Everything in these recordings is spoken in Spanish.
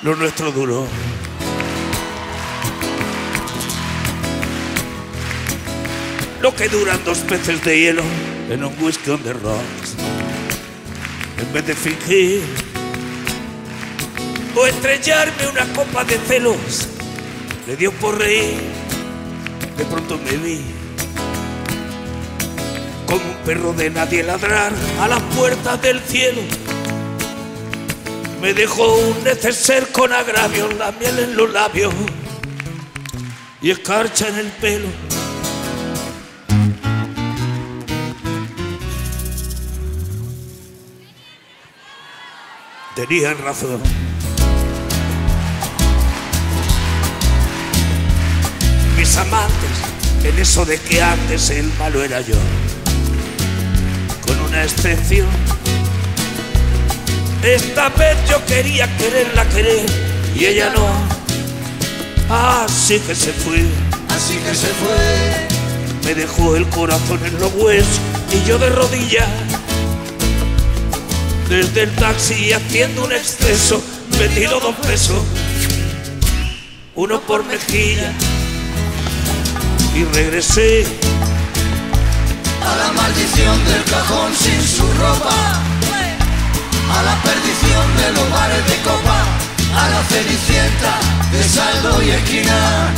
Lo nuestro duro. Lo que duran dos peces de hielo en un whisky on the rocks. En vez de fingir o estrellarme una copa de celos, le dio por reír. De pronto me vi como un perro de nadie ladrar a las puertas del cielo. Me dejó un neceser con agravio, la miel en los labios y escarcha en el pelo. Tenían razón. Mis amantes, en eso de que antes el malo era yo, con una excepción. Esta vez yo quería quererla querer y ella no. Así que se fue, Así que se fue, me dejó el corazón en los huesos y yo de rodillas. Desde el taxi haciendo un exceso, me tiró dos pesos, uno por mejilla y regresé. a la maldición del cajón sin su ropa, a la perdición de los bares de copa, a la cenicienta de saldo y esquina.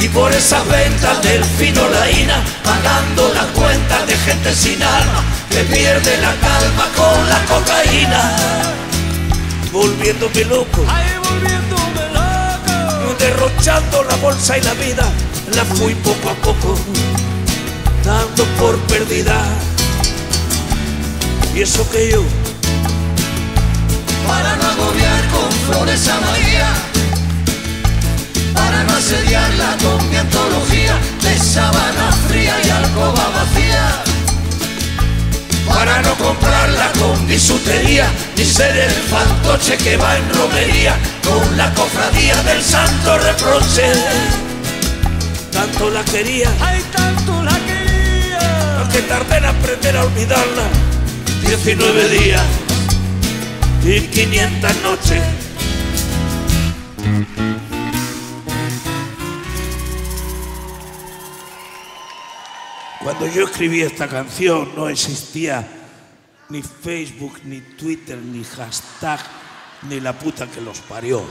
Y por esas ventas del fino laína, pagando las cuentas de gente sin alma, que pierde la calma con la cocaína. Volviéndome loco, derrochando la bolsa y la vida, la fui poco a poco, dando por perdida. Y eso que yo, para no agobiar con flores a María, para no asediarla con mi antología de sábana fría y alcoba vacía, para no comprarla con bisutería, ni ser el fantoche que va en romería con la cofradía del santo reproche. Tanto la quería, Ay, tanto la quería. que tardé en aprender a olvidarla. 19 días y 500 noches. Cuando yo escribí esta canción no existía ni Facebook, ni Twitter, ni hashtag, ni la puta que los parió.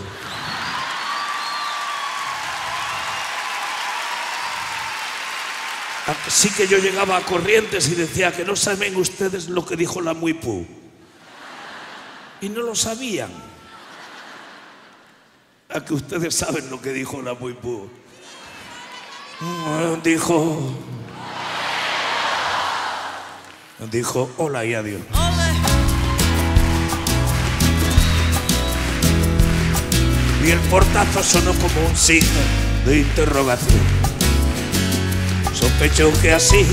Así que yo llegaba a Corrientes y decía que no saben ustedes lo que dijo la Muipú. Y no lo sabían. A que ustedes saben lo que dijo la Muipú. Mm, Dijo. Dijo hola y adiós. Ole. Y el portazo sonó como un signo de interrogación. Sospecho que así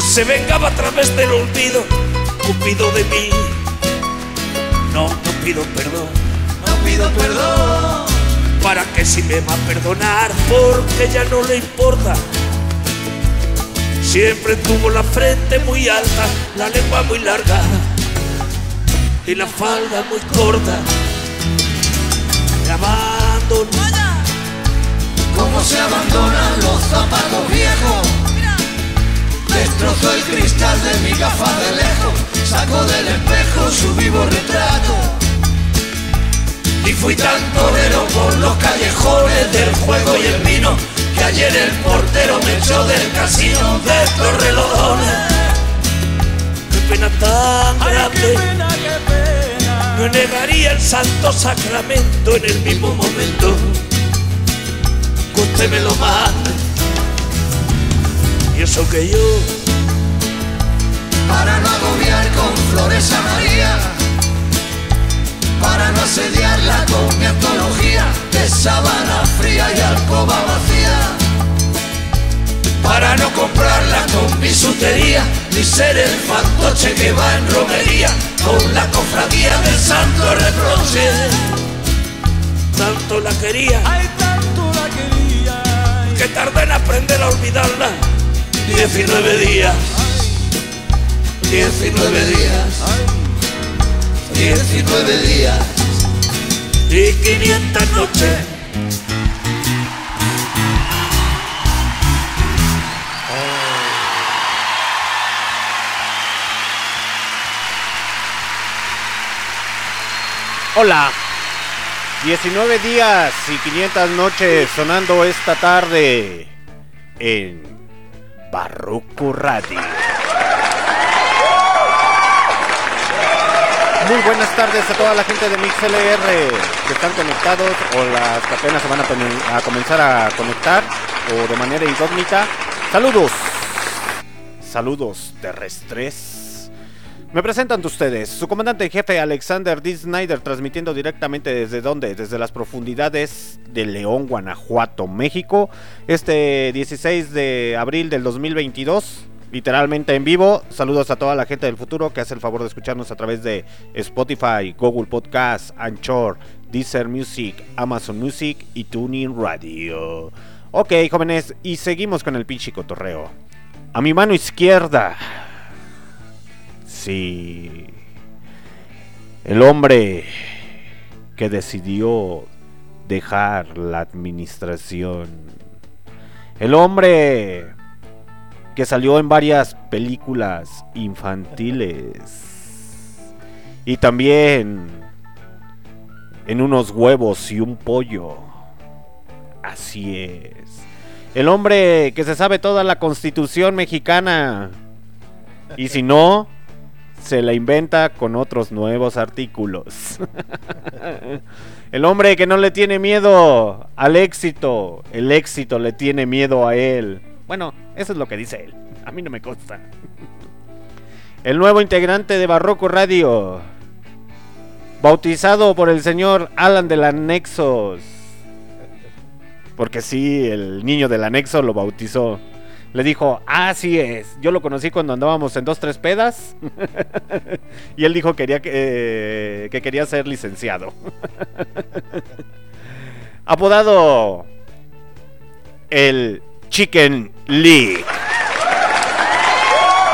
se vengaba a través del olvido, Cupido de mí. No, no pido perdón, no pido perdón, para que si me va a perdonar, porque ya no le importa. Siempre tuvo la frente muy alta, la lengua muy larga y la falda muy corta. Me abandonó. Cómo se abandonan los zapatos viejos. Destrozó el cristal de mi gafa de lejos, sacó del espejo su vivo retrato. Y fui tan torero por los callejones del juego y el vino que ayer el portero me echó del casino de Torrelodones. Qué pena tan grande. Me negaría el santo sacramento en el mismo momento que usted me lo mande. Y eso que yo para no agobiar con flores a María, para no asediarla con mi antología de sábana fría y alcoba vacía, para no comprarla con bisutería, ni ser el fantoche que va en romería con la cofradía del santo reproche. Tanto la quería Ay, tanto la quería. que tardé en aprender a olvidarla. 19 días, 19 días, 19 días y 500 noches. Hola. 19 días y 500 noches sonando esta tarde en Barroco Radio. Muy buenas tardes a toda la gente de MixLR que están conectados o las que apenas se van a, comenzar a conectar o de manera incógnita. Saludos. Saludos terrestres. Me presento ante ustedes, su comandante en jefe Alexander D. Snyder, transmitiendo directamente desde donde, desde las profundidades de León, Guanajuato, México, este 16 de abril del 2022, literalmente en vivo. Saludos a toda la gente del futuro que hace el favor de escucharnos a través de Spotify, Google Podcast, Anchor, Deezer Music, Amazon Music y Tuning Radio. Ok, jóvenes, y seguimos con el pinche cotorreo. A mi mano izquierda. Sí. El hombre que decidió dejar la administración. El hombre que salió en varias películas infantiles. Y también en unos huevos y un pollo. Así es. El hombre que se sabe toda la constitución mexicana. Y si no, se la inventa con otros nuevos artículos. El hombre que no le tiene miedo al éxito, el éxito le tiene miedo a él. Bueno, eso es lo que dice él. A mí no me consta. El nuevo integrante de Barroco Radio, bautizado por el señor Alan del Anexos. Porque sí, el niño del anexo lo bautizó. Le dijo, así es. Yo lo conocí cuando andábamos en dos, tres pedas. y él dijo que, eh, que quería ser licenciado. Apodado el Chicken League.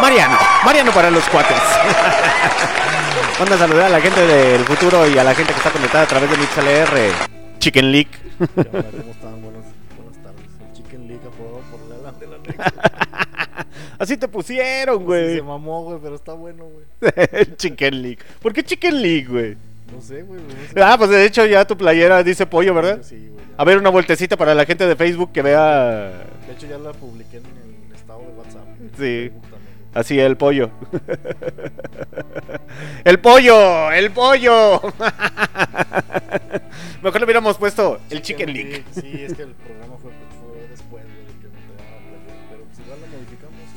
Mariano, Mariano para los cuates. Manda a saludar a la gente del futuro y a la gente que está conectada a través de MixLR. Chicken League. ¿Cómo están? Buenas, Así te pusieron, Se güey. mamó, güey, pero está bueno, güey. Chicken League. ¿Por qué Chicken League, güey? No sé, güey. no sé. Ah, pues de hecho ya tu playera dice pollo, ¿verdad? Sí, güey. ya. A ver, una vueltecita para la gente de Facebook que vea. De hecho, ya la publiqué en el estado de WhatsApp. Sí. Así, el pollo. ¡El pollo! ¡El pollo! Mejor le hubiéramos puesto el Chicken League. Sí, es que el programa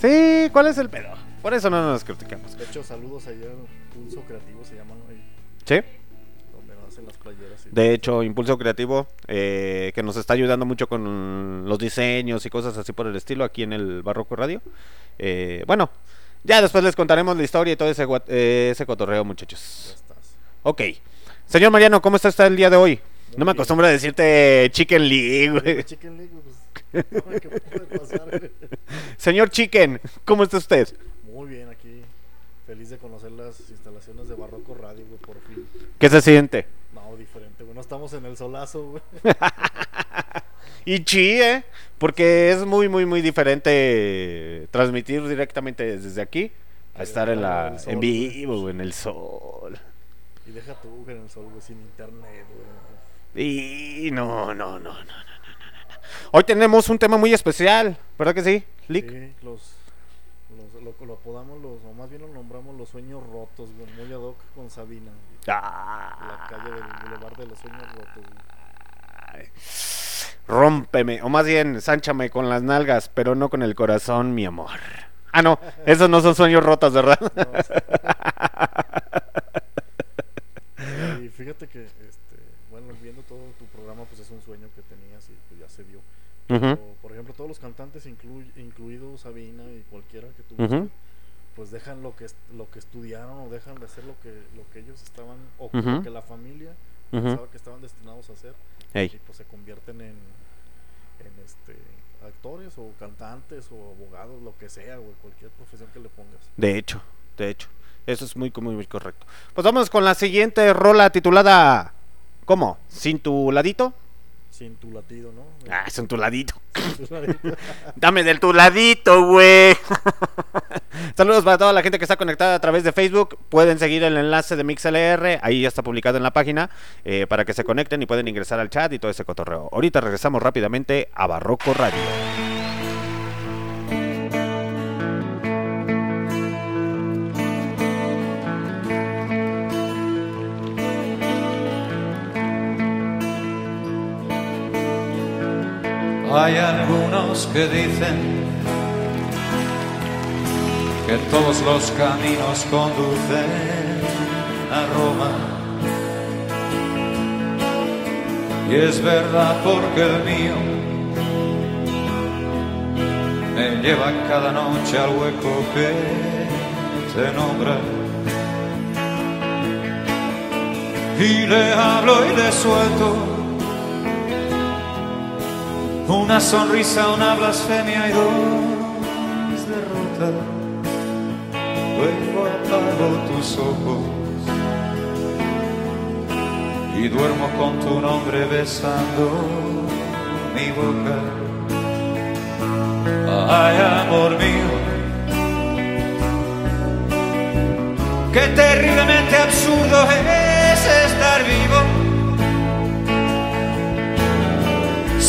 Sí, ¿cuál es el pedo? Por eso no nos criticamos. De hecho, saludos allá. Pulso Creativo se llama, ¿no? Ahí, Sí. donde hacen las playeras. y- De hecho, Impulso Creativo, eh, que nos está ayudando mucho con los diseños y cosas así por el estilo aquí en el Barroco Radio. Eh, bueno, ya después les contaremos la historia y todo ese, eh, ese cotorreo, Ya muchachos. estás. Ok. Señor Mariano, ¿cómo está el día de hoy? No me bien. acostumbro a decirte Chicken League, güey. Chicken League. ¿Qué puede pasar? güey? Señor Chicken, ¿cómo está usted? Muy bien, aquí. Feliz de conocer las instalaciones de Barroco Radio, güey, por fin. ¿Qué se siente? No, diferente, güey. No estamos en el solazo, güey. Y chi, ¿eh? Porque es muy, muy, muy diferente transmitir directamente desde aquí a estar en la sol, en vivo, güey, en el sol. Y deja tú, güey, en el sol, güey, sin internet, güey. Y no, no, no, no. Hoy tenemos un tema muy especial, ¿verdad que sí, Lick? Sí, los, los- lo, lo apodamos los, o más bien lo nombramos los sueños rotos, güey, muy ad hoc con Sabina, la Ah, calle del Boulevard de los Sueños Rotos. güey. rómpeme, o más bien, sánchame con las nalgas, pero no con el corazón, mi amor. Ah, no, esos no son sueños rotos, ¿verdad? No, sí. y fíjate que, este, bueno, viendo todo tu programa, pues es un sueño que tenías y pues ya se dio. O, por ejemplo, todos los cantantes, inclu- incluido Sabina y cualquiera que tú busques, pues dejan lo que lo que estudiaron o dejan de hacer lo que lo que ellos estaban o lo que la familia pensaba que estaban destinados a hacer y pues se convierten en en este actores o cantantes o abogados, lo que sea, güey, cualquier profesión que le pongas. de hecho, de hecho, eso es muy, muy, muy correcto. Pues vamos con la siguiente rola titulada, ¿cómo? ¿Sin tu ladito? Sin tu latido, ¿no? Ah, es en tu ladito. Sin tu ladito. Dame del tu ladito, güey. Saludos para toda la gente que está conectada a través de Facebook. Pueden seguir el enlace de MixLR. Ahí ya está publicado en la página. eh, para que se conecten y pueden ingresar al chat y todo ese cotorreo. Ahorita regresamos rápidamente a Barroco Radio. Hay algunos que dicen que todos los caminos conducen a Roma. Y es verdad porque el mío me lleva cada noche al hueco que te nombra. Y le hablo y le suelto una sonrisa, una blasfemia y dos derrotas. Luego apago tus ojos y duermo con tu nombre besando mi boca. Ay, amor mío, qué terriblemente absurdo es estar vivo.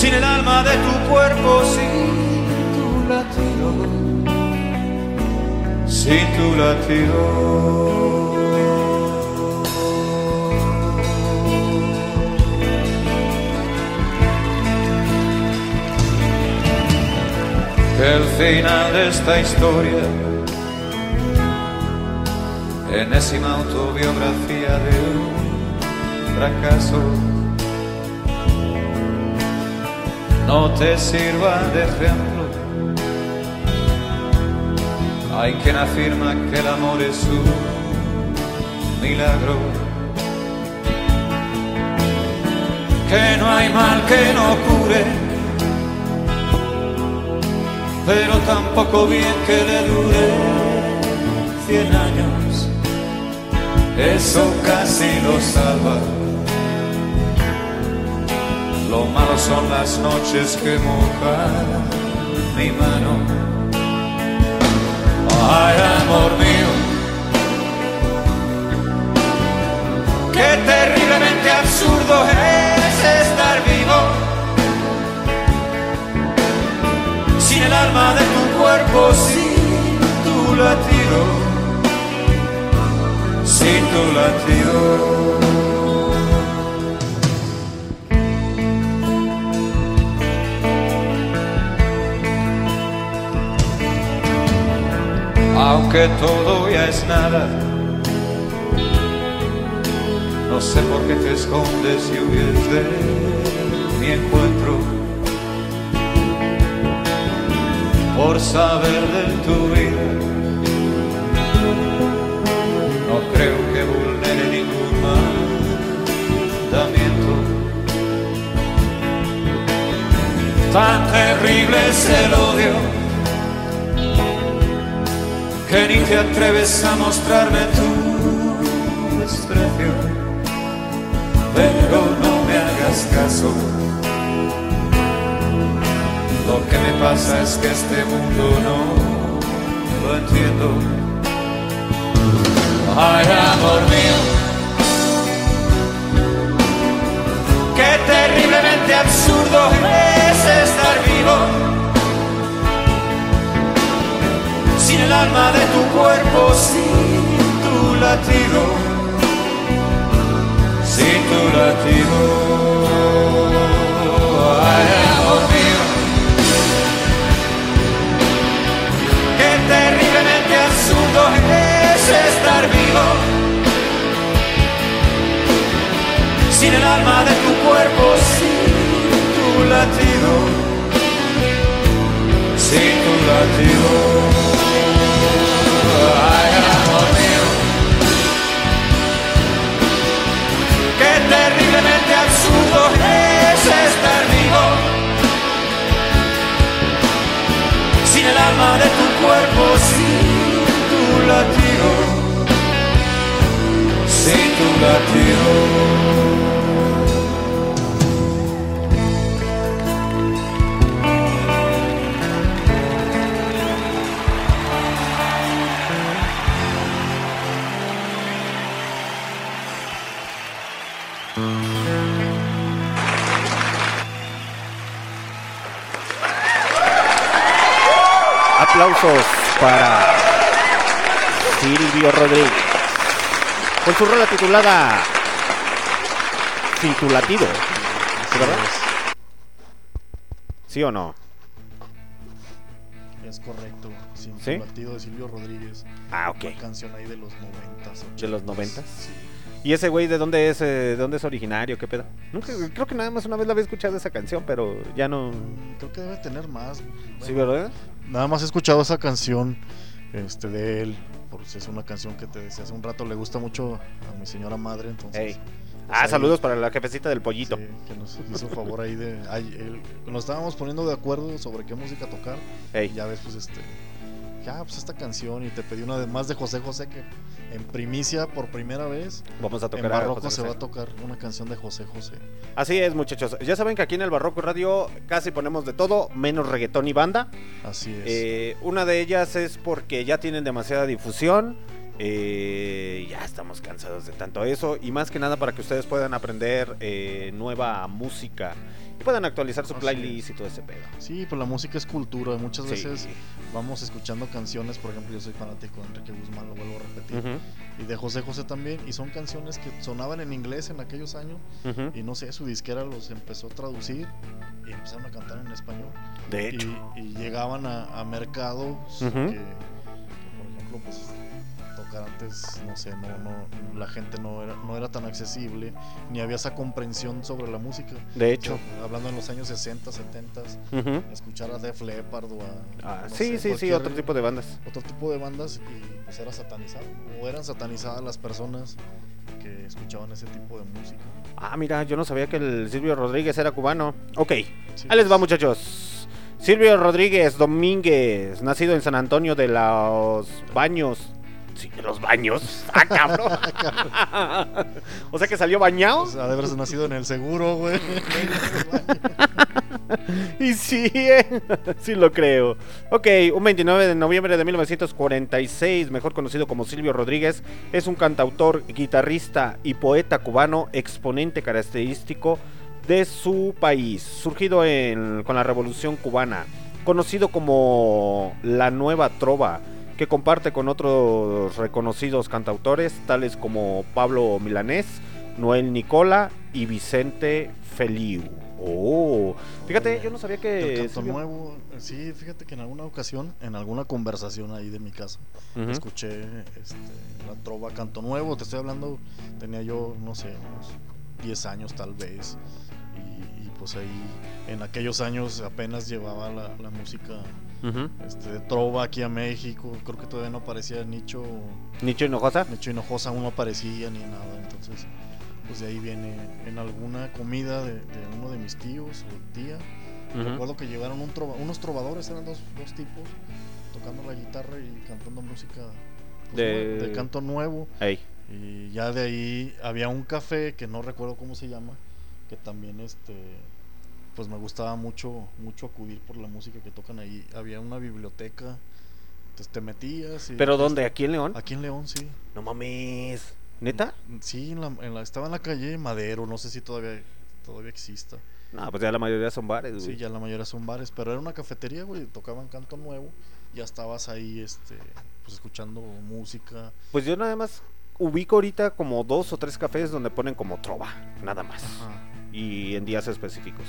Sin el alma de tu cuerpo, sin tu latido, sin tu latido. El final de esta historia, enésima autobiografía de un fracaso no te sirva de ejemplo. Hay quien afirma que el amor es un milagro, que no hay mal que no cure, pero tampoco bien que le dure cien años. Eso casi lo salva. Lo malo son las noches que mojan mi mano. Ay, amor mío, qué terriblemente absurdo es estar vivo. Sin el alma de tu cuerpo, sin tu latido, sin tu latido. Aunque todo ya es nada. No sé por qué te escondes y huyes de mi encuentro. Por saber de tu vida, no creo que vulnere ningún mandamiento. Tan terrible es el odio que ni te atreves a mostrarme tu desprecio, pero no me hagas caso. Lo que me pasa es que este mundo no lo entiendo. Ay, amor mío, qué terriblemente absurdo es estar sin el alma de tu cuerpo, sin tu latido, sin tu latido. Ay, amor mío, qué terriblemente absurdo es estar vivo, sin el alma de tu cuerpo, sin tu latido, sin tu latido. De tu cuerpo, sin tu latido, sin tu latido. Aplausos para Silvio Rodríguez. Con su rola titulada Sin tu latido. ¿Sí, verdad? ¿Sí o no? Es correcto. Sin ¿Sí? tu latido de Silvio Rodríguez. Ah, ok. Una canción ahí de los noventas. ¿De los noventas? Sí. ¿Y ese güey de dónde es, eh, de dónde es originario? ¿Qué pedo? Nunca, creo que nada más una vez la había escuchado esa canción, pero ya no... Mm, Creo que debe tener más. ¿Sí, Bueno, verdad? Nada más he escuchado esa canción este, de él. Porque es una canción que te decía hace un rato. Le gusta mucho a mi señora madre. Entonces, Ey. pues Ah, ahí- saludos para la jefecita del pollito. sí, que nos hizo favor ahí de. ay, él- nos estábamos poniendo de acuerdo sobre qué música tocar. Ey. Y ya ves, pues este. Ya, pues esta canción. Y te pedí una de más de José José que en primicia por primera vez. Vamos a En tocar a Barroco José se va a tocar una canción de José José. Así es, muchachos. Ya saben que aquí en el Barroco Radio casi ponemos de todo, menos reggaetón y banda. Así es. Eh, una de ellas es porque ya tienen demasiada difusión. eh, ya estamos cansados de tanto eso. Y más que nada para que ustedes puedan aprender eh, nueva música. Puedan actualizar su playlist y todo ese pedo. Sí, pues la música es cultura. Muchas Sí. veces vamos escuchando canciones. Por ejemplo, yo soy fanático de Enrique Guzmán, lo vuelvo a repetir. Ujú, Y de José José también. Y son canciones que sonaban en inglés en aquellos años. ujú. Y no sé, su disquera los empezó a traducir y empezaron a cantar en español. De hecho. Y, y llegaban a, a mercados Ujú. que, que, por ejemplo, pues tocar antes, no sé, no, no, la gente no era, no era tan accesible, ni había esa comprensión sobre la música. De hecho. O sea, hablando en los años 60, 70, Ujú. escuchar a Def Leppard o a... Ah, no sí, sé, sí, sí, otro tipo de bandas. otro tipo de bandas y pues era satanizado o eran satanizadas las personas que escuchaban ese tipo de música. Ah, mira, yo no sabía que el Silvio Rodríguez era cubano. Ok, Sí, ahí les va, pues, muchachos. Silvio Rodríguez Domínguez, nacido en San Antonio de los Baños. Sí, de los Baños. Ah, cabrón. o sea que salió bañado. de haberse nacido en el seguro, güey. Y sí, eh, sí lo creo. Ok, un 29 de noviembre de 1946, mejor conocido como Silvio Rodríguez, es un cantautor, guitarrista y poeta cubano, exponente característico de su país, surgido en- con la Revolución Cubana, conocido como la Nueva Trova, que comparte con otros reconocidos cantautores, tales como Pablo Milanés, Noel Nicola y Vicente Feliu. Oh, fíjate, yo no sabía El que. canto Silvio- nuevo, sí, fíjate que en alguna ocasión, en alguna conversación ahí de mi casa, escuché este, la trova Canto Nuevo. Te estoy hablando, tenía yo, no sé, unos 10 años tal vez. Pues ahí, en aquellos años apenas llevaba la, la música este, de trova aquí a México. Creo que todavía no aparecía Nicho, Nicho Hinojosa. Nicho Hinojosa, aún no aparecía ni nada. Entonces, pues de ahí viene en alguna comida de, de uno de mis tíos o tía. Recuerdo que llegaron un trova- unos trovadores, eran dos, dos tipos, tocando la guitarra y cantando música pues, De- canto nuevo. Y ya de ahí había un café que no recuerdo cómo se llama, que también este pues me gustaba mucho mucho acudir por la música que tocan ahí. Había una biblioteca, entonces te metías. y- ¿Pero dónde? ¿Aquí en León? Aquí en León, sí. No mames. ¿Neta? Sí, en la, en la- estaba en la calle Madero, no sé si todavía todavía exista. No, pues ya la mayoría son bares, güey. Sí, ya la mayoría son bares, pero era una cafetería, güey, tocaban canto nuevo, ya estabas ahí, este, pues escuchando música. Pues yo nada más ubico ahorita como dos o tres cafés donde ponen como trova, nada más. Ajá. Y en días específicos.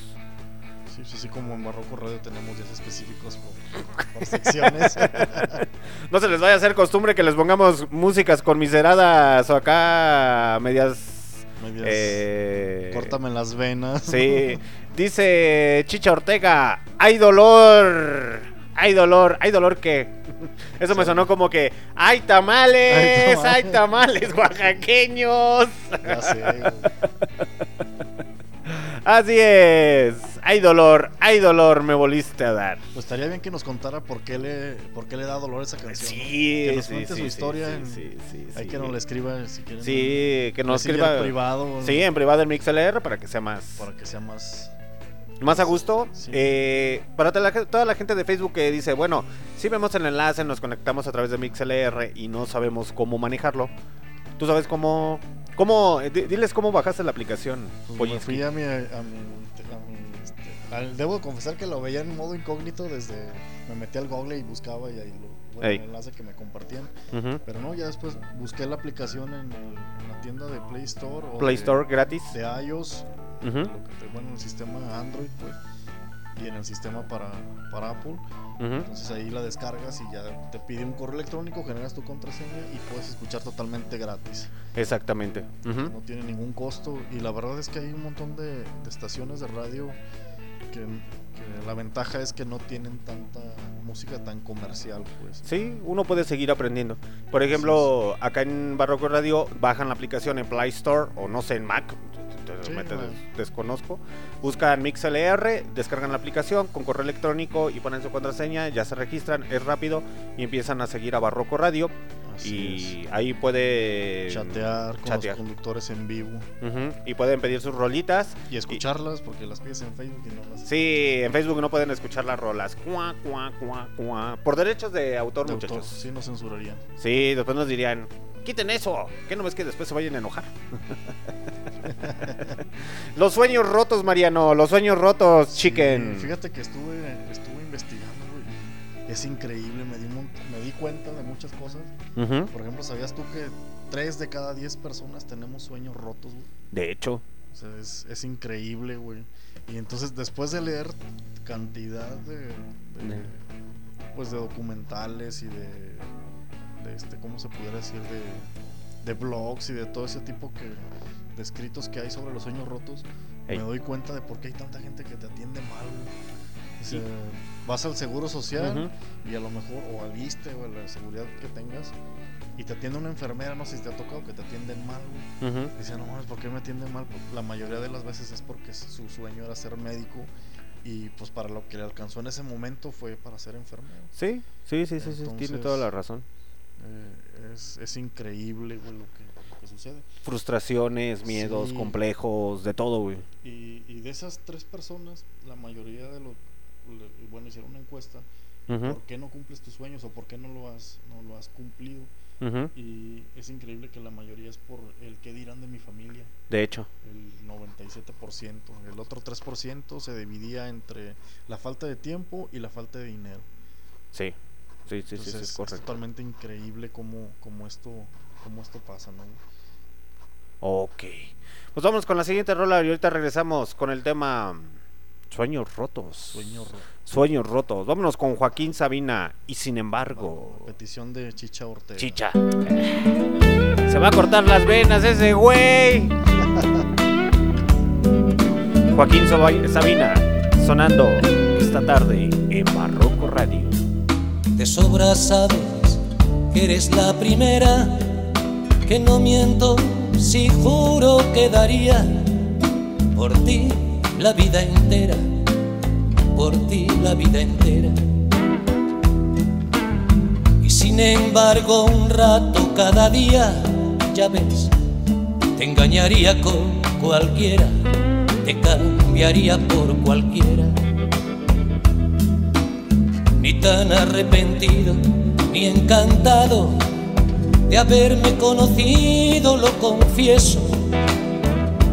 Sí, sí, sí, como en Barroco Radio tenemos días específicos por, por secciones. No se les vaya a hacer costumbre que les pongamos músicas conmiseradas o acá medias... Medias, eh, Córtame las venas. Sí, dice Chicha Ortega, hay dolor, hay dolor, hay dolor que... Eso me sonó como que, hay tamales, Hay hay tamales oaxaqueños. Ya sé, güey. Así es, hay dolor, hay dolor, me volviste a dar. Pues estaría bien que nos contara por qué le, por qué le da dolor esa canción. ¿no? Sí, que nos sí, cuente sí, su historia. sí, en- Hay que nos la escriba si quieren. Sí, que nos escriba privado. Sí, en privado en MixLR para que sea más, Para que sea más. más a gusto. Sí. Eh, para toda la, toda la gente de Facebook que dice, bueno, si vemos el enlace, nos conectamos a través de MixLR y no sabemos cómo manejarlo. ¿Tú sabes cómo? Cómo eh, di- diles cómo bajaste la aplicación. Pues me fui a mi. A mi, a mi, este, debo de confesar que lo veía en modo incógnito desde. Me metí al Google y buscaba y ahí lo. Bueno, el enlace que me compartían. Pero no, ya después busqué la aplicación en, el- en la tienda de Play Store. o Play de- Store gratis. De iOS. Que te- bueno, en el sistema Android, pues. Y en el sistema para, para Apple. Ujú. Entonces ahí la descargas y ya te pide un correo electrónico, generas tu contraseña y puedes escuchar totalmente gratis. Exactamente. Ujú. No tiene ningún costo. Y la verdad es que hay un montón de, de estaciones de radio que, que la ventaja es que no tienen tanta música tan comercial, pues. Sí, uno puede seguir aprendiendo. Por ejemplo, acá en Barroco Radio bajan la aplicación en Play Store o no sé, en Mac. Te- te Sí, bueno. desconozco. Buscan MixLR, descargan la aplicación con correo electrónico y ponen su contraseña, ya se registran, es rápido y empiezan a seguir a Barroco Radio Así y ahí puede. Chatear con chatear. los conductores en vivo y pueden pedir sus rolitas. y escucharlas porque las pides en Facebook y no las Sí, en Facebook no pueden escuchar las rolas. Cuá, cuá, cuá, cuá. Por derechos de autor, de muchachos. autor, sí nos censurarían. Sí, después nos dirían, quiten eso, que no ves que después se vayan a enojar. los sueños rotos, Mariano, los sueños rotos, chicken. Sí, fíjate que estuve, estuve investigando y es increíble, me di, me di cuenta de muchas cosas. Por ejemplo, ¿sabías tú que 3 de cada 10 personas tenemos sueños rotos, güey? De hecho, O sea, es, es increíble, güey. Y entonces, después de leer cantidad de, de- De- pues de documentales y de, de este, ¿cómo se pudiera decir? De, de blogs y de todo ese tipo que, de escritos que hay sobre los sueños rotos, Ey. me doy cuenta de por qué hay tanta gente que te atiende mal, güey. O sea, Sí. vas al seguro social Ujú. y a lo mejor, o al ISTE o a la seguridad que tengas, y te atiende una enfermera, no sé si te ha tocado que te atienden mal, güey. ujú. Decía, no mames, ¿por qué me atienden mal? Pues, la mayoría de las veces es porque su sueño era ser médico y pues para lo que le alcanzó en ese momento fue para ser enfermero. sí, sí, sí, sí, sí, tiene Entonces- toda la razón. Eh, es, es increíble, güey, lo que sucede. Frustraciones, miedos, Sí. complejos, de todo, güey. Y, y de esas tres personas, la mayoría de los, bueno, hicieron una encuesta, Ujú, ¿por qué no cumples tus sueños o por qué no lo has, no lo has cumplido? Y es increíble que la mayoría es por el que dirán de mi familia. De hecho, el 97%. El otro 3% se dividía entre la falta de tiempo y la falta de dinero. sí. Sí, sí, sí, sí, es es, totalmente increíble cómo, cómo, esto, cómo esto pasa, ¿no? Ok. Pues vamos con la siguiente rola y ahorita regresamos con el tema mm, Sueños rotos. Sueño ro- Sueños rotos. Vámonos con Joaquín Sabina y sin embargo. Petición de Chicha Ortega. Chicha. Se va a cortar las venas ese güey. Joaquín Sabina sonando esta tarde en Barroco Radio. De sobra sabes que eres la primera, que no miento si juro que daría por ti la vida entera, por ti la vida entera. Y sin embargo un rato cada día, ya ves, te engañaría con cualquiera, te cambiaría por cualquiera ni tan arrepentido, ni encantado de haberme conocido, lo confieso.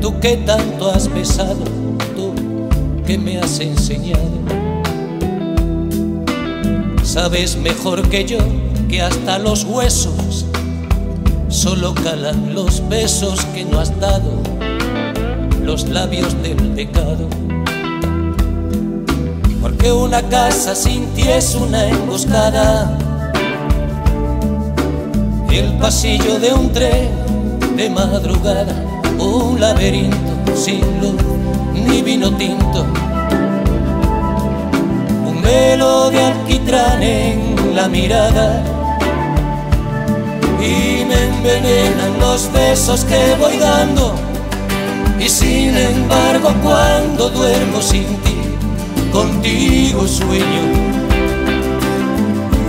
Tú que tanto has besado, tú que me has enseñado. Sabes mejor que yo que hasta los huesos solo calan los besos que no has dado, los labios del pecado. Porque una casa sin ti es una emboscada, el pasillo de un tren de madrugada, un laberinto sin luz ni vino tinto, un velo de alquitrán en la mirada y me envenenan los besos que voy dando. Y sin embargo, cuando duermo sin ti, contigo sueño.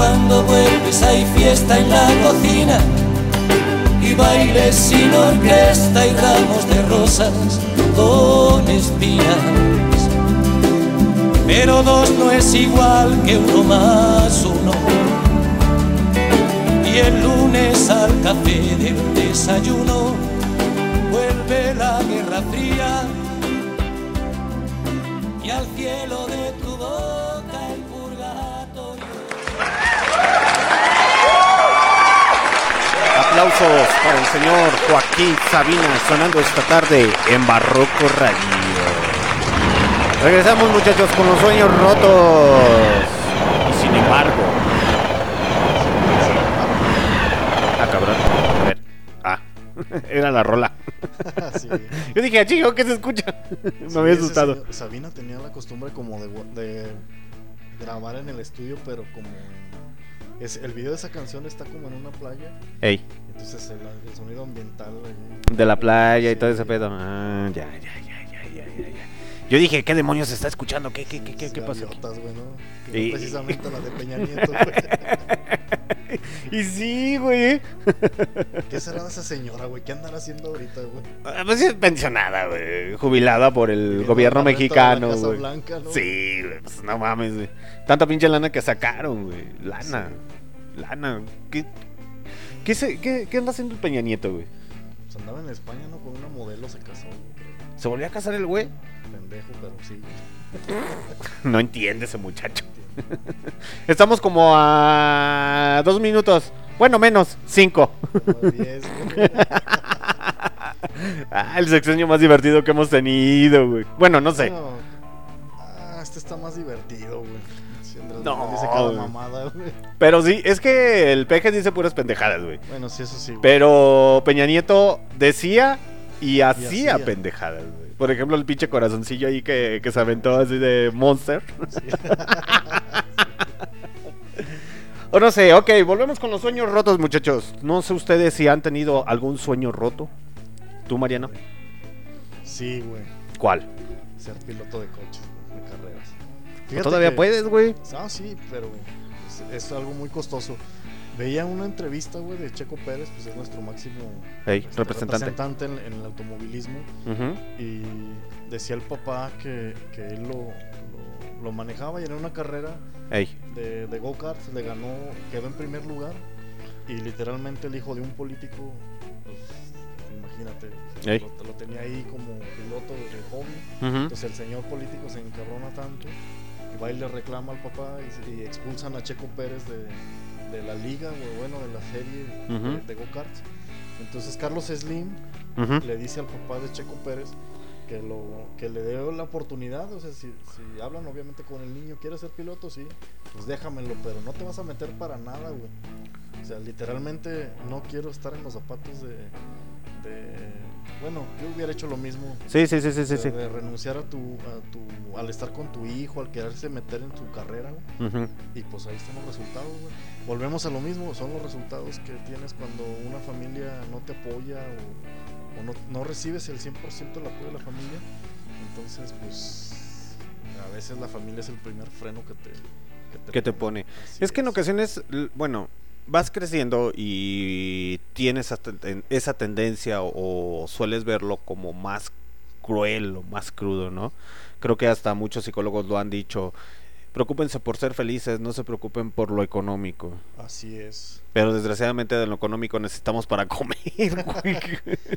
Cuando vuelves hay fiesta en la cocina y bailes sin orquesta y ramos de rosas con espinas. Pero dos no es igual que uno más uno. Y el lunes al café del desayuno Aplausos para el señor Joaquín Sabina sonando esta tarde en Barroco Radio. Regresamos muchachos con los sueños rotos. Y sin embargo. Ah, cabrón. A ver. Ah, era la rola. Sí. Yo dije, "Ah, chico, ¿qué se escucha? Me Sí, había asustado. señor- Sabina tenía la costumbre como de, grabar en el estudio, pero como es, el video de esa canción está como en una playa, Ey, entonces el, el sonido ambiental de la playa y Sí. todo ese pedo. Ah, ya, ya, ya, ya, ya, ya, ya. Yo dije, ¿qué demonios se está escuchando? ¿Qué, qué, qué, qué, qué pasa? güey, ¿no? Que Y- no precisamente la de Peña Nieto, güey. Y sí, güey. ¿Qué será de esa señora, güey? ¿Qué andará haciendo ahorita, güey? Ah, Pues es pensionada, güey. Jubilada por el gobierno mexicano, güey. Blanca, ¿no? Sí, güey. Pues no mames, güey. Tanta pinche lana que sacaron, güey. Lana. Lana. ¿Qué, qué, se- qué, qué anda haciendo el Peña Nieto, güey? Pues andaba en España, ¿no? Con una modelo se casó, güey. ¿Se volvió a casar el güey? Pendejo, pero sí. No entiende ese muchacho. Estamos como a dos minutos. Bueno, menos, cinco. Como de 10, güey. Ah, el sexenio más divertido que hemos tenido, güey. Bueno, no sé. No. Ah, este está más divertido, güey. No, dice cada güey. mamada, güey. Pero sí, es que el peje dice puras pendejadas, güey. Bueno, sí, eso sí, güey. Pero Peña Nieto decía y hacía hacía. pendejadas, güey. Por ejemplo, el pinche corazoncillo ahí que, que se aventó así de Monster. o no sé, ok, volvemos con los sueños rotos, muchachos. No sé ustedes si han tenido algún sueño roto. ¿Tú, Mariano? Sí, güey. ¿Cuál? Ser piloto de coches, de carreras. ¿O Fíjate todavía que- puedes, güey? Ah, sí, pero es, es algo muy costoso. Veía una entrevista, güey, de Checo Pérez, pues es nuestro máximo Ey, este, representante. representante en, en el automovilismo. Ujú. Y decía el papá que, que él lo, lo, lo manejaba y en una carrera Ey, de, de go-karts le ganó, quedó en primer lugar. Y literalmente el hijo de un político, pues, imagínate, Ey. lo, lo tenía ahí como piloto de hobby. ujú. Entonces el señor político se encabrona tanto y va y le reclama al papá y, y expulsan a Checo Pérez de, de la liga, o bueno, de la serie de- go-karts. Entonces Carlos Slim le dice al papá de Checo Pérez que lo que le dé la oportunidad, o sea, si, si hablan obviamente con el niño, ¿quieres ser piloto? Sí, pues déjamelo, pero no te vas a meter para nada, güey. O sea, literalmente no quiero estar en los zapatos de... de- bueno, yo hubiera hecho lo mismo Sí, sí, sí, sí, sea, sí. de renunciar a tu, a tu, al estar con tu hijo, al quererse meter en tu carrera, y pues ahí están los resultados, güey. Volvemos a lo mismo, son los resultados que tienes cuando una familia no te apoya o, o no, no recibes el 100% el apoyo de la familia. Entonces, pues a veces la familia es el primer freno que te, que ¿Qué te pone? Así Es que en ocasiones, bueno, vas creciendo y tienes esa ten- esa tendencia o, o sueles verlo como más cruel o más crudo, ¿no? Creo que hasta muchos psicólogos lo han dicho. Preocúpense por ser felices, no se preocupen por lo económico. Así es. Pero desgraciadamente de lo económico necesitamos para comer, güey.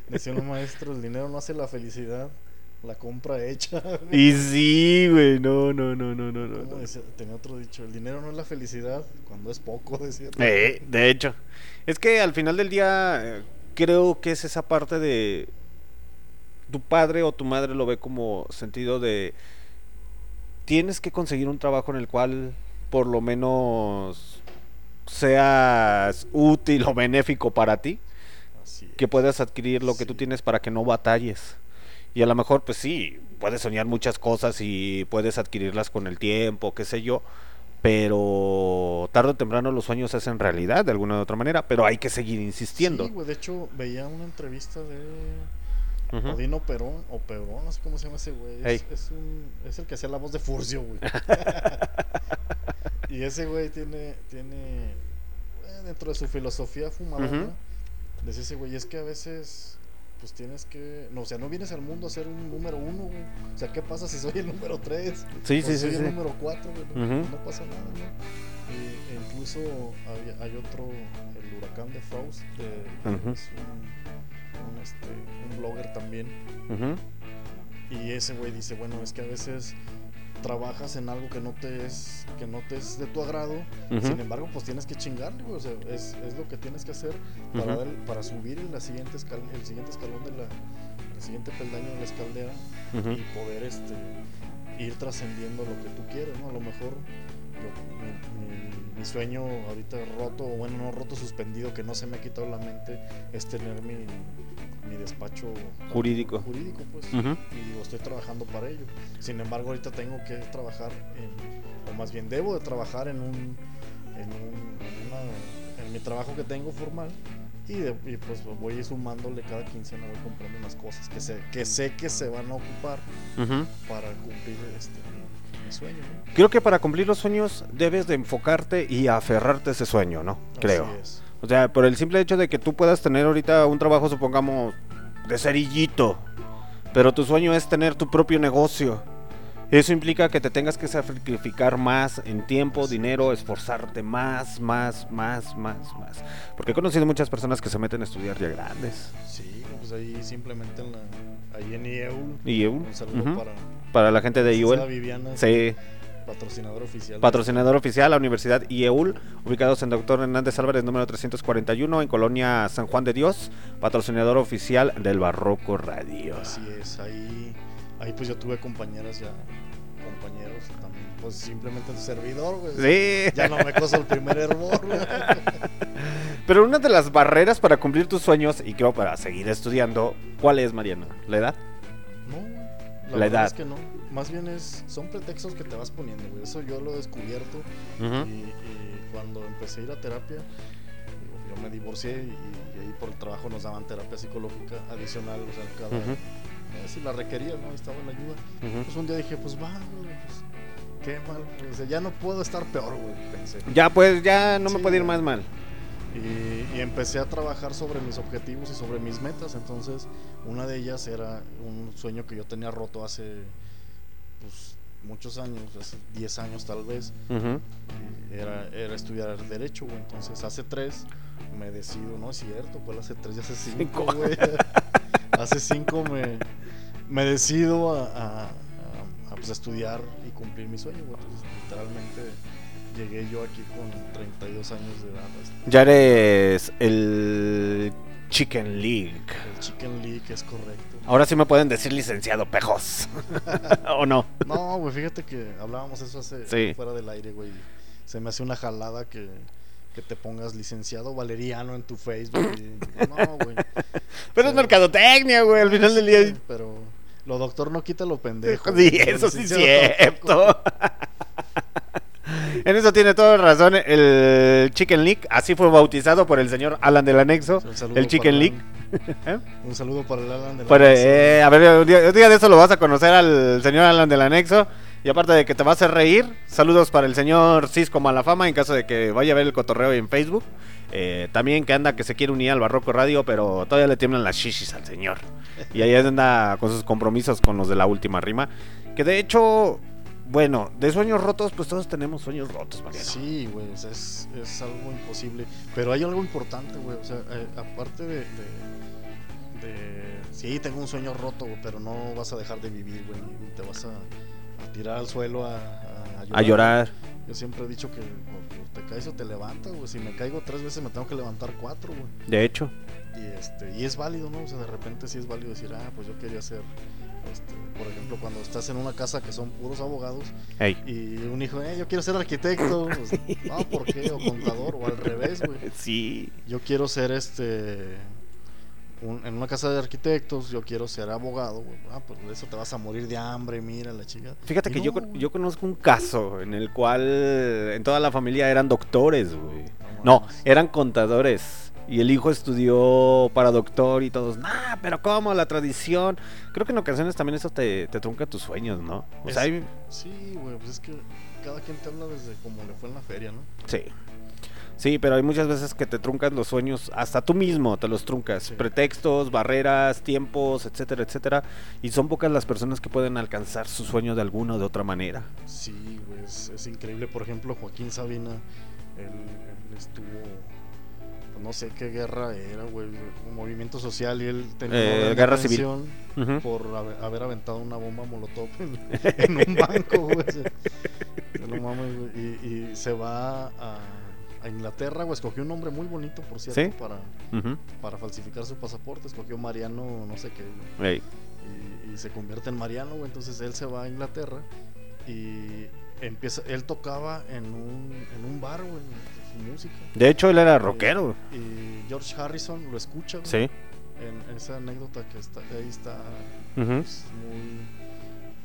Decía un maestro, el dinero no hace la felicidad, la compra hecha. güey. Y sí, güey, no, no, no, no, no, no. Decía- tenía otro dicho, el dinero no es la felicidad cuando es poco, decía. Eh, de hecho. Es que al final del día eh, creo que es esa parte de tu padre o tu madre lo ve como sentido de tienes que conseguir un trabajo en el cual por lo menos seas útil o benéfico para ti, Así que es. puedas adquirir lo que tú tienes para que no batalles. Y a lo mejor, pues sí, puedes soñar muchas cosas y puedes adquirirlas con el tiempo, qué sé yo. Pero tarde o temprano los sueños se hacen realidad de alguna u otra manera, pero hay que seguir insistiendo. Sí, güey, de hecho veía una entrevista de Ujú. Odino Perón, o Perón, no sé cómo se llama ese güey. Es, un, es el que hacía la voz de Furcio, güey. y ese güey tiene, tiene dentro de su filosofía fumadora, Ujú. decía ese güey, es que a veces pues tienes que, no, o sea, no vienes al mundo a ser un número uno, güey. O sea, ¿qué pasa si soy el número tres? Sí, o sí, soy sí, el sí. número cuatro, güey. No, pasa nada, ¿no? Y- e incluso hay, hay otro, el huracán de Faust, de, es un, un, este, un blogger también. Ujú. Y ese güey dice, bueno, es que a veces trabajas en algo que no te es que no te es de tu agrado, sin embargo, pues tienes que chingarle, güey, o sea, es, es lo que tienes que hacer para, dar- para subir en la siguiente escal- el siguiente escalón de la el siguiente peldaño de la escalera y poder este ir trascendiendo lo que tú quieres, ¿no? A lo mejor yo- mi, mi- mi sueño ahorita roto, o bueno, no roto, suspendido, que no se me ha quitado la mente, es tener mi, mi despacho Jurídico. jurídico, pues y digo, estoy trabajando para ello. Sin embargo, ahorita tengo que trabajar en, o más bien debo de trabajar en un, en un, en, una- en mi trabajo que tengo formal y, de- y, pues voy sumándole cada quincena, voy comprando unas cosas que sé que, sé que se van a ocupar para cumplir este, sueño. ¿no? Creo que para cumplir los sueños debes de enfocarte y aferrarte a ese sueño, ¿no? Creo. Así es. O sea, por el simple hecho de que tú puedas tener ahorita un trabajo, supongamos, de cerillito, pero tu sueño es tener tu propio negocio. Eso implica que te tengas que sacrificar más en tiempo, dinero, esforzarte más, más, más, más, más. Porque he conocido muchas personas que se meten a estudiar ya grandes. Sí, pues ahí simplemente en la, ahí en IEUL. Y eu, Un saludo ujú, para, para la gente de IUL. Viviana, Sí, patrocinador oficial. patrocinador oficial, la Universidad IEUL, ubicados en Doctor Hernández Álvarez, número 341, en Colonia San Juan de Dios, patrocinador oficial del Barroco Radio. Así es, ahí, ahí pues yo tuve compañeras ya, compañeros también, pues simplemente el servidor, güey. Sí, Ya no me coso el primer hervor, pero una de las barreras para cumplir tus sueños y creo para seguir estudiando, ¿cuál es, Mariano? ¿La edad? La, La edad. es que no. Más bien es, son pretextos que te vas poniendo, güey. Eso yo lo he descubierto. Y, y cuando empecé a ir a terapia, digo, yo me divorcié y, y ahí por el trabajo nos daban terapia psicológica adicional, o sea, cada Ujú. eh, si la requería, ¿no? Estaba en ayuda. Pues un día dije, pues va, güey, pues qué mal. Sea, ya no puedo estar peor, güey, pensé. Ya, pues, ya no me puede ir más mal. Y, y empecé a trabajar sobre mis objetivos y sobre mis metas. Entonces, una de ellas era un sueño que yo tenía roto hace pues, muchos años, hace 10 años tal vez. Ujú. y Era, era estudiar Derecho, güey. Entonces, hace tres me decido, no es cierto, ¿cuál hace tres? Ya hace cinco, Cinco. güey. hace cinco me, me decido a, a- a- a, pues, estudiar y cumplir mi sueño, güey. Entonces, literalmente llegué yo aquí con 32 años de edad. Ya eres el Chicken League. El Chicken League es correcto. Ahora sí me pueden decir licenciado pejos. ¿O no? No, güey, fíjate que hablábamos eso hace Sí. fuera del aire, güey. Se me hace una jalada que, que te pongas licenciado Valeriano en tu Facebook. y- no, güey. Pero es mercadotecnia, güey, al final del día. Pero lo doctor no quita lo pendejo. Sí, eso sí es cierto. En eso tiene toda razón el Chicken League. Así fue bautizado por el señor Alan del Anexo. El Chicken League. Alan. Un saludo para el Alan de la Pero, Mesa. eh, a ver, un día, un día de eso lo vas a conocer al señor Alan del Anexo. Y aparte de que te va a hacer reír, saludos para el señor Cisco Malafama en caso de que vaya a ver el cotorreo en Facebook. Eh, también que anda que se quiere unir al Barroco Radio, pero todavía le tiemblan las shishis al señor. Y ahí anda con sus compromisos con los de la última rima. Que de hecho, bueno, de sueños rotos, pues todos tenemos sueños rotos, Mariano. Sí, güey, es, es algo imposible. Pero hay algo importante, güey. O sea, eh, aparte de, de, de- Sí, tengo un sueño roto, güey, pero no vas a dejar de vivir, güey. Te vas a, a tirar al suelo a, a, A llorar. Yo siempre he dicho que te caes o te levantas, güey. Si me caigo tres veces me tengo que levantar cuatro, güey. De hecho, Y, este, y es válido, ¿no? O sea, de repente sí es válido decir, ah, pues yo quería ser, este, por ejemplo, cuando estás en una casa que son puros abogados hey. y un hijo, eh, yo quiero ser arquitecto, pues, no, ¿por qué? O contador, o al revés, güey. Sí. Yo quiero ser, este, un- en una casa de arquitectos, yo quiero ser abogado, güey. Ah, pues de eso te vas a morir de hambre, mira la chica. Fíjate Y que no, yo, yo conozco un caso en el cual en toda la familia eran doctores, güey. No eran contadores. Y el hijo estudió para doctor y todos, nah, pero ¿cómo? La tradición. Creo que en ocasiones también eso te, te trunca tus sueños, ¿no? O Es- sea, hay- Sí, güey, pues es que cada quien te habla desde como le fue en la feria, ¿no? sí. Sí, pero hay muchas veces que te truncas los sueños, hasta tú mismo te los truncas. Sí. Pretextos, barreras, tiempos, etcétera, etcétera. Y son pocas las personas que pueden alcanzar su sueño de alguna o de otra manera. Sí, güey, es, es increíble. Por ejemplo, Joaquín Sabina, él, él estuvo, no sé qué guerra era, güey, un movimiento social y él tenía una Eh, de guerra civil. por haber, aventado una bomba molotov en, en un banco, güey. no mames, güey, y, y se va a, a Inglaterra, güey, escogió un nombre muy bonito, por cierto, ¿Sí? para, para falsificar su pasaporte, escogió Mariano, no sé qué, güey Ey. y, y se convierte en Mariano, güey. Entonces él se va a Inglaterra y empieza. Él tocaba en un, en un bar, güey, su música. De hecho, él era rockero. Y, y George Harrison lo escucha. Sí. En, en esa anécdota que está ahí está pues,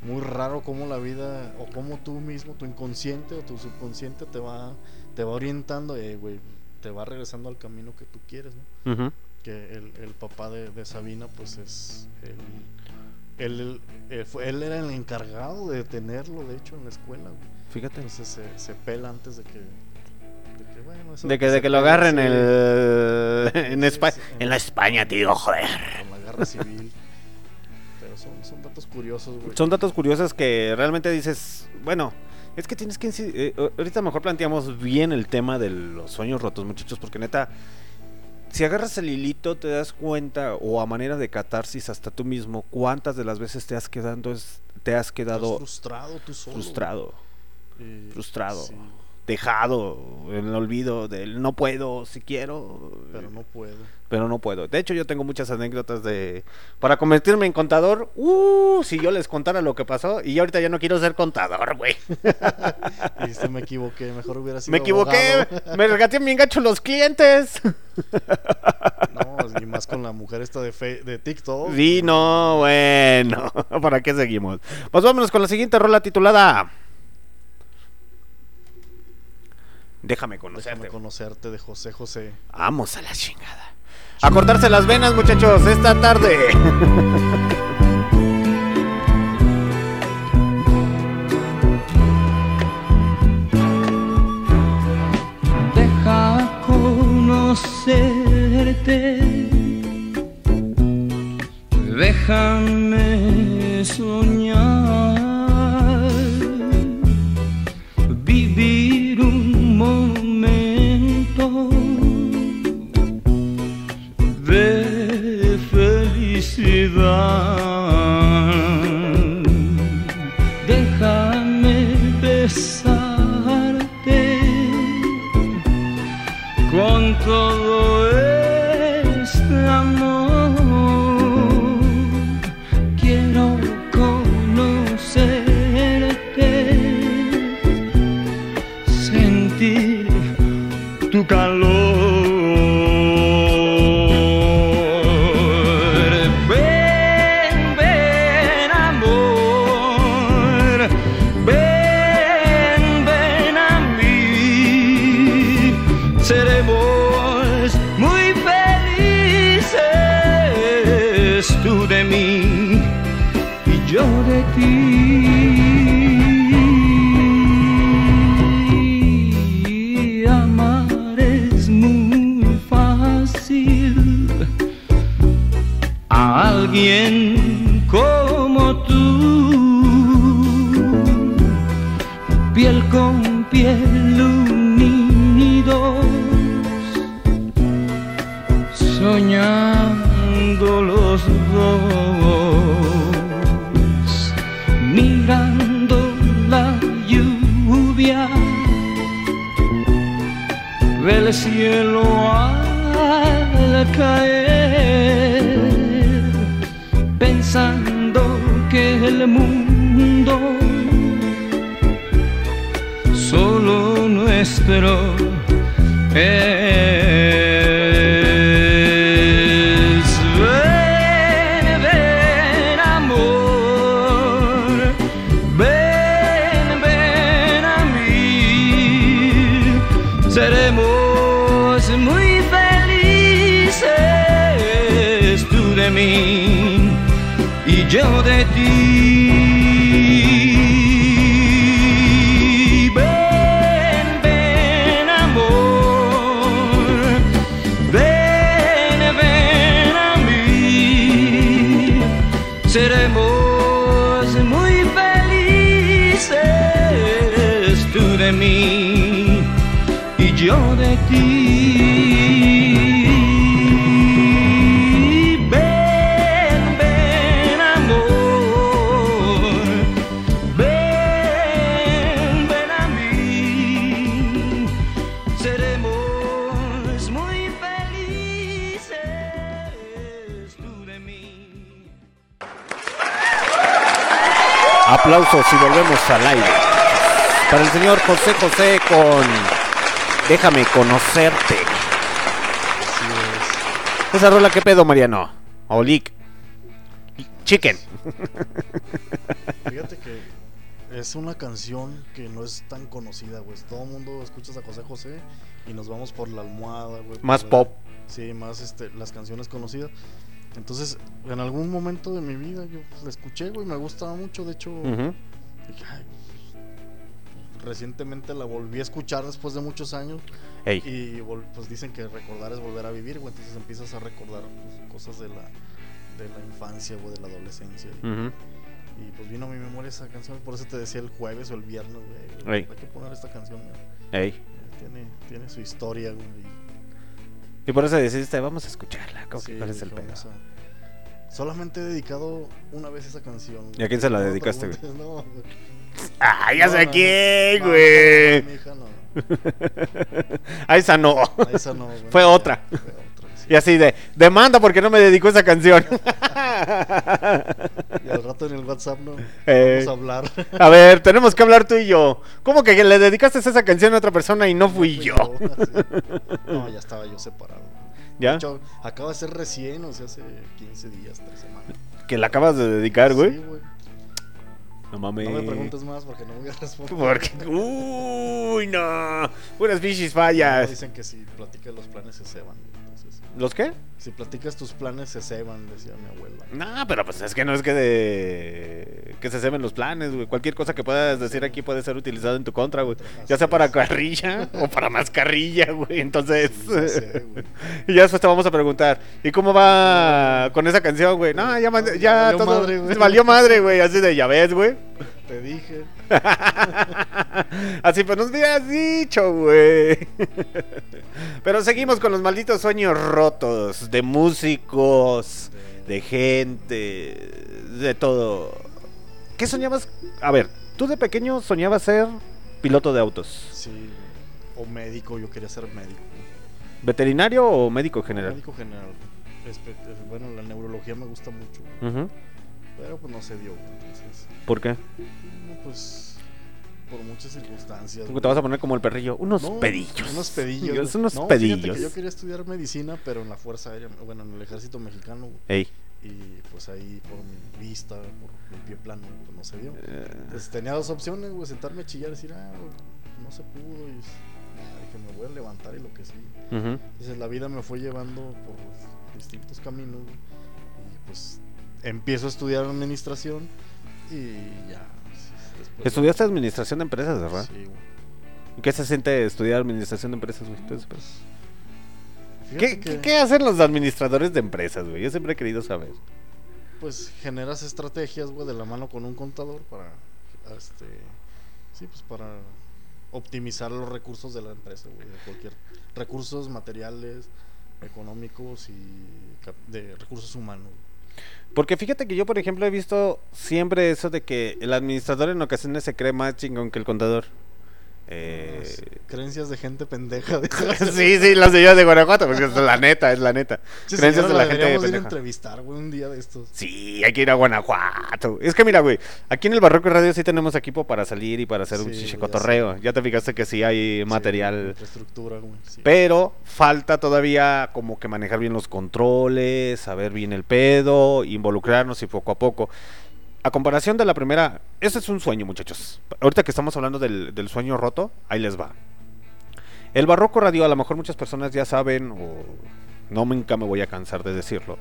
muy, muy raro cómo la vida o cómo tú mismo, tu inconsciente o tu subconsciente te va, te va orientando, eh, güey, te va regresando al camino que tú quieres, ¿no? Ujú. que el, el papá de, de Sabina pues es él, él, él fue- él era el encargado de tenerlo de hecho en la escuela güey. Fíjate. entonces se, se pela antes de que, bueno, eso De que, de que lo agarren sí, el... en, España. sí, en la España, tío, joder. con la guerra civil pero son, son datos curiosos güey Son datos curiosos que realmente dices, bueno, es que tienes que... inci- eh, ahorita mejor planteamos bien el tema de los sueños rotos, muchachos, porque neta, si agarras el hilito te das cuenta, o a manera de catarsis hasta tú mismo, cuántas de las veces te has quedado, te has Estás quedado frustrado tú solo frustrado, y- frustrado. Dejado en el olvido del no puedo, si quiero, pero no puedo pero no puedo. De hecho, yo tengo muchas anécdotas de... Para convertirme en contador, uh, si yo les contara lo que pasó, y yo ahorita ya no quiero ser contador, güey. Dijiste, me equivoqué mejor hubiera sido Me equivoqué, abogado". me regateé bien gacho los clientes. no y más con la mujer esta de, fe- de TikTok Sí, no, bueno. ¿Para qué seguimos? Pues vámonos con la siguiente rola titulada. Déjame conocerte. Déjame conocerte de José José. Vamos a la chingada. A cortarse las venas, muchachos, esta tarde. deja conocerte. Déjame soñar, felicidad. José con Déjame conocerte. Esa rola, ¿qué pedo, Mariano? Olic. Chicken. Fíjate que es una canción que no es tan conocida, güey. Todo el mundo escucha a José José y nos vamos por la almohada, güey. Más pop. Sí, más este, las canciones conocidas. Entonces, en algún momento de mi vida yo la escuché, güey, me gustaba mucho. De hecho, Ujú. dije, "Ay, pues, recientemente la volví a escuchar después de muchos años. Ey. Y pues dicen que recordar es volver a vivir, güey. Entonces empiezas a recordar pues, cosas de la, de la infancia, güey, de la adolescencia. Y, Ujú. y, pues vino a mi memoria esa canción. Por eso te decía el jueves o el viernes, güey. Ey. Hay que poner esta canción, güey. Ey. Eh, Tiene, tiene su historia, güey. Y por eso decidiste, vamos a escucharla. ¿Cómo que Sí, ¿Cuál es el pedo? a- Solamente he dedicado una vez esa canción. ¿Y a quién se la dedicaste, güey? No, güey. Ah, ya No, sé no, quién, güey. A esa no. A esa no. Fue otra. Fue otra, sí. Y así de, demanda porque no me dedicó esa canción. Y al rato en el WhatsApp no Eh. vamos a hablar. A ver, tenemos que hablar tú y yo. ¿Cómo que le dedicaste esa canción a otra persona y no fui yo? No, ya estaba yo separado. ¿Ya? De hecho, acaba de ser recién, o sea, hace 15 días, 3 semanas. Que la acabas de dedicar, güey. Sí, güey. No mames. No me preguntes más porque no voy a responder. Porque. Uy, no. Puras bichis No, fallas. dicen que si platicas los planes se ceban. ¿Los qué? si platicas tus planes se ceban, decía mi abuela. No, pero pues es que no es que de... que se semen los planes, güey. Cualquier cosa que puedas decir aquí puede ser utilizado en tu contra, güey. Ya sea para carrilla o para más carrilla, güey. Entonces... Ya sé, güey. y ya después te vamos a preguntar, ¿y cómo va con esa canción, güey? No, ya, Valió todo... madre, güey. Valió madre, güey. Así de, ya ves, güey. Te dije. Así pues nos hubieras dicho, güey. Pero seguimos con los malditos sueños rotos de músicos, de gente, de todo. ¿Qué soñabas? A ver, tú de pequeño soñabas ser piloto de autos. Sí. O médico, yo quería ser médico. ¿Veterinario o médico general? Médico general. Eh, Bueno, la neurología me gusta mucho. Pero pues no se dio. Entonces, ¿Por qué? no, pues por muchas circunstancias. Porque te vas a poner como el perrillo. Unos No, pedillos. Unos pedillos. Dios, unos No, pedillos. que yo quería estudiar medicina, pero en la Fuerza Aérea, bueno, en el ejército mexicano. Ey. Y pues ahí por mi vista, por mi pie plano, pues no se dio. eh, Entonces tenía dos opciones, güey, sentarme a chillar y decir, ah, güey, no se pudo. Y dije, me voy a levantar y lo que sí. ujú. Entonces la vida me fue llevando por distintos caminos y pues empiezo a estudiar administración y ya. después- Estudiaste administración de empresas, ¿verdad? Sí, güey. ¿Y ¿Qué se siente estudiar administración de empresas, güey? Entonces, pues, ¿Qué, que, qué- hacen los administradores de empresas, güey? Yo siempre he querido saber. Pues generas estrategias, güey, de la mano con un contador para, este, sí, pues para optimizar los recursos de la empresa, güey, de cualquier recursos materiales, económicos y de recursos humanos. Porque fíjate que yo, por ejemplo, he visto siempre eso de que el administrador en ocasiones se cree más chingón que el contador. Eh, creencias de gente pendeja. De sí, sí, las señoras de Guanajuato, porque es la neta, es la neta. Che, Creencias señora, de la gente deberíamos ir a pendeja. entrevistar, güey, un día de estos. Sí, hay que ir a Guanajuato. Es que mira, güey, aquí en el Barroco Radio sí tenemos equipo para salir y para hacer un Sí, chiche ya cotorreo. Ya te fijaste que sí hay material. infraestructura, güey. sí. Pero falta todavía como que manejar bien los controles, saber bien el pedo, involucrarnos y poco a poco. A comparación de la primera, ese es un sueño, muchachos. Ahorita que estamos hablando del, del sueño roto, ahí les va. El Barroco Radio, a lo mejor muchas personas ya saben, o no nunca me voy a cansar de decirlo.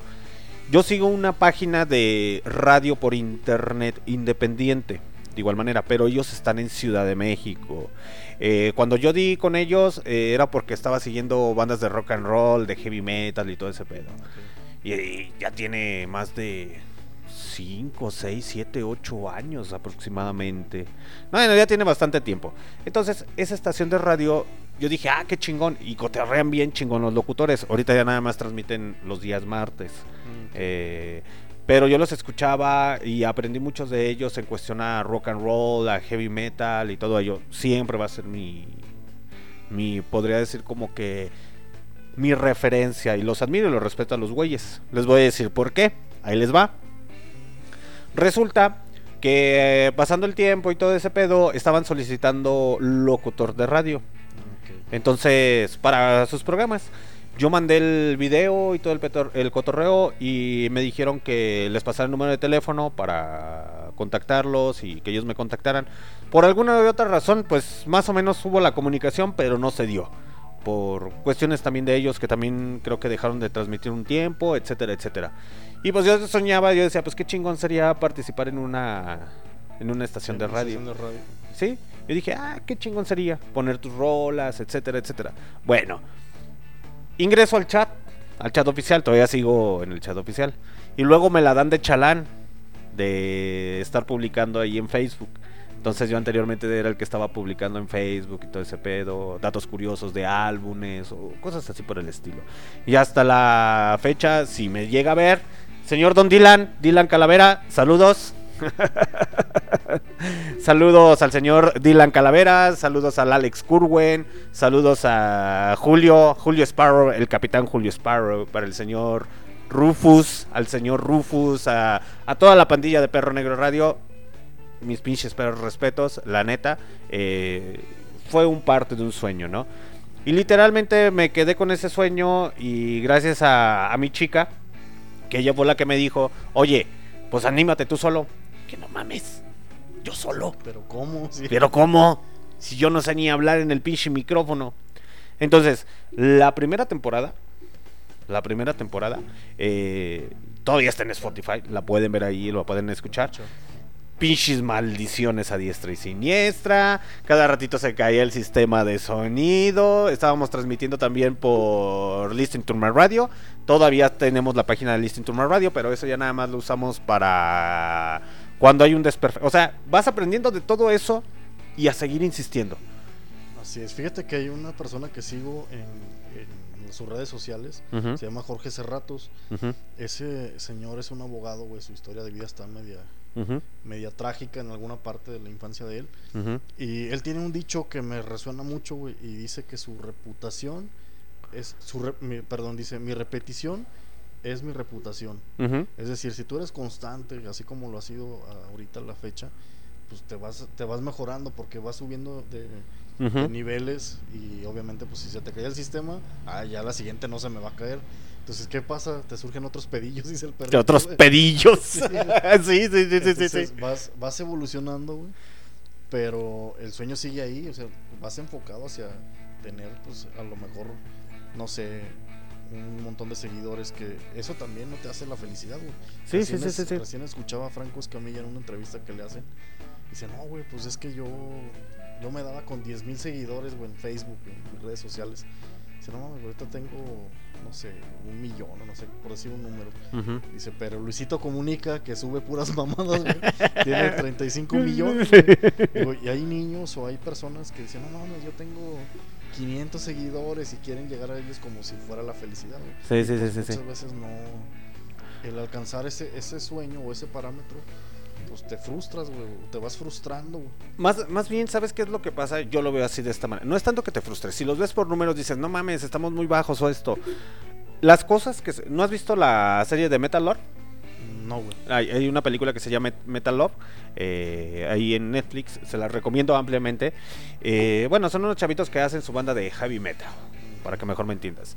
Yo sigo una página de radio por internet independiente, de igual manera, pero ellos están en Ciudad de México. Eh, cuando yo di con ellos eh, era porque estaba siguiendo bandas de rock and roll, de heavy metal y todo ese pedo. Y, y ya tiene más de 5, 6, 7, 8 años aproximadamente. No, no, ya tiene bastante tiempo. Entonces, esa estación de radio, yo dije, ah, qué chingón. Y coterrean bien chingón los locutores. Ahorita ya nada más transmiten los días martes. Mm, Eh, pero yo los escuchaba y aprendí muchos de ellos en cuestión a rock and roll, a heavy metal y todo ello. Siempre va a ser mi, mi podría decir como que mi referencia y los admiro y los respeto a los güeyes. Les voy a decir por qué. Ahí les va. Resulta que eh, pasando el tiempo y todo ese pedo estaban solicitando locutor de radio. Entonces, para sus programas, yo mandé el video y todo el, petor- el cotorreo y me dijeron que les pasara el número de teléfono para contactarlos y que ellos me contactaran. Por alguna u otra razón, pues más o menos hubo la comunicación, pero no se dio. Por cuestiones también de ellos que también creo que dejaron de transmitir un tiempo, etcétera, etcétera. Y pues yo soñaba, yo decía, pues qué chingón sería participar en una en una estación de radio. estación de radio. ¿Sí? Yo dije, ah, qué chingón sería poner tus rolas, etcétera, etcétera. Bueno, ingreso al chat, al chat oficial, todavía sigo en el chat oficial. Y luego me la dan de chalán, de estar publicando ahí en Facebook. Entonces yo anteriormente era el que estaba publicando en Facebook y todo ese pedo, datos curiosos de álbumes o cosas así por el estilo. Y hasta la fecha, si me llega a ver, señor Don Dylan, Dylan Calavera, saludos. saludos al señor Dylan Calavera, saludos al Alex Curwen, saludos a Julio, Julio Sparrow, el capitán Julio Sparrow, para el señor Rufus, al señor Rufus, a, a toda la pandilla de Perro Negro Radio, mis pinches perros respetos, la neta, eh, fue un parte de un sueño, ¿no? Y literalmente me quedé con ese sueño y gracias a, a mi chica, que ella fue la que me dijo, oye, pues anímate tú solo. Que no mames, yo solo. Pero ¿cómo? Sí. Pero ¿cómo? Si yo no sé ni hablar en el pinche micrófono. Entonces, la primera temporada, la primera temporada, eh, todavía está en Spotify, la pueden ver ahí, lo pueden escuchar. Pinches maldiciones a diestra y siniestra. Cada ratito se caía el sistema de sonido. Estábamos transmitiendo también por Listen to Radio. Todavía tenemos la página de Listen to Radio, pero eso ya nada más lo usamos para cuando hay un desperfecto. O sea, vas aprendiendo de todo eso y a seguir insistiendo. Así es. Fíjate que hay una persona que sigo en, en sus redes sociales. Se llama Jorge Cerratos. Ese señor es un abogado, güey. Su historia de vida está media, media trágica en alguna parte de la infancia de él. Y él tiene un dicho que me resuena mucho, güey, y dice que su reputación es su re- mi- perdón, dice, mi repetición es mi reputación. Es decir, si tú eres constante, así como lo ha sido ahorita la fecha, pues te vas te vas mejorando porque vas subiendo de, niveles y obviamente pues si se te cae el sistema, ah, ya la siguiente no se me va a caer. Entonces, ¿qué pasa? Te surgen otros pedillos, dice el perro. Otros pedillos. sí, sí, sí, sí, sí, Entonces, sí. Vas, vas evolucionando, güey. Pero el sueño sigue ahí, o sea, vas enfocado hacia tener, pues, a lo mejor, no sé, un montón de seguidores que eso también no te hace la felicidad, güey. Sí, sí, Recién sí, es- sí, sí. Recién escuchaba a Franco Escamilla en una entrevista que le hacen. Dice, no, güey, pues es que yo, yo me daba con 10 mil seguidores, güey, en Facebook, en mis redes sociales. Dice, no mames, ahorita tengo, no sé, un millón, o no sé, por decir un número. Dice, pero Luisito Comunica, que sube puras mamadas, güey, tiene 35 millones. Digo, y hay niños o hay personas que dicen, no mames, yo tengo 500 seguidores y quieren llegar a ellos como si fuera la felicidad. güey". Sí, sí, sí, sí. Muchas veces no. El alcanzar ese, ese sueño o ese parámetro, pues te frustras, güey, te vas frustrando. güey. Más, más bien, ¿sabes qué es lo que pasa? Yo lo veo así de esta manera. No es tanto que te frustres. Si los ves por números, dices, no mames, estamos muy bajos o esto. Las cosas que... ¿No has visto la serie de Metal Lord? No, güey. Hay, hay una película que se llama Metal Love, eh, ahí en Netflix, se la recomiendo ampliamente. Eh, bueno, son unos chavitos que hacen su banda de heavy metal, para que mejor me entiendas.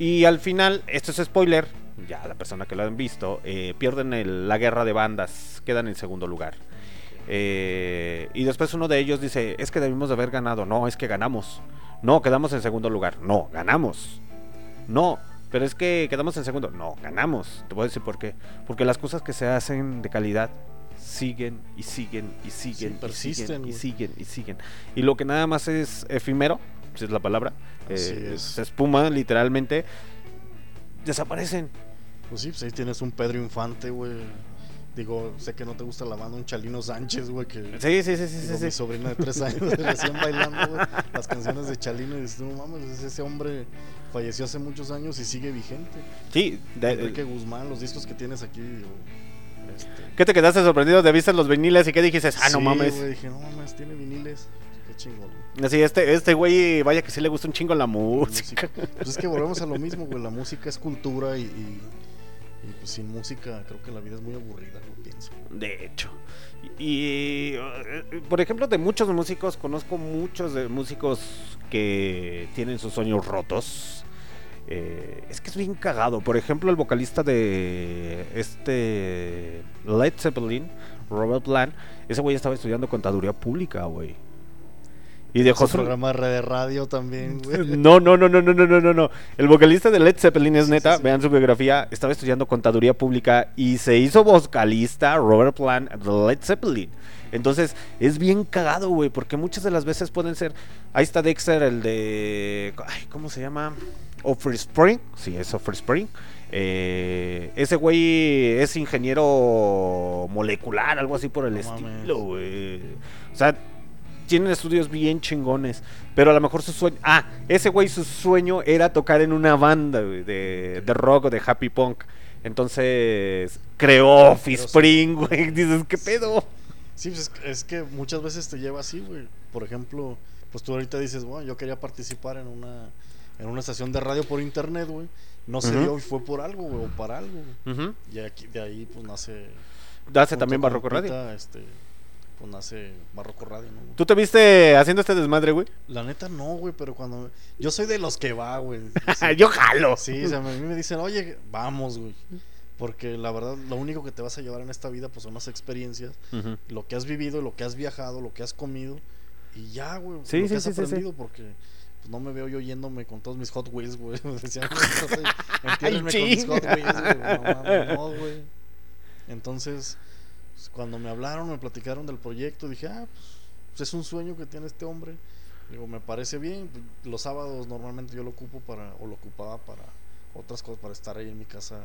Y al final, esto es spoiler, ya la persona que lo han visto, eh, pierden el- la guerra de bandas, quedan en segundo lugar. Eh, y después uno de ellos dice, es que debimos de haber ganado, no, es que ganamos. No, quedamos en segundo lugar, no, ganamos. No, pero es que quedamos en segundo. No, ganamos. Te voy a decir por qué. Porque las cosas que se hacen de calidad siguen y siguen y siguen y persisten, siguen y siguen y siguen. Y lo que nada más es efímero, si es la palabra, Así eh, es. se espuma literalmente, desaparecen. Pues sí, pues ahí tienes un Pedro Infante, güey. Digo, sé que no te gusta la banda, un Chalino Sánchez, güey, que... Sí, sí, sí, sí, Digo, sí, mi sí. sobrina de tres años recién bailando güey, las canciones de Chalino y dices, no mames, ese- hombre falleció hace muchos años y sigue vigente. Sí, de- Enrique Guzmán, los discos que tienes aquí, digo, este, ¿Qué te quedaste sorprendido de viste los viniles y qué dijiste? Ah, no sí, mames. dije, no mames, tiene viniles, qué chingón. Así, este, este güey, vaya que sí le gusta un chingo la La música. Pues es que volvemos a lo mismo, güey, la música es cultura y, y, y, pues sin música creo que la vida es muy aburrida, lo pienso. De hecho. Y, eh, por ejemplo, de muchos músicos, conozco muchos de músicos que tienen sus sueños rotos. Eh, es que es bien cagado. Por ejemplo, el vocalista de este Led Zeppelin, Robert Plant, ese güey estaba estudiando contaduría pública, güey. Y dejó su programa de radio también, güey. No, no, no, no, no, no, no, no. El vocalista de Led Zeppelin es neta, vean su biografía, estaba estudiando contaduría pública y se hizo vocalista Robert Plant de Led Zeppelin. Entonces, es bien cagado, güey, porque muchas de las veces pueden ser. Ahí está Dexter, el de. ¿Cómo se llama? Offer Spring Sí, es Offspring. Eh, ese güey es ingeniero molecular, algo así por el estilo, güey. O sea, tienen estudios bien chingones. Pero a lo mejor su sueño. Ah, ese güey, su sueño era tocar en una banda güey, de, de rock o de happy punk. Entonces creó Offspring, güey. Dices, ¿qué pedo? Sí, pues es, que- es que muchas veces te lleva así, güey. Por ejemplo, pues tú ahorita dices, bueno, yo quería participar en una en una estación de radio por internet, güey. No se dio y fue por algo, güey, o para algo. güey. Y aquí, de ahí, pues nace. Junto también Barroco Radio. Este, pues nace Barroco Radio, ¿no? güey? ¿Tú te viste haciendo este desmadre, güey? La neta no, güey, pero cuando... Yo soy de los que va, güey. Yo jalo. Sí, o sea, a mí me dicen, oye, vamos, güey. Porque la verdad, lo único que te vas a llevar en esta vida, pues son las experiencias, lo que has vivido, lo que has viajado, lo que has comido. Y ya, güey. Sí, lo sí, que has sí, aprendido, porque pues, no me veo yo yéndome con todos mis Hot Wheels, güey. Decían, entiérrenme con mis Hot. Wheels, güey. No, güey. Entonces, cuando me hablaron, me platicaron del proyecto, dije, ah, pues, pues, es un sueño que tiene este hombre. Digo, me parece bien. Los sábados normalmente yo lo ocupo para, o lo ocupaba para otras cosas, para estar ahí en mi casa,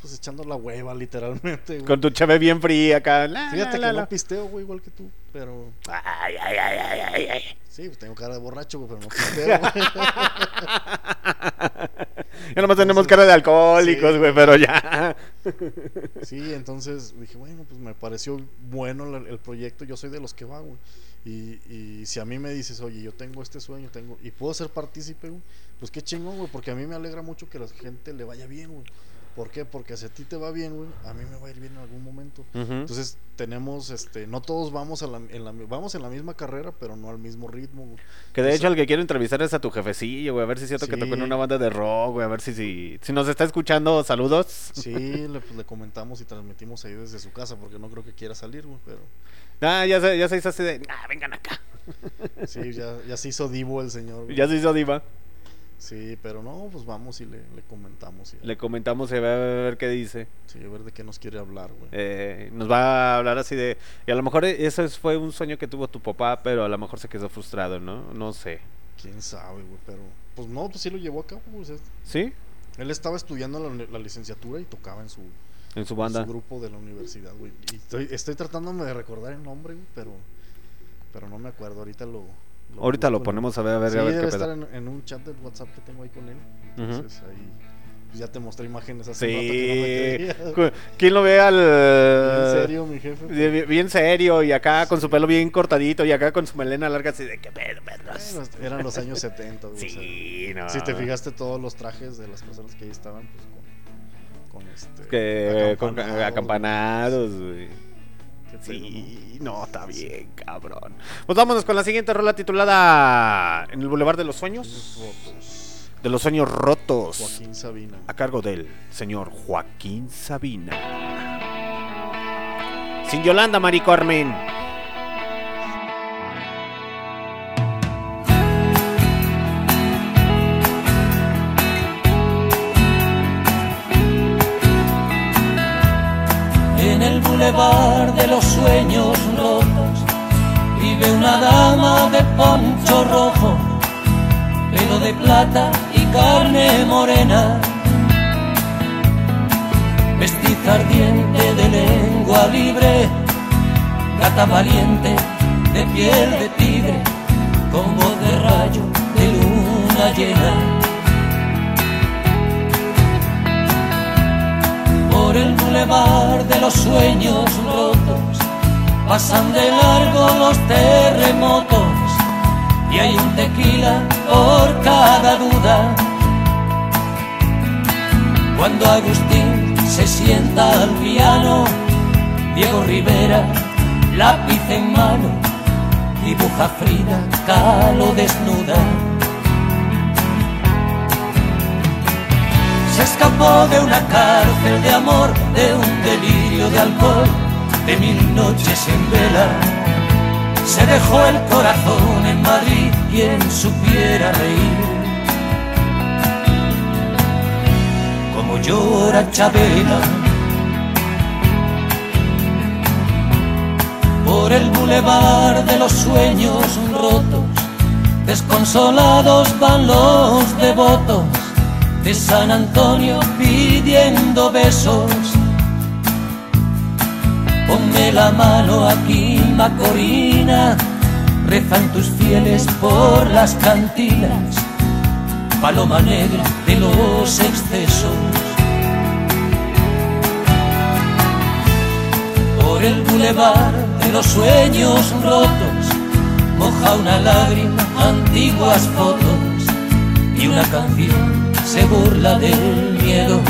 pues echando la hueva, literalmente. güey. Con tu chave bien fría acá. la, Fíjate la, que la, no pisteo, güey, igual que tú, pero Ay, ay, ay, ay, ay, ay. sí, pues tengo cara de borracho, güey, pero no pisteo. güey. Ya nomás tenemos cara de alcohólicos, Sí. güey, pero ya. Sí, entonces dije, bueno, pues me pareció bueno el proyecto, yo soy de los que va, güey. Y, y si a mí me dices, oye, yo tengo este sueño, tengo y puedo ser partícipe, güey, pues qué chingón, güey, porque a mí me alegra mucho que la gente le vaya bien, güey. ¿Por qué? Porque si a ti te va bien, güey, a mí me va a ir bien en algún momento. Entonces tenemos, este, no todos vamos a la, en la, vamos en la misma carrera, pero no al mismo ritmo, güey. Que de hecho el que quiero entrevistar es a tu jefecillo, güey. A ver si es cierto que tocó en una banda de rock, güey. A ver si, si, si nos está escuchando, saludos. Sí, le, pues, le comentamos y transmitimos ahí desde su casa, porque no creo que quiera salir, güey, pero Ah, ya se, ya se hizo así de, ah, vengan acá. sí, ya, ya se hizo divo el señor. güey. Ya se hizo diva. Sí, pero no, pues vamos y le, le comentamos. Y, Le comentamos y a ver, a ver qué dice. Sí, a ver de qué nos quiere hablar, güey. Eh, nos va a hablar así de... Y a lo mejor eso es- fue un sueño que tuvo tu papá, pero a lo mejor se quedó frustrado, ¿no? No sé. Quién sabe, güey, pero pues no, pues sí lo llevó a cabo. pues, es- ¿Sí? él estaba estudiando la, licenciatura y tocaba en su, En su en banda. su grupo de la universidad, güey. Y estoy, estoy tratándome de recordar el nombre, güey, pero, pero no me acuerdo. Ahorita lo. Ahorita lo ponemos a ver, a ver, Sí, a ver debe qué estar en, en un chat de WhatsApp que tengo ahí con él. Entonces ahí pues, ya te mostré imágenes hace un rato Sí. que no me ¿Quién lo ve al... En serio, mi jefe. Bien, bien- bien serio y acá con su pelo bien cortadito y acá con su melena larga así de qué pedo, perros. Bueno, eran los años 70, güey. o sea, Sí, no. Si te fijaste todos los trajes de las personas que ahí estaban, pues con, con este. Que con acampanados, acampanados, güey. Sí, no, está bien, cabrón. Pues vámonos con la siguiente rola titulada En el Boulevard de los Sueños. De los sueños rotos. Joaquín Sabina. A cargo del señor Joaquín Sabina. Sin Yolanda, Mari Carmen. De los sueños rotos vive una dama de poncho rojo, pelo de plata y carne morena, vestiza ardiente de lengua libre, gata valiente de piel de tigre, con voz de rayo de luna llena. Por el bulevar de los sueños rotos. Pasan de largo los terremotos y hay un tequila por cada duda. Cuando Agustín se sienta al piano, Diego Rivera, lápiz en mano, dibuja Frida, calo desnuda. Se escapó de una cárcel de amor, de un delirio de alcohol, de mil noches en vela. Se dejó el corazón en Madrid, quien supiera reír. Como llora Chabela. Por el bulevar de los sueños rotos, desconsolados van los devotos de San Antonio pidiendo besos. Ponme la mano aquí, Macorina, rezan tus fieles por las cantinas, paloma negra de los excesos. Por el bulevar de los sueños rotos, moja una lágrima antiguas fotos y una canción se burla del miedo.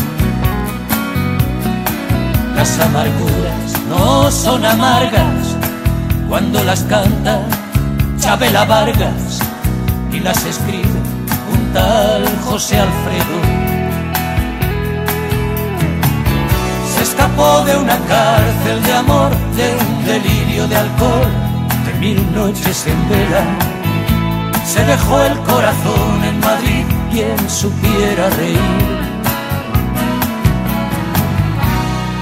Las amarguras no son amargas, cuando las canta Chabela Vargas y las escribe un tal José Alfredo. Se escapó de una cárcel de amor, de un delirio de alcohol, de mil noches en vela. Se dejó el corazón en Madrid, quien supiera reír.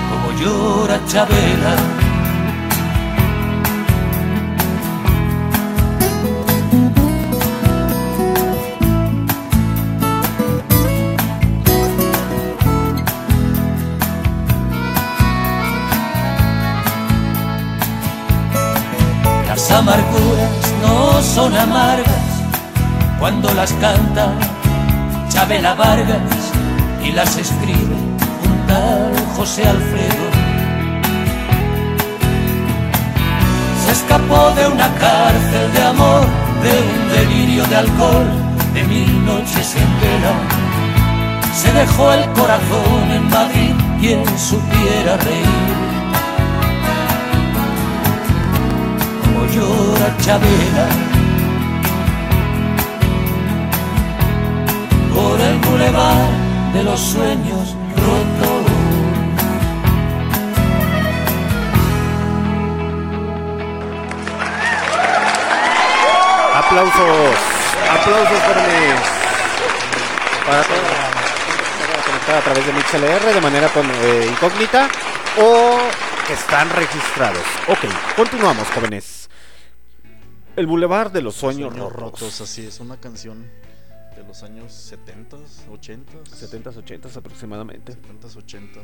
Como llora Chabela. Las amarguras no son amargas cuando las canta Chabela Vargas y las escribe un tal José Alfredo. Se escapó de una cárcel de amor, de un delirio de alcohol, de mil noches en vela. Se dejó el corazón en Madrid, quien supiera reír. Como llora Chabela los sueños rotos. Aplausos, aplausos jóvenes. Para todos a través de MixLR de manera con, eh, incógnita o que están registrados. Ok, continuamos jóvenes. El Boulevard de los Sueños, Sueños rotos. rotos, así es, una canción de los años 70, 80, 70s, 80s aproximadamente. 70, 80.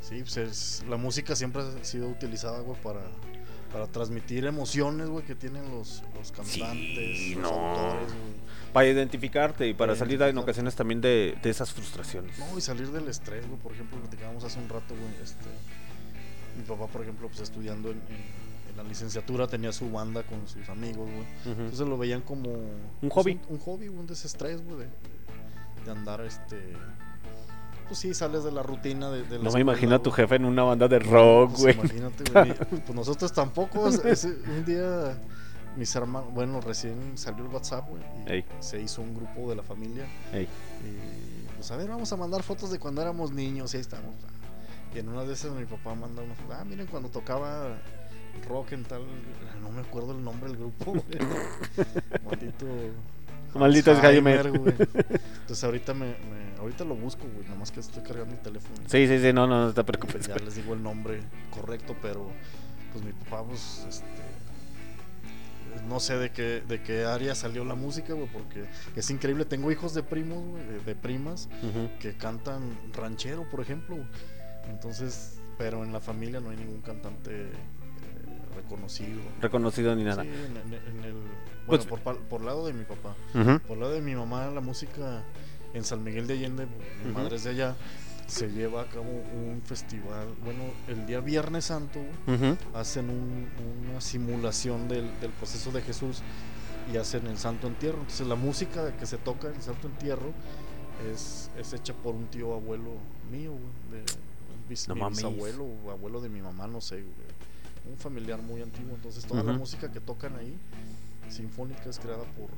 Sí, pues es- la música siempre ha sido utilizada, güey, para, para transmitir emociones, güey, que tienen los, los cantantes, Sí, los no. autores, güey. Para identificarte y para Para salir en ocasiones también de, de esas frustraciones. No, y salir del estrés, güey. Por ejemplo, platicábamos hace un rato, güey. Este, mi papá, por ejemplo, pues estudiando en, en- en la licenciatura, tenía su banda con sus amigos, güey. Entonces lo veían como. pues, hobby. Un, un hobby, un desestrés, güey. De, andar, este. Pues sí, sales de la rutina de, de la No me imagino a tu jefe en una banda de rock, Pues güey. imagínate, güey. Pues nosotros tampoco. es- un día, mis hermanos. Bueno, recién salió el WhatsApp, güey. Y Ey. se hizo un grupo de la familia. Ey. Y pues a ver, vamos a mandar fotos de cuando éramos niños y ahí estamos. Y en una de esas mi papá manda una foto. Ah, miren cuando tocaba rock en tal. No me acuerdo el nombre del grupo. güey. Maldito. Maldito Alzheimer, Alzheimer. güey. Entonces ahorita me, me- ahorita lo busco, güey. Nomás que estoy cargando el teléfono. Sí, sí, sí, no, no, no te preocupes. Ya güey. les digo el nombre correcto, pero pues mi papá, pues, este. No sé de qué, de qué área salió la música, güey, porque es increíble. Tengo hijos de primos, güey, de, de primas, que cantan ranchero, por ejemplo. güey. Entonces, pero en la familia no hay ningún cantante reconocido. Reconocido ni nada. Sí, en, en- en el, Pues- bueno, por, pal- por lado de mi papá. Ujú. Por lado de mi mamá, la música en San Miguel de Allende, mi madre es de allá, se lleva a cabo un festival. Bueno, el día Viernes Santo hacen un- una simulación del, del proceso de Jesús y hacen el Santo Entierro. Entonces, la música que se toca en el Santo Entierro es, es hecha por un tío abuelo mío, de No mi bisabuelo o abuelo de mi mamá, no sé, güey, un familiar muy antiguo. Entonces, toda la música que tocan ahí, sinfónica, es creada por,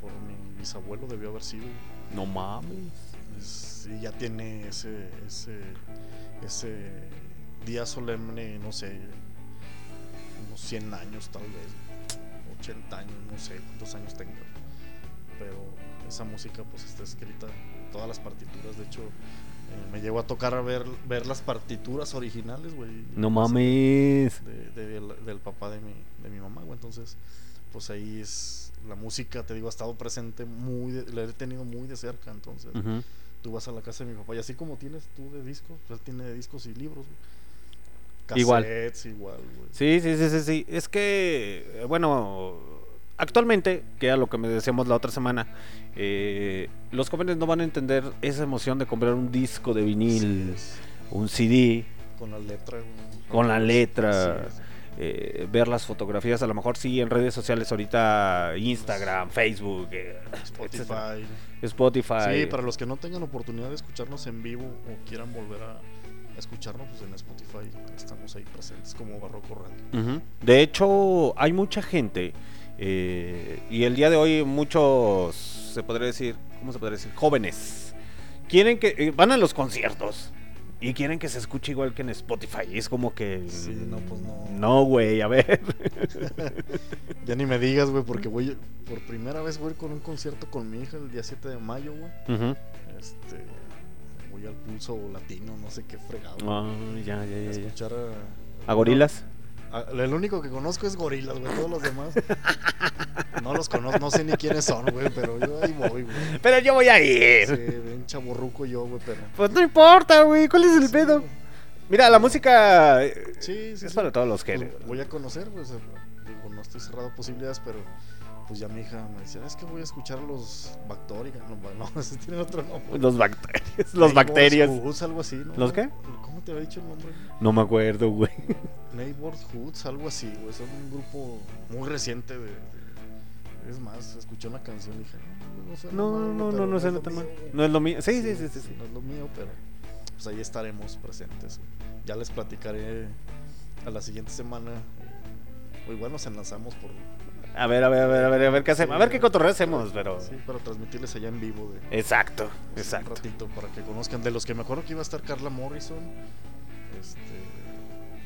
por mi bisabuelo, debió haber sido. No mames. Es- y ya tiene ese, ese, ese día solemne, no sé, unos 100 años tal vez, 80 años, no sé cuántos años tenga. Pero esa música pues está escrita, todas las partituras, de hecho, me llegó a tocar a ver, ver las partituras originales, güey. No mames. de- de- del, del papá de mi, de mi mamá, güey. Entonces, pues ahí es la música, te digo, ha estado presente muy, de- la he tenido muy de cerca. Entonces, Ujú. tú vas a la casa de mi papá y así como tienes tú de discos, pues él tiene de discos y libros. güey. Igual. Cassettes, igual, güey. Sí, sí, sí, sí, sí. Es que, eh, bueno, actualmente, que era lo que me decíamos la otra semana, eh, los jóvenes no van a entender esa emoción de comprar un disco de vinil, un CD, Con la letra. con la letra, eh, ver las fotografías, a lo mejor sí en redes sociales ahorita, Instagram, Facebook, eh, etcétera. Spotify. Sí, para los que no tengan oportunidad de escucharnos en vivo o quieran volver a, escucharnos, pues en Spotify estamos ahí presentes como Barroco Radio. De hecho, hay mucha gente eh, y el día de hoy muchos, se podría decir, ¿cómo se podría decir? Jóvenes. Quieren que eh, van a los conciertos y quieren que se escuche igual que en Spotify. Y es como que Sí, no, pues no. no, güey, a ver. Ya ni me digas, güey, porque voy por primera vez voy con un concierto con mi hija el día 7 de mayo, güey. Este voy al pulso latino, no sé qué fregado. Ah, ya, ya, a ya, escuchar a, ¿A gorilas? A- el único que conozco es Gorilas, güey. Todos los demás no los conozco, no sé ni quiénes son, güey, pero yo ahí voy, güey. Pero yo voy a ir. Sí, bien chaborruco yo, güey, pero Pues no importa, güey. ¿Cuál es el Sí, pedo? güey. Mira, la música eh, Sí, sí, es sí. para todos los Pues, géneros. voy a conocer, pues digo, no estoy cerrado a posibilidades, pero pues ya mi hija me decía, es que voy a escuchar los Bactórica. No, bueno, no, ese tiene otro nombre. Los bacterias. Los bacterias. Hoods, algo así, ¿no? ¿Los qué? ¿Cómo te había dicho el nombre? No me acuerdo, güey. Neighbors Hoods, algo así, güey. Son un grupo muy reciente de. de- Es más, escuché una canción y dije, no, no, No, no, no, es se lo mío, güey". No es lo mío. Sí, sí, sí, sí. sí. No es lo mío, pero pues ahí estaremos presentes. Ya les platicaré a la siguiente semana. eh, O igual nos enlazamos por. A ver, a ver, a ver, a ver, a ver qué hacemos. A ver qué cotorreo hacemos, pero. Sí, para transmitirles allá en vivo. De, Exacto, un exacto. ratito para que conozcan. De los que me acuerdo que iba a estar Carla Morrison. Este.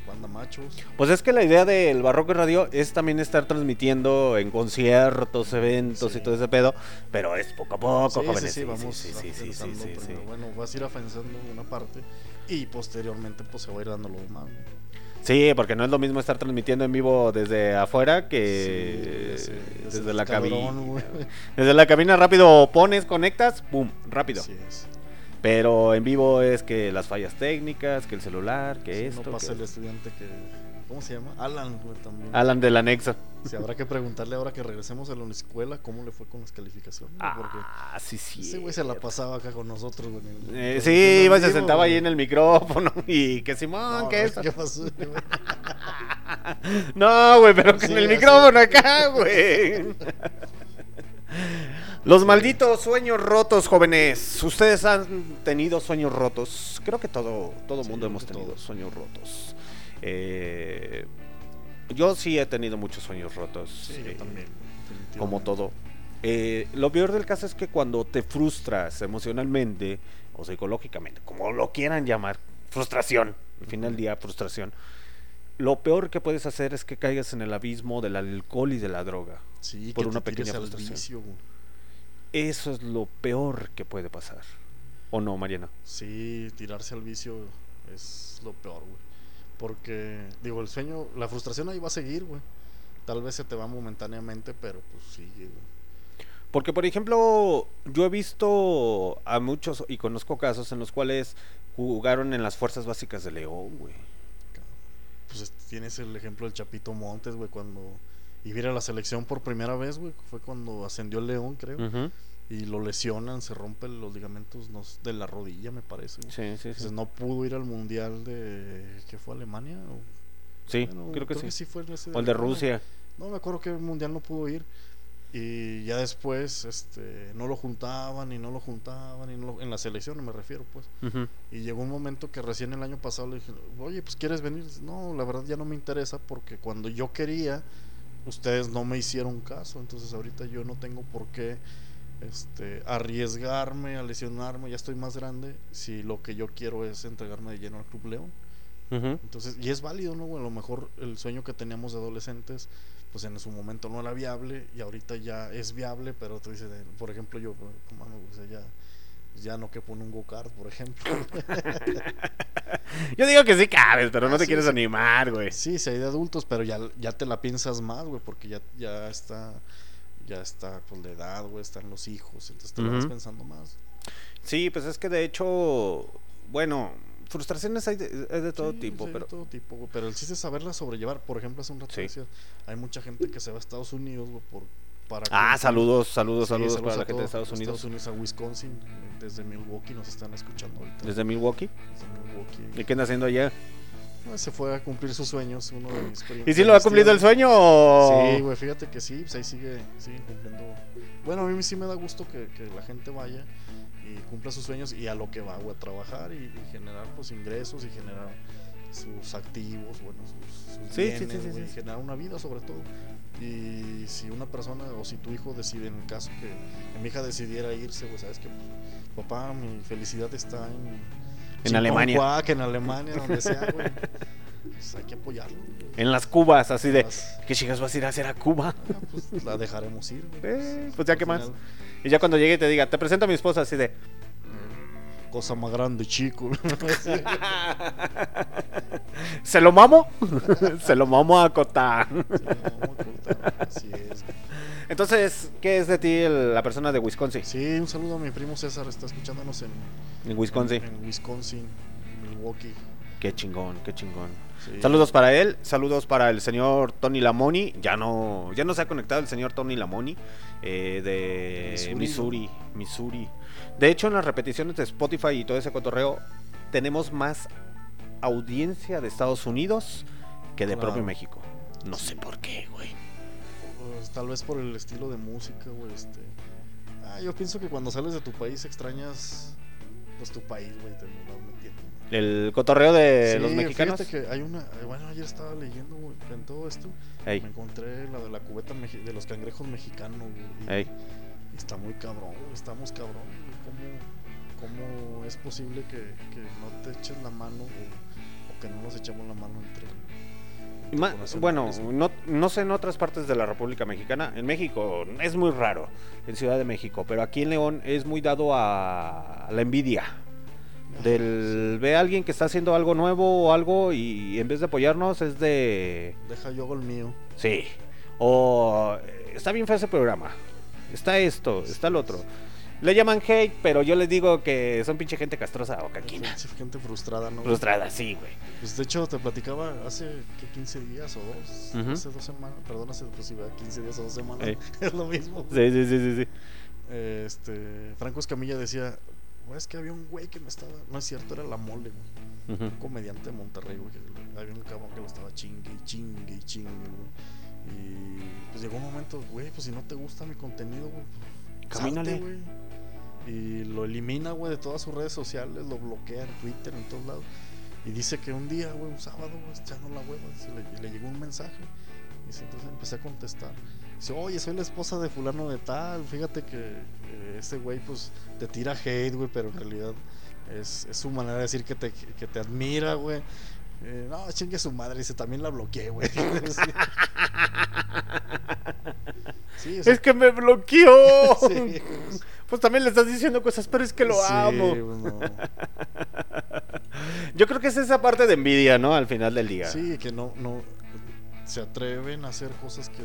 Banda Machos. Pues es que la idea del Barroco Radio es también estar transmitiendo en conciertos, eventos Sí. y todo ese pedo, pero es poco a poco, Sí, sí, jóvenes. sí, vamos sí, sí, sí, sí, sí, sí. Bueno, vas a ir afianzando una parte y posteriormente pues se va a ir dando lo demás. ¿no? Sí, porque no es lo mismo estar transmitiendo en vivo desde afuera que Sí, desde la cabina. Desde la cabina rápido pones, conectas, pum, rápido. Así es. Pero en vivo es que las fallas técnicas, que el celular, que Sí, esto. no pasa que- el estudiante que. ¿Cómo se llama? Alan, güey, también. Alan del anexo. Sí, habrá que preguntarle ahora que regresemos a la escuela cómo le fue con las calificaciones. porque Ah, sí, sí. ese güey se la pasaba acá con nosotros, güey. el- Eh, sí, iba y se sentaba ahí güey. en el micrófono y que Simón, No, que güey, esto. ¿Qué pasó, güey? No, güey, pero Sí, en el micrófono acá, güey. Los malditos sueños rotos, jóvenes. Ustedes han tenido sueños rotos. Creo que todo, todo mundo hemos tenido sueños rotos. Eh, yo sí he tenido muchos sueños rotos. Sí, yo eh, también. como todo. Eh, lo peor del caso es que cuando te frustras emocionalmente o psicológicamente, como lo quieran llamar, frustración, al final del día frustración, lo peor que puedes hacer es que caigas en el abismo del alcohol y de la droga. Sí, por que una te pequeña al frustración. vicio. Eso es lo peor que puede pasar. ¿O no, Mariana? Sí, tirarse al vicio es lo peor, güey. Porque, digo, el sueño, la frustración ahí va a seguir, güey. Tal vez se te va momentáneamente, pero pues sigue, güey. Porque, por ejemplo, yo he visto a muchos y conozco casos en los cuales jugaron en las fuerzas básicas de León, güey. Pues es- tienes el ejemplo del Chapito Montes, güey, cuando iba a ir a la selección por primera vez, güey. Fue cuando ascendió el León, creo. Ujú. Y lo lesionan, se rompen los ligamentos no de la rodilla, me parece. Sí, sí, sí. Entonces no pudo ir al mundial de. ¿Qué fue Alemania? O- Sí, bueno, creo que sí. fue en ese O el de. Rusia. No me acuerdo que el mundial no pudo ir. Y ya después este, no lo juntaban y no lo juntaban. Y no lo- en la selección me refiero, pues. Y llegó un momento que recién el año pasado le dije, oye, pues quieres venir. No, la verdad ya no me interesa porque cuando yo quería, ustedes no me hicieron caso. Entonces ahorita yo no tengo por qué este, arriesgarme a lesionarme. Ya estoy más grande. Si lo que yo quiero es entregarme de lleno al Club León. Entonces, y es válido, ¿no? A lo mejor el sueño que teníamos de adolescentes, pues en su momento no era viable y ahorita ya es viable, pero tú dices, por ejemplo, yo, pues, como, o sea, ya, ya no que pone un go-kart, por ejemplo. Yo digo que sí cabes, pero no Ah, te sí, quieres sí. animar, güey. sí, sí hay de adultos, pero ya, ya te la piensas más, güey, porque ya, ya está, ya está pues la edad, güey, están los hijos, entonces te lo vas Ujú. pensando más. Sí, pues es que de hecho, bueno, frustraciones hay de, hay de todo Sí, tipo, sí, pero... de todo tipo, güey, pero el chiste es saberla sobrellevar. Por ejemplo, hace un rato Sí. decías, hay mucha gente que se va a Estados Unidos, güey, por, para... Ah, saludos, saludos, Sí, saludos, para a la gente de Estados Unidos. Estados Unidos a Wisconsin, desde Milwaukee nos están escuchando ahorita. Desde Milwaukee. Desde Milwaukee. ¿Y qué anda haciendo allá? Ah, se fue a cumplir sus sueños, uno de mis. ¿Y si lo ha cumplido el sueño o...? Sí, güey, fíjate que sí, pues ahí sigue, sigue cumpliendo. Bueno, a mí sí me da gusto que, que la gente vaya y cumpla sus sueños y a lo que va, güey, a trabajar y, y generar pues ingresos y generar sus activos, bueno, sus, sus Sí, bienes, sí, güey, sí. y generar una vida sobre todo. Y si una persona o si tu hijo decide, en el caso que, que mi hija decidiera irse, pues sabes que pues, papá, mi felicidad está en, En Alemania. En Alemania, donde sea, güey. Pues hay que apoyarlo. En las cubas, así de, Las- ¿qué chicas vas a ir a hacer a Cuba? Ah, pues la dejaremos ir, güey. Eh, pues ya qué más. Y ya cuando llegue te diga, te presento a mi esposa así de, Cosa más grande, chico. ¿se lo mamo? Se lo mamo a Cota. Sí, no, puta, así es. güey. Entonces, ¿qué es de ti el- la persona de Wisconsin? Sí, un saludo a mi primo César, está escuchándonos en, En Wisconsin. en Wisconsin, Milwaukee. Qué chingón, qué chingón. Sí. Saludos para él, saludos para el señor Tony Lamoni. Ya no, ya no se ha conectado el señor Tony Lamoni eh, de Missouri, Missouri, Missouri. De hecho, en las repeticiones de Spotify y todo ese cotorreo, tenemos más audiencia de Estados Unidos que de Claro. propio México. No sé por qué, güey. Pues, tal vez por el estilo de música, güey. Este... Ah, yo pienso que cuando sales de tu país extrañas pues tu país, güey. Te no, no entiendo. El cotorreo de Sí, los mexicanos. Fíjate que hay una. eh, Bueno, ayer estaba leyendo, güey, en todo esto. Ey, Me encontré la de la cubeta de los cangrejos mexicanos, güey. está muy cabrón, estamos cabrón. güey, ¿Cómo, ¿Cómo es posible que, que no te echen la mano o, o que no nos echemos la mano entre. Ma- bueno, no, no sé en otras partes de la República Mexicana. En México es muy raro, en Ciudad de México, pero aquí en León es muy dado a la envidia. Del ve a alguien que está haciendo algo nuevo o algo y en vez de apoyarnos es de Deja yo el mío. sí. O eh, está bien feo ese programa. Está esto, está el otro. Le llaman hate, pero yo les digo que son pinche gente castrosa o caquina. Gente- Gente frustrada, ¿no? Frustrada, sí, güey. Pues de hecho te platicaba hace ¿qué, 15 días o dos, hace dos semanas, perdón, hace pues, iba 15 días o dos semanas, es lo mismo. Sí, sí, sí, sí, sí. Este, Franco Escamilla decía, "Güey, es que había un güey que me estaba, no es cierto, era la mole, güey. Un comediante de Monterrey, güey, que había un cabrón que lo estaba chingue y chingue y chingue, güey. Y pues llegó un momento, güey, pues si no te gusta mi contenido, güey, pues, Camínale. salte, güey. Y lo elimina, güey, de todas sus redes sociales, lo bloquea en Twitter, en todos lados. Y dice que un día, güey, un sábado, güey, echando la hueva, se le, le llegó un mensaje. Y entonces empecé a contestar. Dice, oye, soy la esposa de fulano de tal. Fíjate que eh, ese güey, pues, te tira hate, güey, pero en realidad es, es su manera de decir que te, que te admira, güey. Eh, no, chingue su madre, dice, también la bloqueé, güey. sí, o sea, Es que me bloqueó. sí, Pues también le estás diciendo cosas, pero es que lo sí, amo. no. Yo creo que es esa parte de envidia, ¿no? Al final del día. Sí, que no, no se atreven a hacer cosas que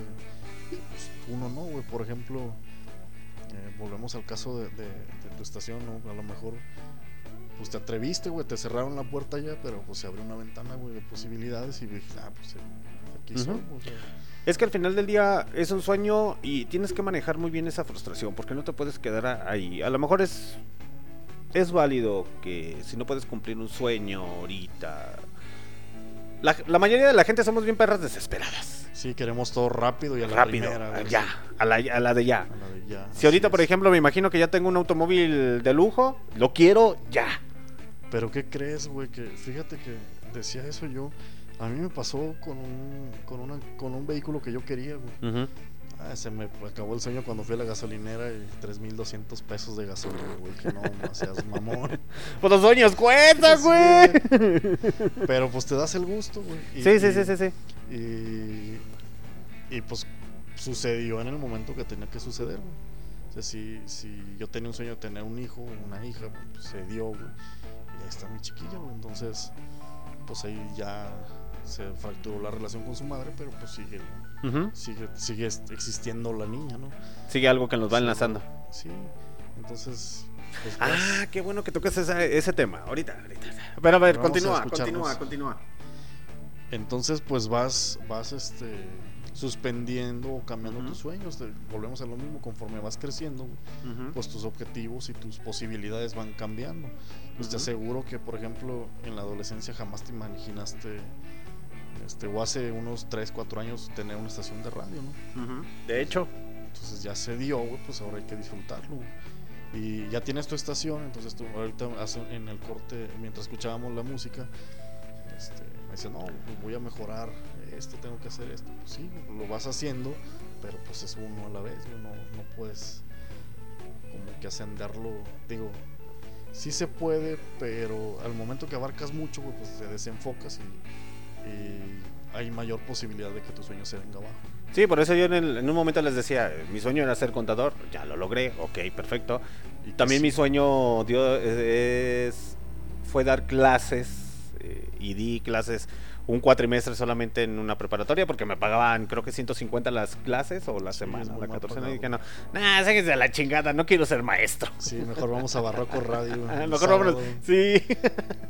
pues, uno no, güey. Por ejemplo, eh, volvemos al caso de, de- de tu estación, ¿no? A lo mejor, pues te atreviste, güey, te cerraron la puerta ya, pero pues se abrió una ventana, güey, de posibilidades y dije, ah, pues aquí soy, Ujú. o sea, Es que al final del día es un sueño y tienes que manejar muy bien esa frustración porque no te puedes quedar ahí. A lo mejor es es válido que si no puedes cumplir un sueño ahorita. La, la mayoría de la gente somos bien perras desesperadas. sí, queremos todo rápido y a la Rápido, primera, ya, a la, a la de ya. a la de ya, Si ahorita, por ejemplo, me imagino que ya tengo un automóvil de lujo, lo quiero ya. Pero ¿qué crees, güey? Que fíjate que decía eso yo. A mí me pasó con un, con una, con un vehículo que yo quería, güey. Ah, se me acabó el sueño cuando fui a la gasolinera y 3.200 pesos de gasolina, güey. Que no, no seas mamón. Pues los sueños cuentan, Sí, güey. Pero pues te das el gusto, güey. Y- Sí, sí, sí, sí, sí. Y, y pues sucedió en el momento que tenía que suceder, güey. O sea, si, si yo tenía un sueño de tener un hijo una hija, pues se dio, güey. Y ahí está mi chiquilla, güey. Entonces, pues ahí ya se fracturó la relación con su madre, pero pues sigue, sigue, sigue existiendo la niña, ¿no? Sigue algo que nos va Sí, enlazando. Sí, entonces. Pues, Ah, vas- qué bueno que toques ese, ese tema. Ahorita, ahorita. Pero a ver, Vamos a continúa, escucharnos. continúa, continúa. Entonces, pues vas, vas este, suspendiendo o cambiando tus sueños. Te- volvemos a lo mismo, conforme vas creciendo, pues tus objetivos y tus posibilidades van cambiando. Pues te aseguro que, por ejemplo, en la adolescencia jamás te imaginaste, este, o hace unos 3, 4 años, tener una estación de radio, ¿no? De hecho, Entonces ya se dio, güey, pues ahora hay que disfrutarlo. y ya tienes tu estación, entonces tú ahorita hace- en el corte, mientras escuchábamos la música, este, me decía, no, pues voy a mejorar esto, tengo que hacer esto. Pues sí, lo vas haciendo, pero pues es uno a la vez, güey, no, no puedes como que ascenderlo, digo, sí se puede, pero al momento que abarcas mucho, güey, pues te desenfocas y hay mayor posibilidad de que tu sueño se venga abajo. Sí, por eso yo en, el- en un momento les decía, mi sueño era ser contador, ya lo logré, ok, perfecto. Y También sí- mi sueño dio, es, fue dar clases eh, y di clases un cuatrimestre solamente en una preparatoria porque me pagaban creo que 150 las clases o la semana, la mal 14 y dije no, nah, sáquense de la chingada, no quiero ser maestro. Sí, mejor vamos a Barroco Radio. Mejor vámonos. Sí,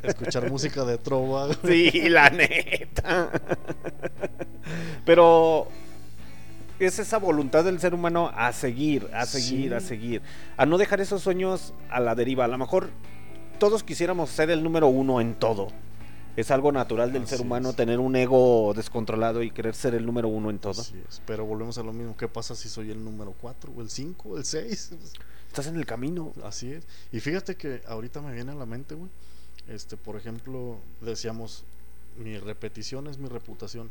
Escuchar música de trova. sí, la neta. Pero es esa voluntad del ser humano a seguir, a seguir, Sí. a seguir, a no dejar esos sueños a la deriva. A lo mejor todos quisiéramos ser el número uno en todo. Es algo natural del ser humano es. tener un ego descontrolado y querer ser el número uno en todo. Así es, pero volvemos a lo mismo. ¿Qué pasa si soy el número 4 o el 5 o el 6? Estás en el camino. Así es. Y fíjate que ahorita me viene a la mente, güey. Este, por ejemplo, decíamos, mi repetición es mi reputación.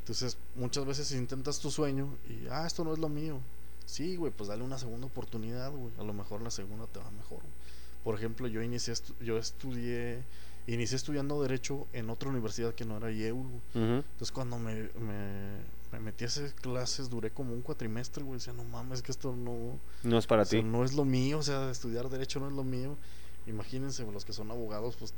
Entonces, muchas veces intentas tu sueño y, ah, esto no es lo mío. Sí, güey, pues dale una segunda oportunidad, güey. A lo mejor la segunda te va mejor. Por ejemplo, yo inicié, yo estudié, inicié estudiando Derecho en otra universidad que no era IEU. Entonces cuando me, me, me metí a hacer clases duré como un cuatrimestre, güey. Decía, no mames, que esto no, No es para o sea, ti. no es lo mío, o sea, estudiar derecho no es lo mío. Imagínense, los que son abogados, pues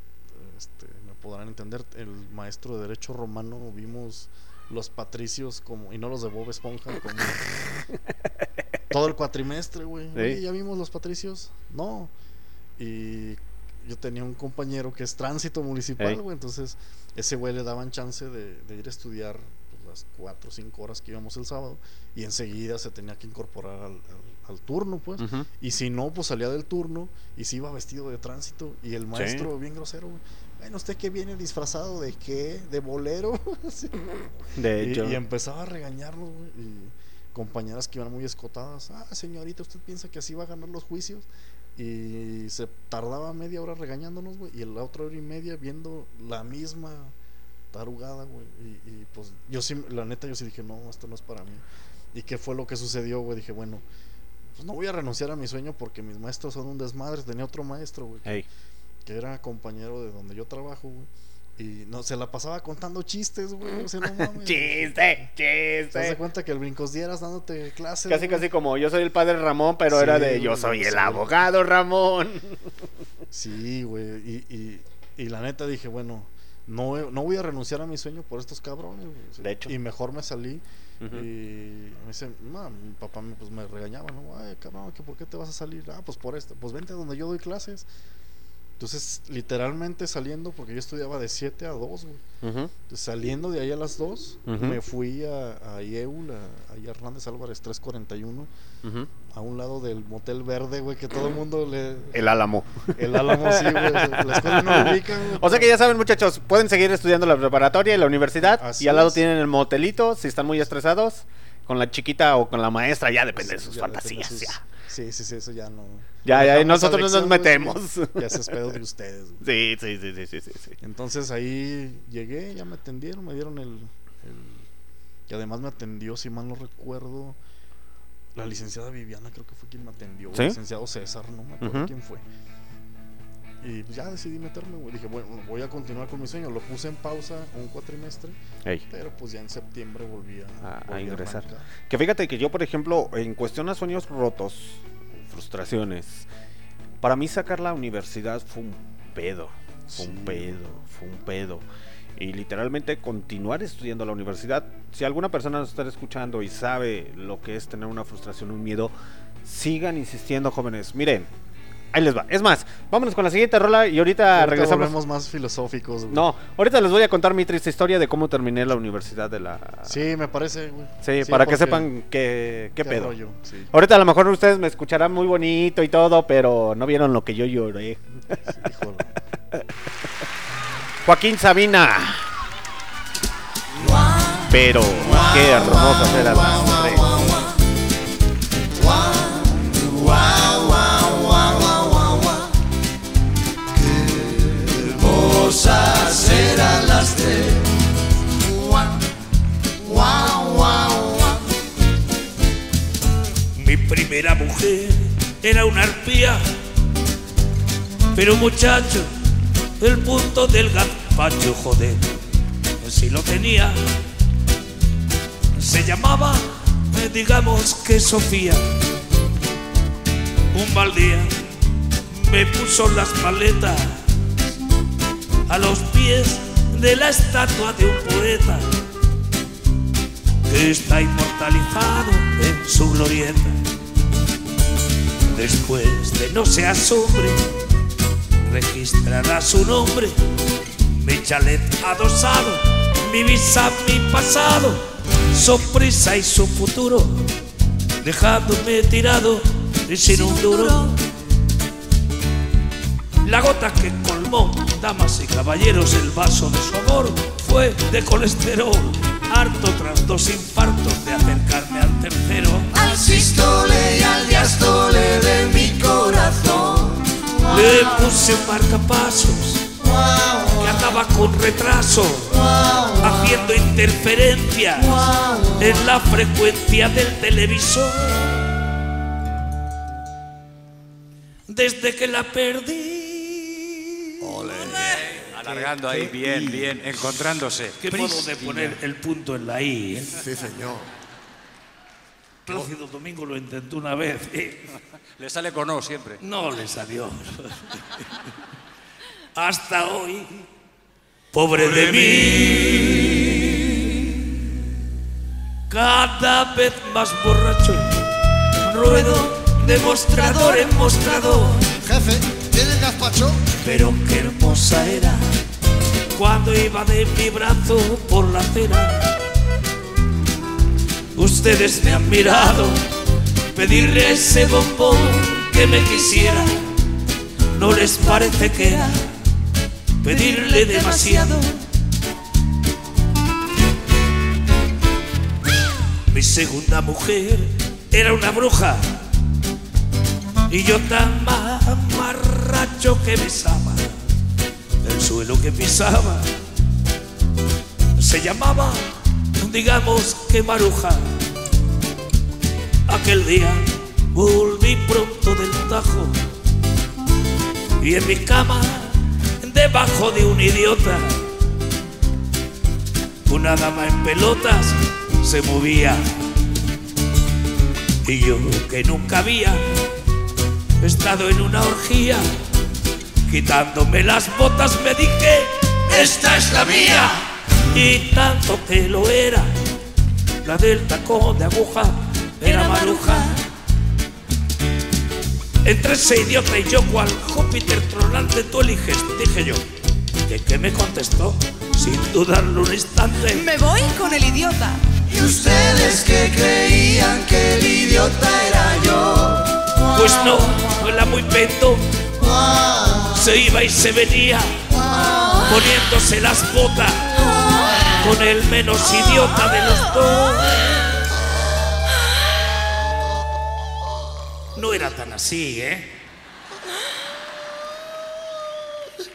este, me podrán entender. El maestro de derecho romano vimos los patricios como y no los de Bob Esponja como todo el cuatrimestre, güey. Sí. ¿Ya vimos los patricios? No. Y yo tenía un compañero que es tránsito municipal, Ey. güey. Entonces, ese güey le daban chance de, de ir a estudiar pues, las cuatro o cinco horas que íbamos el sábado. Y enseguida se tenía que incorporar al, al- al turno, pues. Y si no, pues salía del turno y se iba vestido de tránsito. Y el maestro, bien grosero, güey. Bueno, ¿usted qué viene disfrazado de qué? ¿De bolero? Sí. De Y- hecho. Y, empezaba a regañarnos, güey. Y compañeras que iban muy escotadas. Ah, señorita, ¿usted piensa que así va a ganar los juicios? Y se tardaba media hora regañándonos, güey. Y la otra hora y media viendo la misma tarugada, güey. Y, y, pues yo sí, la neta, yo sí dije, no, esto no es para mí. ¿Y qué fue lo que sucedió, güey? Dije, bueno, pues no voy a renunciar a mi sueño porque mis maestros son un desmadre. Tenía otro maestro, güey, que- que era compañero de donde yo trabajo, güey. Y no, se la pasaba contando chistes, güey. O sea, no mames. Chiste, ¿Te das chiste. cuenta que el brincos dieras dándote clases? Casi, güey? casi como yo soy el padre Ramón, pero Sí, era de yo soy el sí. abogado Ramón. Sí, güey. Y, y, y la neta dije, bueno, no, no voy a renunciar a mi sueño por estos cabrones, güey. De hecho. Y mejor me salí. Y me dice, no, mi papá me, pues, me regañaba, ¿no? Ay, cabrón, ¿que ¿por qué te vas a salir? Ah, pues por esto. Pues vente a donde yo doy clases. Entonces, literalmente saliendo, porque yo estudiaba de 7 a 2, güey. Entonces, saliendo de ahí a las 2, Ujú. me fui a, a IEUL, a, a Hernández Álvarez 341, Ujú. a un lado del motel verde, güey, que todo el mundo le... El Álamo. El Álamo, sí, güey. La escuela no ubican, güey. O sea que ya saben, muchachos, pueden seguir estudiando la preparatoria y la universidad. Así y al lado es. tienen el motelito, si están muy estresados, con la chiquita o con la maestra, ya depende de sus fantasías. depende de sus- ya. Sí, sí, sí, eso ya no. Ya, ya, nosotros no nos metemos. Ya se es pedo de ustedes, güey. Sí, sí, sí, sí, sí, sí. Entonces ahí llegué, ya me atendieron, me dieron el, el- que además me atendió, si mal no recuerdo, la licenciada Viviana, creo que fue quien me atendió, el licenciado César, no me acuerdo quién fue. Y pues ya decidí meterme, güey. Dije, bueno, voy a continuar con mi sueño. Lo puse en pausa un cuatrimestre, Ey. pero pues ya en septiembre volví a, A- a volví ingresar. arrancar. Que fíjate que yo, por ejemplo, en cuestión a sueños rotos, frustraciones, para mí sacar la universidad fue un pedo. Fue un Sí. pedo, fue un pedo. Y literalmente continuar estudiando la universidad. Si alguna persona nos está escuchando y sabe lo que es tener una frustración, un miedo, sigan insistiendo, jóvenes. Miren, ahí les va. Es más, vámonos con la siguiente rola y ahorita, Ahorita regresamos. volvemos más filosóficos, güey. No, ahorita les voy a contar mi triste historia de cómo terminé la universidad de la. Sí, me parece, güey. Sí, para que sepan qué, qué pedo. rollo, sí. Ahorita a lo mejor ustedes me escucharán muy bonito y todo, pero no vieron lo que yo lloré. Híjole. Joaquín Sabina. Pero qué hermosas eran las tres. Mi primera mujer era una arpía, pero muchacho, el punto del gazpacho, joder, si lo tenía. Se llamaba, eh, digamos que Sofía. Un mal día me puso las maletas a los pies de la estatua de un poeta que está inmortalizado en su glorieta. Después de no se asombre, registrará su nombre, mi chalet adosado, mi visa, mi pasado, sorpresa y su futuro, dejándome tirado y sin un duro. La gota que colmó, damas y caballeros, el vaso de su amor fue de colesterol, harto tras dos infartos de acercarme al tercero. Al sístole y al diastole de mi corazón. Le puse un marcapasos que andaba con retraso, haciendo interferencias en la frecuencia del televisor. Desde que la perdí. Alargando ahí, bien, bien, encontrándose. ¿Qué modo de poner el punto en la I? eh? Sí, señor. Plácido Domingo lo intentó una vez y Le sale con O siempre. no le salió. Hasta hoy, pobre de mí, cada vez más borracho, ruedo de mostrador en mostrador. Jefe, Pero qué hermosa era cuando iba de mi brazo por la acera. Ustedes me han mirado pedirle ese bombón que me quisiera. ¿No les parece que era pedirle demasiado? Mi segunda mujer era una bruja y yo tan mamarracho que besaba el suelo que pisaba. Se llamaba, digamos que Maruja. Aquel día volví pronto del tajo y en mi cama, debajo de un idiota, una dama en pelotas se movía. Y yo que nunca había estado en una orgía, quitándome las botas me dije, esta es la mía. Y tanto que lo era, la del tacón de aguja era maruja. Entre ese idiota y yo, cual Júpiter tronante, tú eliges, dije yo. ¿De qué me contestó? Sin dudarlo un instante. Me voy con el idiota. Y ustedes que creían que el idiota era yo. Pues no, era muy peto. Se iba y se venía, poniéndose las botas con el menos idiota de los dos. No era tan así, ¿eh?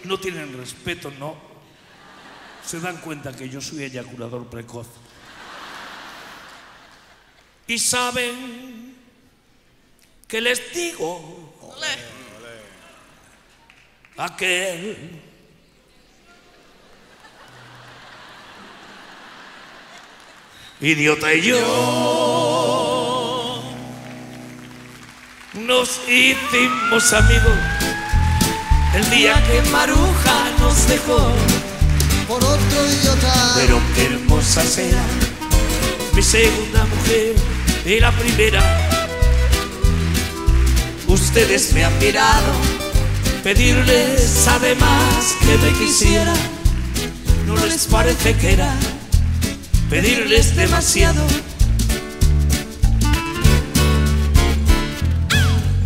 No tienen respeto, ¿no? Se dan cuenta que yo soy eyaculador precoz. Y saben que les digo aquel idiota y yo nos hicimos amigos el día que Maruja nos dejó. Por otro idiota. Pero qué hermosa será mi segunda mujer y la primera. Ustedes me han mirado pedirles además que me quisiera. ¿No les parece que era pedirles demasiado?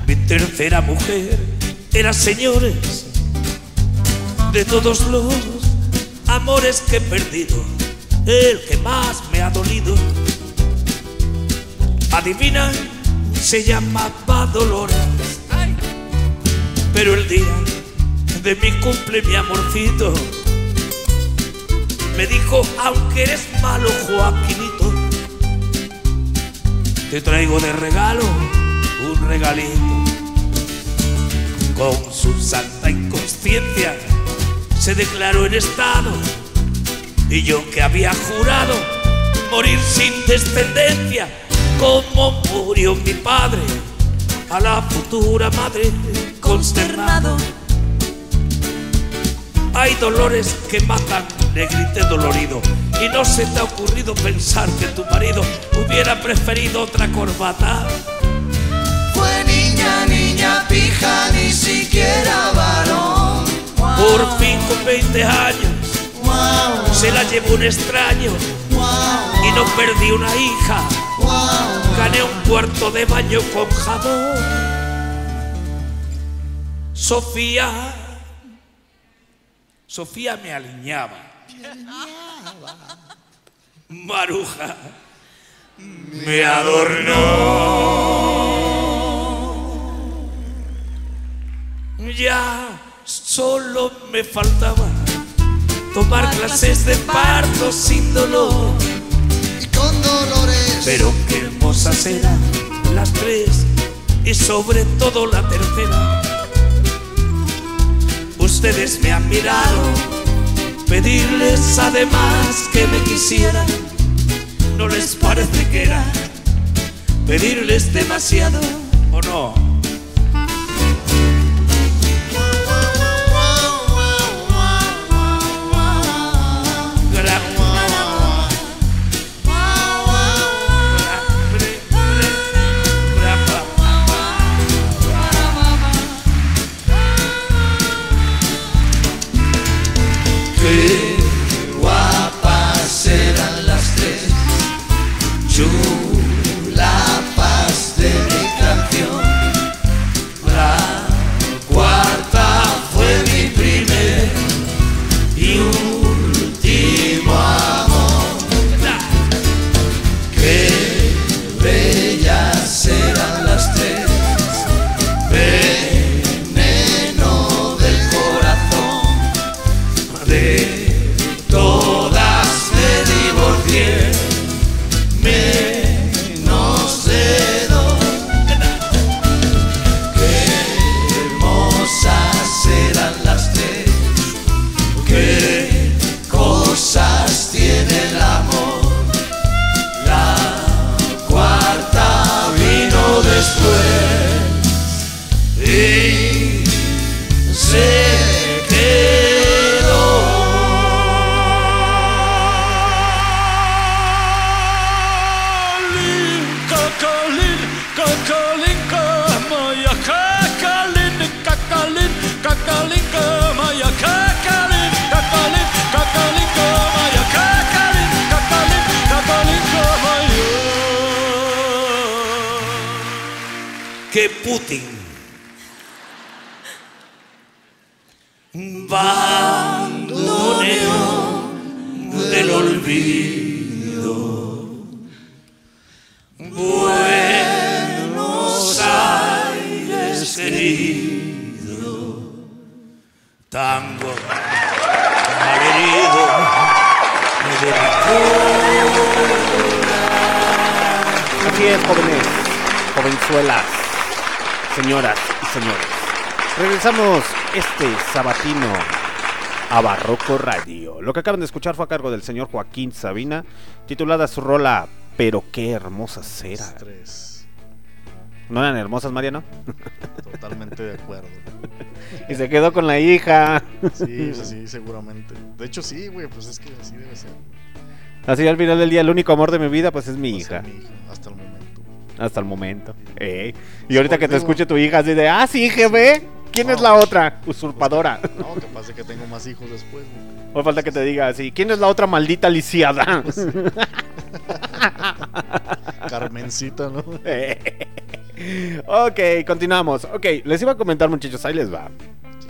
Mi tercera mujer era señores de todos los amores que he perdido, el que más me ha dolido. Adivinan, se llamaba Dolores. Pero el día de mi cumple, mi amorcito, me dijo, aunque eres malo, Joaquinito, te traigo de regalo un regalito. Con su santa inconsciencia se declaró en estado y yo que había jurado morir sin descendencia, como murió mi padre, a la futura madre consternado. Hay dolores que matan, le grité dolorido. Y no se te ha ocurrido pensar que tu marido hubiera preferido otra corbata. Fue niña, niña pija, ni siquiera varón. Por fin con 20 años se la llevó un extraño y no perdí una hija. Gané un cuarto de baño con jabón. Sofía, Sofía me aliñaba. Maruja me adornó. Ya solo me faltaba tomar clases de parto sin dolor. Y con dolores. Pero qué hermosas eran las tres y sobre todo la tercera. Ustedes me han mirado, pedirles además que me quisieran. ¿No les parece que era pedirles demasiado o no? Radio. Lo que acaban de escuchar fue a cargo del señor Joaquín Sabina, titulada su rola Pero qué hermosas eran. Tres. ¿No eran hermosas, Mariano? Totalmente de acuerdo. Y se quedó con la hija. Sí, sí, sí, seguramente. De hecho, sí, güey, pues es que así debe ser. Así al final del día, el único amor de mi vida, pues es mi ser hija. mi hija, hasta el momento. Hasta el momento. Ey. Y ahorita que te escuche tu hija así de, ah, sí, GB. ¿Quién es la otra? Usurpadora. No, capaz de que tengo más hijos después, güey. O falta que te diga así, ¿quién es la otra maldita lisiada? Carmencita, ¿no? ok, continuamos. Ok, les iba a comentar, muchachos, ahí les va.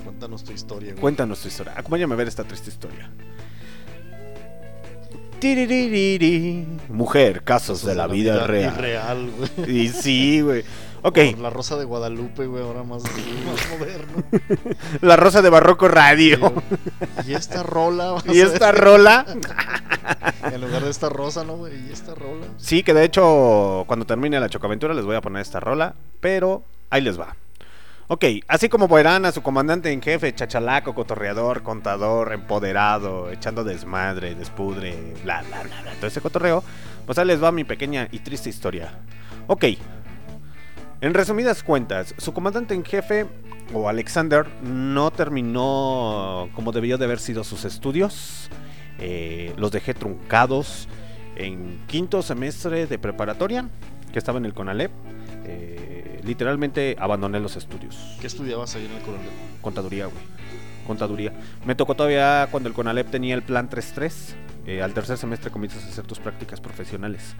Cuéntanos tu historia, güey. Cuéntanos tu historia. Acompáñame a ver esta triste historia. Mujer, casos, de, la, vida, real. Irreal, güey. Y sí, güey. Ok, Por la Rosa de Guadalupe, güey, ahora más, más moderno. la rosa de Barroco Radio. Y esta rola. y esta rola. En lugar de esta rosa, ¿no, güey? Y esta rola. Sí, que de hecho, cuando termine la chocaventura les voy a poner esta rola, pero ahí les va. Ok, así como verán a su comandante en jefe, chachalaco, cotorreador, contador, empoderado, echando desmadre, despudre, bla, bla, bla, bla, todo ese cotorreo, pues ahí les va mi pequeña y triste historia. Ok, en resumidas cuentas, su comandante en jefe, o Alexander, no terminó como debió de haber sido sus estudios. Eh, los dejé truncados en quinto semestre de preparatoria, que estaba en el CONALEP. Eh, literalmente abandoné los estudios. ¿Qué estudiabas ahí en el coronel? Contaduría, güey. Contaduría. Me tocó todavía cuando el CONALEP tenía el plan 3-3. Eh, al tercer semestre comienzas a hacer tus prácticas profesionales.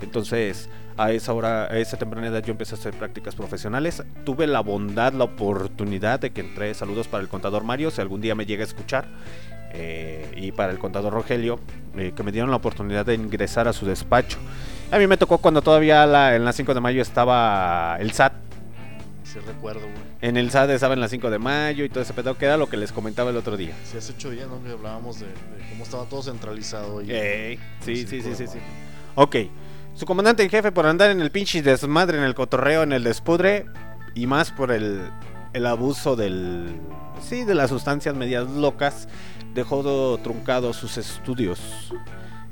Entonces, a esa hora, a esa temprana edad yo empecé a hacer prácticas profesionales. Tuve la bondad, la oportunidad de que entré, saludos para el contador Mario, si algún día me llega a escuchar, eh, y para el contador Rogelio, eh, que me dieron la oportunidad de ingresar a su despacho. A mí me tocó cuando todavía la- en las 5 de mayo estaba el SAT. Sí recuerdo, güey. En el SAT estaba en las 5 de mayo y todo ese pedo, que era lo que les comentaba el otro día. Sí, hace ocho días, ¿no? Que hablábamos de, de cómo estaba todo centralizado. Y, Ey, sí, sí, sí, sí, sí. Ok. Su comandante en jefe por andar en el pinche desmadre, en el cotorreo, en el despudre y más por el, el abuso del... Sí, de las sustancias medias locas, dejó do- truncados sus estudios.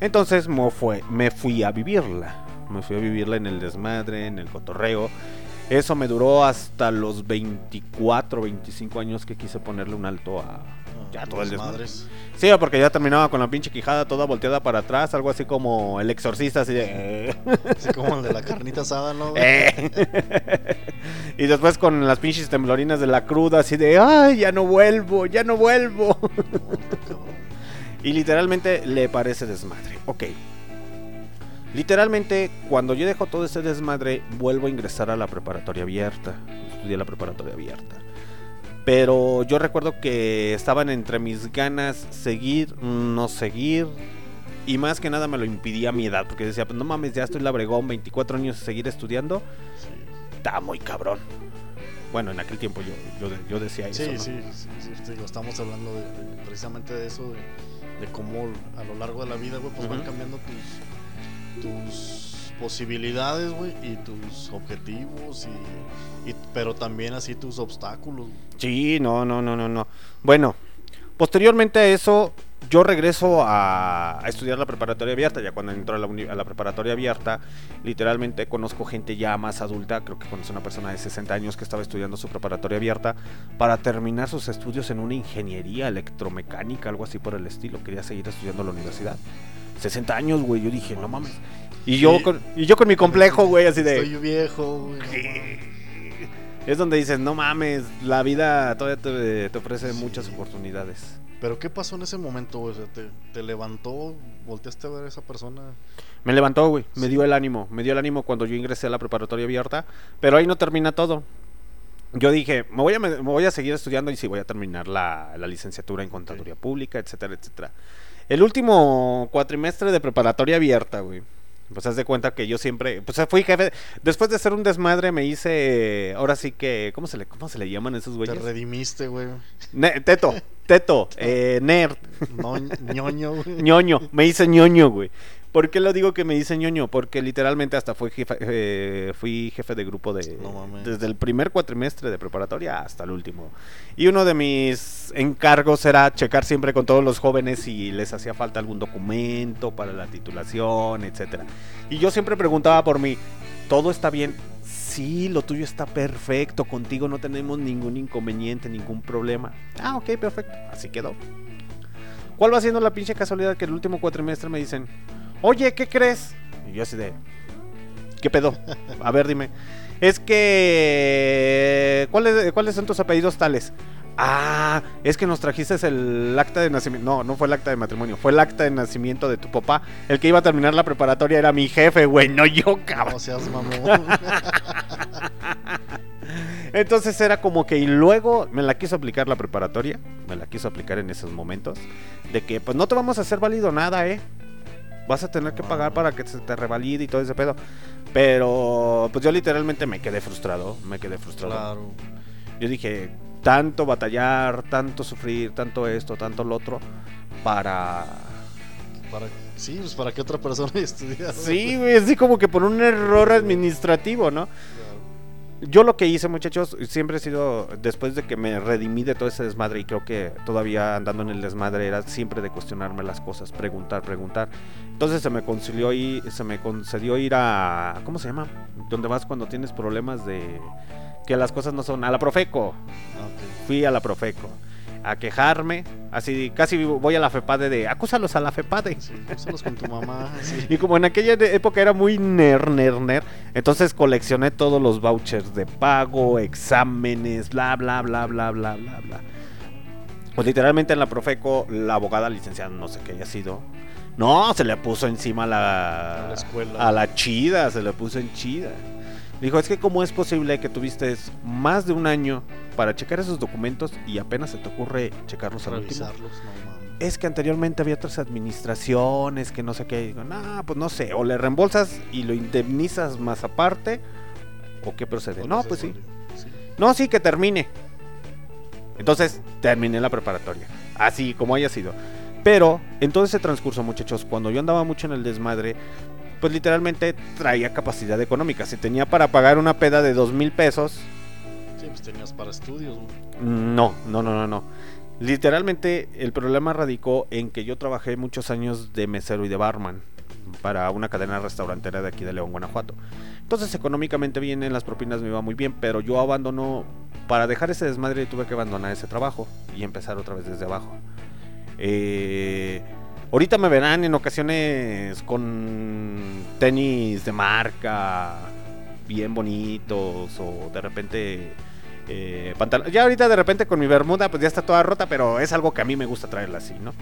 Entonces mo fue, me fui a vivirla. Me fui a vivirla en el desmadre, en el cotorreo. Eso me duró hasta los 24, 25 años que quise ponerle un alto a... Ya todo el desmadre. Sí, porque ya terminaba con la pinche quijada toda volteada para atrás, algo así como el exorcista, así de... Así como el de la carnita asada, ¿no? Eh. y después con las pinches temblorinas de la cruda, así de, ay, ya no vuelvo, ya no vuelvo. y literalmente le parece desmadre. Ok. Literalmente, cuando yo dejo todo ese desmadre, vuelvo a ingresar a la preparatoria abierta. Estudié la preparatoria abierta. Pero yo recuerdo que estaban entre mis ganas seguir, no seguir. Y más que nada me lo impidía mi edad. Porque decía, pues no mames, ya estoy labregón, 24 años, seguir estudiando. Está muy cabrón. Bueno, en aquel tiempo yo, yo, yo decía eso. Sí, ¿no? sí, sí, sí, digo, estamos hablando de, de- precisamente de eso, de, de cómo a lo largo de la vida, güey, pues van cambiando tus, tus posibilidades, güey, y tus objetivos, y, pero también así tus obstáculos. Sí, no, no, no, no, no. Bueno, posteriormente a eso, yo regreso a, a estudiar la preparatoria abierta. Ya cuando entro a la, preparatoria abierta, literalmente conozco gente ya más adulta. Creo que conocí una persona de 60 años que estaba estudiando su preparatoria abierta para terminar sus estudios en una ingeniería electromecánica, algo así por el estilo. Quería seguir estudiando la universidad. 60 años, güey. Yo dije, no mames. Y yo, Sí. con, y yo con mi complejo, güey, así de... Estoy viejo, güey. Es donde dices, no mames, la vida todavía te, te ofrece muchas oportunidades. Pero ¿qué pasó en ese momento, güey? O sea, te, te levantó, volteaste a ver a esa persona. Me levantó, güey, me dio el ánimo, me dio el ánimo cuando yo ingresé a la preparatoria abierta, pero ahí no termina todo. Yo dije, me voy a, me voy a seguir estudiando y sí voy a terminar la, la licenciatura en contaduría pública, etcétera, etcétera. El último cuatrimestre de preparatoria abierta, güey. Pues haz de cuenta que yo siempre, pues fui jefe, después de ser un desmadre me hice, ahora sí que, ¿cómo se le, cómo se le llaman esos Te güeyes? redimiste, güey. Ne- teto, teto, eh, nerd. No, ñoño, güey. ñoño, me hice ñoño, güey. ¿Por qué lo digo que me hice ñoño? Porque literalmente hasta fui jefe, eh, fui jefe de grupo de No desde el primer cuatrimestre de preparatoria hasta el último. Y uno de mis encargos era checar siempre con todos los jóvenes si les hacía falta algún documento para la titulación, etcétera. Y yo siempre preguntaba por mí, ¿todo está bien? Sí, lo tuyo está perfecto, contigo no tenemos ningún inconveniente, ningún problema. Ah, ok, perfecto, así quedó. ¿Cuál va siendo la pinche casualidad que el último cuatrimestre me dicen, oye, ¿qué crees? Y yo así de, ¿qué pedo? A ver, dime. Es que, ¿cuáles, ¿cuáles son tus apellidos tales? Ah, es que nos trajiste el acta de nacimiento. No, no fue el acta de matrimonio, fue el acta de nacimiento de tu papá. El que iba a terminar la preparatoria era mi jefe, güey, no yo, cabrón. No seas mamón. Entonces era como que y luego me la quiso aplicar la preparatoria, me la quiso aplicar en esos momentos, de que pues no te vamos a hacer válido nada, eh. Vas a tener que pagar para que se te revalide y todo ese pedo. Pero pues yo literalmente me quedé frustrado, me quedé frustrado. claro. Yo dije, tanto batallar, tanto sufrir, tanto esto, tanto lo otro, para Para, sí, pues para que otra persona haya estudiado. Sí, güey, así como que por un error administrativo, ¿no? Yo lo que hice, muchachos, siempre he sido, después de que me redimí de todo ese desmadre, y creo que todavía andando en el desmadre, era siempre de cuestionarme las cosas, preguntar, preguntar. Entonces se me concilió y se me concedió ir a. ¿Cómo se llama? Donde vas cuando tienes problemas de que las cosas no son. A la Profeco. Fui a la Profeco. A quejarme. Así casi voy a la FEPADE de. Acúsalos a la FEPADE. Sí, úsalos con tu mamá. sí. Y como en aquella época era muy ner, ner, ner, entonces coleccioné todos los vouchers de pago, exámenes, bla, bla, bla, bla, bla, bla, bla. Pues literalmente en la Profeco, la abogada licenciada, no sé qué haya sido, no, se le puso encima la, A la escuela. a la chida, se le puso en chida. Dijo, es que cómo es posible que tuviste más de un año para checar esos documentos y apenas se te ocurre checarlos al último no es que anteriormente había otras administraciones que no sé qué. Y digo, no, pues no sé, o le reembolsas y lo indemnizas más aparte, o qué procede. No, pues sí. Sí. No, sí, que termine. Entonces, terminé la preparatoria. Así como haya sido. Pero, en todo ese transcurso, muchachos, cuando yo andaba mucho en el desmadre, pues literalmente traía capacidad económica. Si tenía para pagar una peda de dos mil pesos, Sí, pues tenías para estudios, güey. no, no, no, no, no. Literalmente el problema radicó en que yo trabajé muchos años de mesero y de barman para una cadena restaurantera de aquí de León, Guanajuato. Entonces económicamente bien, en las propinas me iba muy bien, pero yo abandono, para dejar ese desmadre tuve que abandonar ese trabajo y empezar otra vez desde abajo. Eh, ahorita me verán en ocasiones con tenis de marca, bien bonitos, o de repente eh, pantalón. Ya ahorita de repente con mi bermuda pues ya está toda rota, pero es algo que a mí me gusta traerla así, ¿no?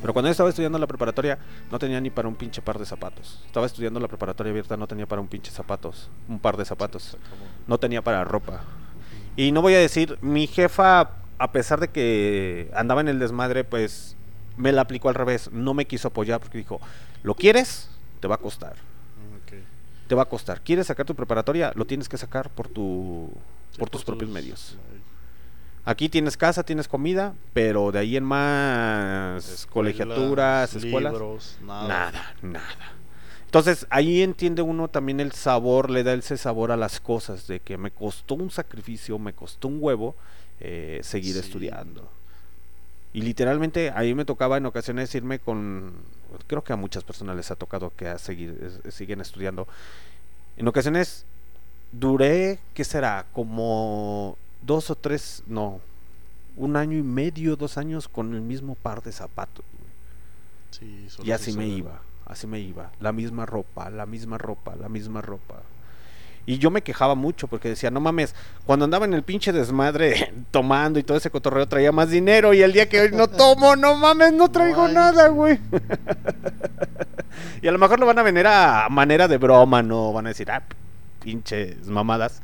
Pero cuando yo estaba estudiando la preparatoria no tenía ni para un pinche par de zapatos. Estaba estudiando la preparatoria abierta, no tenía para un pinche zapatos, un par de zapatos. No tenía para ropa. Y no voy a decir, mi jefa, a pesar de que andaba en el desmadre, pues me la aplicó al revés. No me quiso apoyar porque dijo, ¿lo quieres? Te va a costar. Te va a costar. ¿Quieres sacar tu preparatoria? Lo tienes que sacar por tu Sí, por tus propios medios. Aquí tienes casa, tienes comida, pero de ahí en más colegiaturas, escuelas, libros, nada. nada, nada. Entonces ahí entiende uno también el sabor, le da ese sabor a las cosas, de que me costó un sacrificio, me costó un huevo eh, seguir Sí. estudiando. Y literalmente ahí me tocaba en ocasiones irme con, creo que a muchas personas les ha tocado que a seguir, es- siguen estudiando. En ocasiones duré, ¿qué será? Como dos o tres, no, un año y medio, dos años con el mismo par de zapatos. Sí, Y así me iba, así me iba. La misma ropa, la misma ropa, la misma ropa. Y yo me quejaba mucho porque decía, no mames, cuando andaba en el pinche desmadre tomando y todo ese cotorreo traía más dinero y el día que hoy no tomo, no mames, no traigo nada, güey. y a lo mejor lo van a venir a manera de broma, no van a decir, ah, pinches mamadas.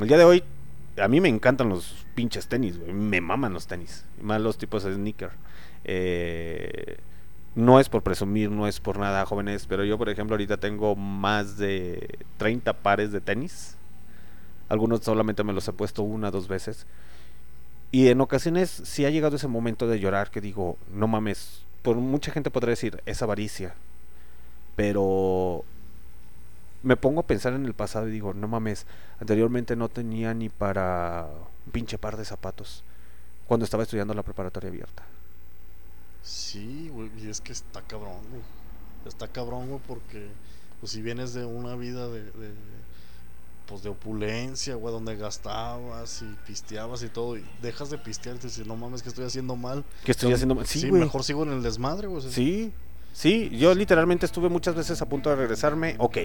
El día de hoy, a mí me encantan los pinches tenis, güey. Me maman los tenis. Más los tipos de sneaker. Eh, no es por presumir, no es por nada, jóvenes, pero yo, por ejemplo, ahorita tengo más de 30 pares de tenis. Algunos solamente me los he puesto una, dos veces. Y en ocasiones sí ha llegado ese momento de llorar que digo, no mames, por mucha gente podría decir, es avaricia. Pero me pongo a pensar en el pasado y digo, no mames, anteriormente no tenía ni para un pinche par de zapatos cuando estaba estudiando la preparatoria abierta. Sí, güey, y es que está cabrón, güey. Está cabrón, güey, porque pues si vienes de una vida de, de pues de opulencia, güey, donde gastabas y pisteabas y todo, y dejas de pistear y te dices, no mames, que estoy haciendo mal. ¿Qué estoy haciendo mal? Sí, Sí, güey. mejor sigo en el desmadre, güey. Sí, sí, yo literalmente estuve muchas veces a punto de regresarme, ok.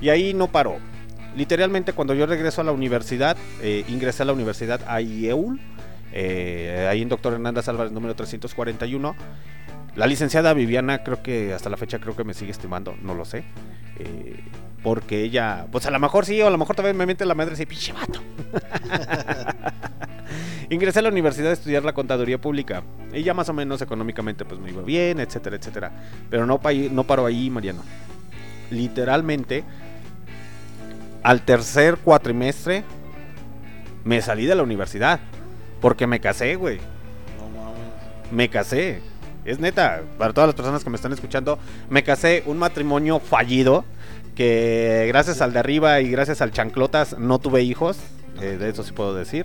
Y ahí no paró. Literalmente cuando yo regreso a la universidad, eh, ingresé a la universidad a IEUL, eh, ahí en Doctor Hernández Álvarez número 341. La licenciada Viviana creo que hasta la fecha creo que me sigue estimando, no lo sé. eh, porque ella, pues a lo mejor sí, o a lo mejor todavía me mete la madre y dice, pinche vato. Ingresé a la universidad a estudiar la contaduría pública. Y ya más o menos económicamente pues me iba bien, etcétera, etcétera. Pero no, no paró ahí, Mariano. Literalmente, al tercer cuatrimestre, me salí de la universidad. Porque me casé, güey. No mames. Me casé. Es neta, para todas las personas que me están escuchando, me casé un matrimonio fallido que gracias al de arriba y gracias al chanclotas no tuve hijos, eh, de eso sí puedo decir.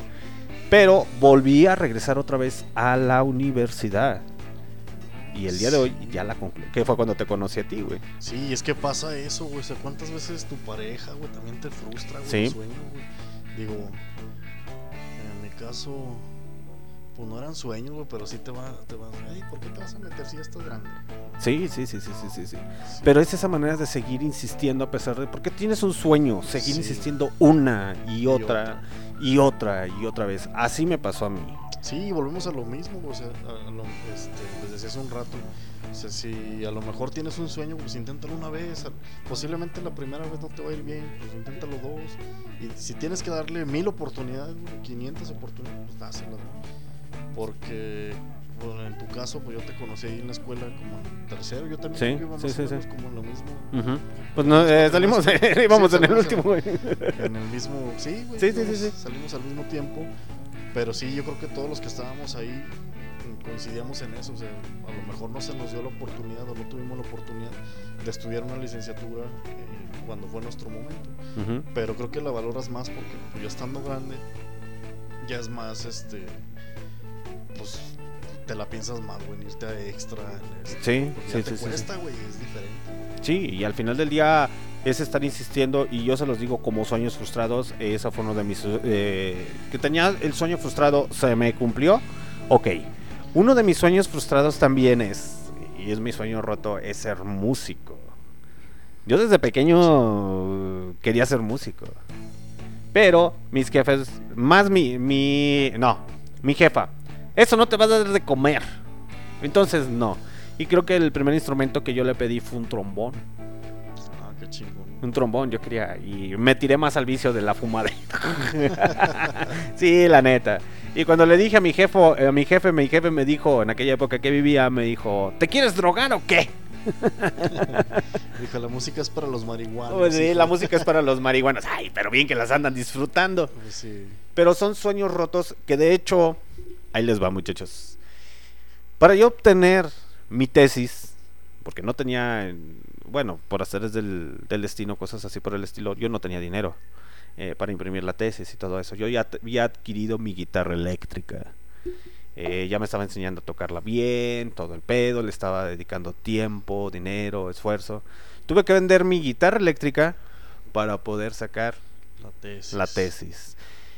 Pero volví a regresar otra vez a la universidad. Y el día de hoy ya la concluí. Que fue cuando te conocí a ti, güey. Sí, es que pasa eso, güey. O sea, ¿cuántas veces tu pareja, güey, también te frustra, güey, Sí. el sueño, güey? Digo, en mi caso, pues no eran sueños, güey, pero sí te va, te vas, ay, ¿por qué te vas a meter si ya estás grande? Sí, sí, sí, sí, sí, sí, sí. Pero es esa manera de seguir insistiendo a pesar de... Porque tienes un sueño, seguir Sí. insistiendo una y otra otra. y otra y otra vez. Así me pasó a mí. Sí, volvemos a lo mismo, o sea, a, lo, este, les decía hace un rato, o sea, si a lo mejor tienes un sueño, pues inténtalo una vez, posiblemente la primera vez no te va a ir bien, pues inténtalo dos, y si tienes que darle mil oportunidades, güey, 500 oportunidades, pues dáselas, ¿no? Porque bueno, en tu caso, pues yo te conocí ahí en la escuela como en tercero, yo también Sí, creo que sí, sí, como en lo mismo. Ujú. Pues no, eh, salimos, íbamos Sí, en el último, güey. En el mismo, sí, güey. Sí, sí, sí. Salimos al mismo tiempo. Pero sí, yo creo que todos los que estábamos ahí mm, coincidíamos en eso. O sea, a lo mejor no se nos dio la oportunidad o no tuvimos la oportunidad de estudiar una licenciatura eh, cuando fue nuestro momento. Ujú. Pero creo que la valoras más porque pues, ya estando grande, ya es más, este, pues te la piensas más, güey, irte a extra. Sí, sí, te sí, sí, cuesta, güey, es diferente. Sí, y al final del día es estar insistiendo y yo se los digo como sueños frustrados, esa fue uno de mis... eh, que tenía el sueño frustrado, se me cumplió, ok. Uno de mis sueños frustrados también es, y es mi sueño roto, es ser músico. Yo desde pequeño quería ser músico. Pero mis jefes, más mi, mi, no, mi jefa, eso no te va a dar de comer. Entonces no. Y creo que el primer instrumento que yo le pedí fue un trombón. Ah, qué chingón. Un trombón, yo quería. Y me tiré más al vicio de la fumadera. sí, la neta. Y cuando le dije a mi jefe, a mi jefe, mi jefe me dijo, en aquella época que vivía, me dijo, ¿te quieres drogar o qué? Dijo, la música es para los marihuanos. Pues sí, hijo". la música es para los marihuanos. Ay, pero bien que las andan disfrutando. Pues sí. Pero son sueños rotos que de hecho, ahí les va muchachos. Para yo obtener mi tesis, porque no tenía, bueno, por hacer del, del destino, cosas así por el estilo, yo no tenía dinero eh, para imprimir la tesis y todo eso. Yo ya había adquirido mi guitarra eléctrica. Eh, ya me estaba enseñando a tocarla bien, todo el pedo, le estaba dedicando tiempo, dinero, esfuerzo. Tuve que vender mi guitarra eléctrica para poder sacar La tesis. la tesis.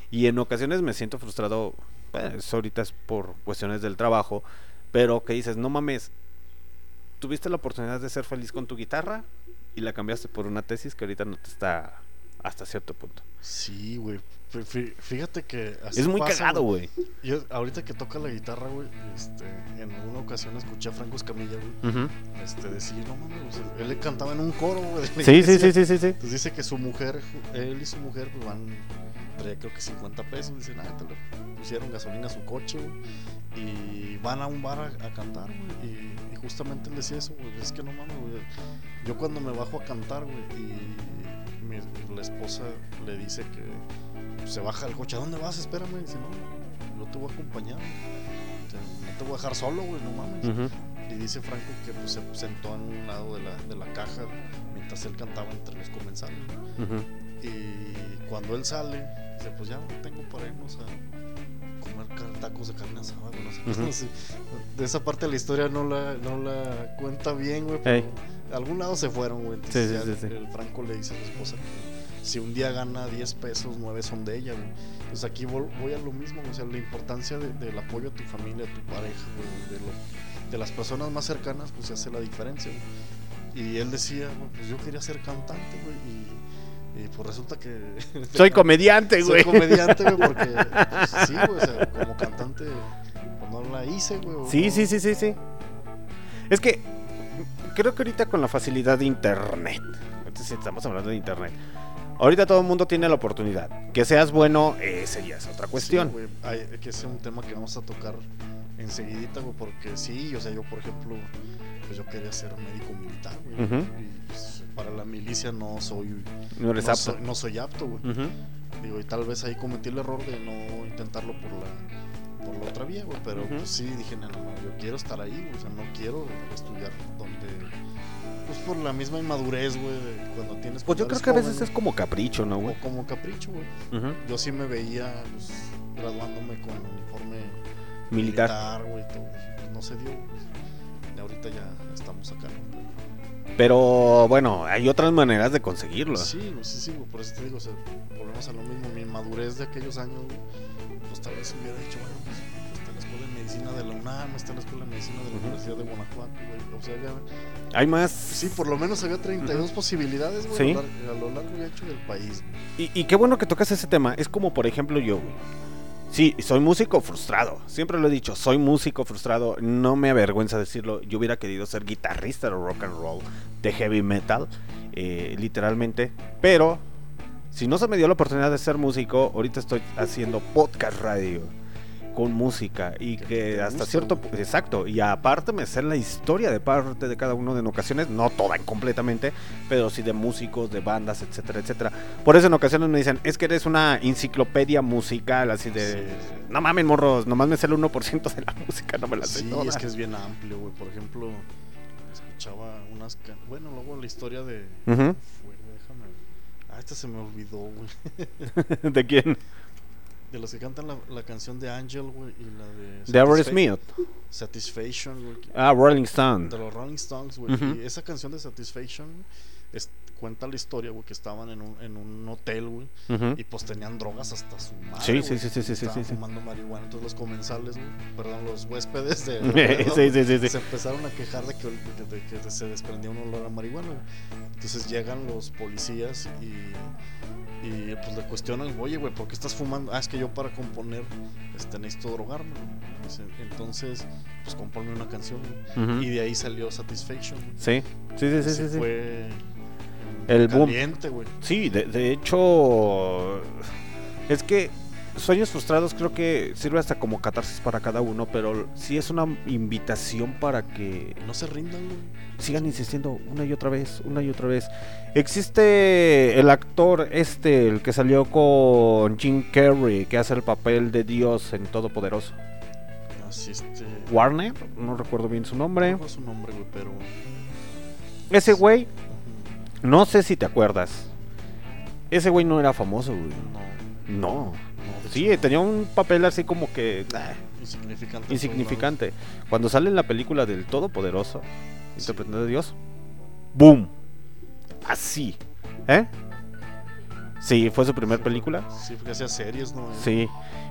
Y en ocasiones me siento frustrado, pues ahorita es por cuestiones del trabajo, pero que dices, no mames, tuviste la oportunidad de ser feliz con tu guitarra y la cambiaste por una tesis que ahorita no te está hasta cierto punto. Sí, güey. Fí- fí- Fíjate que así es muy pasa, cagado, güey. Yo, ahorita que toca la guitarra, güey, este, en alguna ocasión escuché a Franco Escamilla, güey, este, decir, no mames, o sea, él le cantaba en un coro, güey. Sí, sí, sí, sí, sí, sí. Entonces dice que su mujer, él y su mujer, pues van, traía creo que 50 pesos, dicen, ah, te le pusieron gasolina a su coche, güey, y van a un bar a, a cantar, güey, y, y justamente él decía eso, güey, es que no mames, güey, yo cuando me bajo a cantar, güey, y mi- la esposa le dice que se baja del coche, ¿a dónde vas? Espérame, dice, no, yo te voy a acompañar, güey. O sea, no te voy a dejar solo, güey, no mames. Ujú. Y dice Franco que pues, se sentó en un lado de la, de la caja mientras él cantaba entre los comensales. ¿no? Ujú. Y cuando él sale, dice, pues ya no tengo para irnos a comer tacos de carne asada, güey, no sé no sé. De esa parte de la historia no la, no la cuenta bien, güey, pero Ey. A algún lado se fueron, güey. Sí, sí, sí, sí. el Franco le dice a su esposa que si un día gana 10 pesos, 9 son de ella, güey. Entonces aquí voy a lo mismo, o sea, la importancia de- del apoyo a tu familia, a tu pareja, güey, de, lo- de las personas más cercanas, pues se hace la diferencia, güey. Y él decía, güey, pues yo quería ser cantante, güey, y, y pues resulta que... Soy comediante, güey. Soy comediante, güey, porque pues, sí, güey, o sea, como cantante, pues no la hice, güey. Sí, no- sí, sí, sí, sí. Es que creo que ahorita con la facilidad de internet, entonces estamos hablando de internet, ahorita todo el mundo tiene la oportunidad. Que seas bueno, ese ya es otra cuestión. Sí, hay- que es un tema que vamos a tocar enseguidita, güey, porque sí, o sea, yo por ejemplo, pues yo quería ser médico militar, güey, Ujú. y pues, para la milicia no soy, no eres no apto. soy, no soy apto, güey. Ujú. Digo, y tal vez ahí cometí el error de no intentarlo por la, por la otra vía, güey, pero pues sí, dije, no, no, yo quiero estar ahí, güey, o sea, no quiero estudiar donde, pues por la misma inmadurez, güey, cuando tienes... Pues yo creo que a veces es como capricho, ¿no, güey? o como capricho, güey. Yo sí me veía, pues, graduándome con uniforme Militar. güey, todo. Pues, no se dio, güey. Y ahorita ya estamos acá, ¿no? Pero bueno, hay otras maneras de conseguirlo. Sí, sí, sí, por eso te digo, o sea, volvemos a lo mismo, mi inmadurez de aquellos años, pues tal vez hubiera dicho, bueno, pues está en la Escuela de Medicina de la UNAM, está en la Escuela de Medicina de la. Universidad de Guanajuato, güey, o sea, ya, Hay más. sí, por lo menos había 32 Ujú. posibilidades, güey, Sí. a, lo lar- a lo largo y ancho del país. Y, y qué bueno que tocas ese tema. Es como, por ejemplo, yo, güey. Sí, soy músico frustrado. Siempre lo he dicho, soy músico frustrado. No me avergüenza decirlo. Yo hubiera querido ser guitarrista de rock and roll, de heavy metal, eh, literalmente. Pero, si no se me dio la oportunidad de ser músico, ahorita estoy haciendo podcast radio con música y Que hasta gusta, cierto güey. exacto y aparte me sé la historia de parte de cada uno de en ocasiones no toda completamente pero sí de músicos de bandas etcétera etcétera por eso en ocasiones me dicen es que eres una enciclopedia musical así de Sí. no mames morros nomás me sé el 1% de la música no me la sé Sí, toda". es que es bien amplio, güey, por ejemplo, escuchaba unas, ca- bueno, luego la historia de... Ujú. fue, güey, déjame, ah, esta se me olvidó, güey. de quién De los que cantan la, la canción de Angel, güey, y la de... de Satisfa- Aerosmith Satisfaction, güey. ah Rolling Stone De los Rolling Stones, güey. Ujú. Y esa canción de Satisfaction es- cuenta la historia, güey, que estaban en un, en un hotel, güey. Ujú. Y pues tenían drogas hasta su madre. Sí, güey, sí, sí, sí, sí, estaban sí, sí. fumando marihuana. Entonces los comensales, güey, perdón, los huéspedes de. Sí, sí, sí, sí. Se empezaron a quejar de que, de- de que se desprendía un olor a marihuana. Entonces llegan los policías y, y pues le cuestionan, oye, güey, ¿por qué estás fumando? Ah, es que yo para componer este, necesito drogarme. güey". Dice, Entonces, pues compone una canción. Y de ahí salió Satisfaction. sí sí sí sí sí, sí. Fue El boom. caliente, güey. Sí, de, de hecho, es que Sueños Frustrados creo que sirve hasta como catarsis para cada uno, pero sí es una invitación para que No se rindan, güey. sigan insistiendo una y otra vez, una y otra vez. Existe el actor este, el que salió con Jim Carrey, que hace el papel de Dios en Todopoderoso. Así este. Warner, no recuerdo bien su nombre. No su nombre, güey, pero. Ese güey, no sé si te acuerdas. Ese güey no era famoso, güey. No, No. Sí, tenía un papel así como que ah, Insignificante. insignificante. Cuando sale en la película del Todopoderoso, interpretando a Dios, ¡boom! Así. ¿Eh? Sí, fue su primera película. Sí, porque hacía series, ¿no? Sí.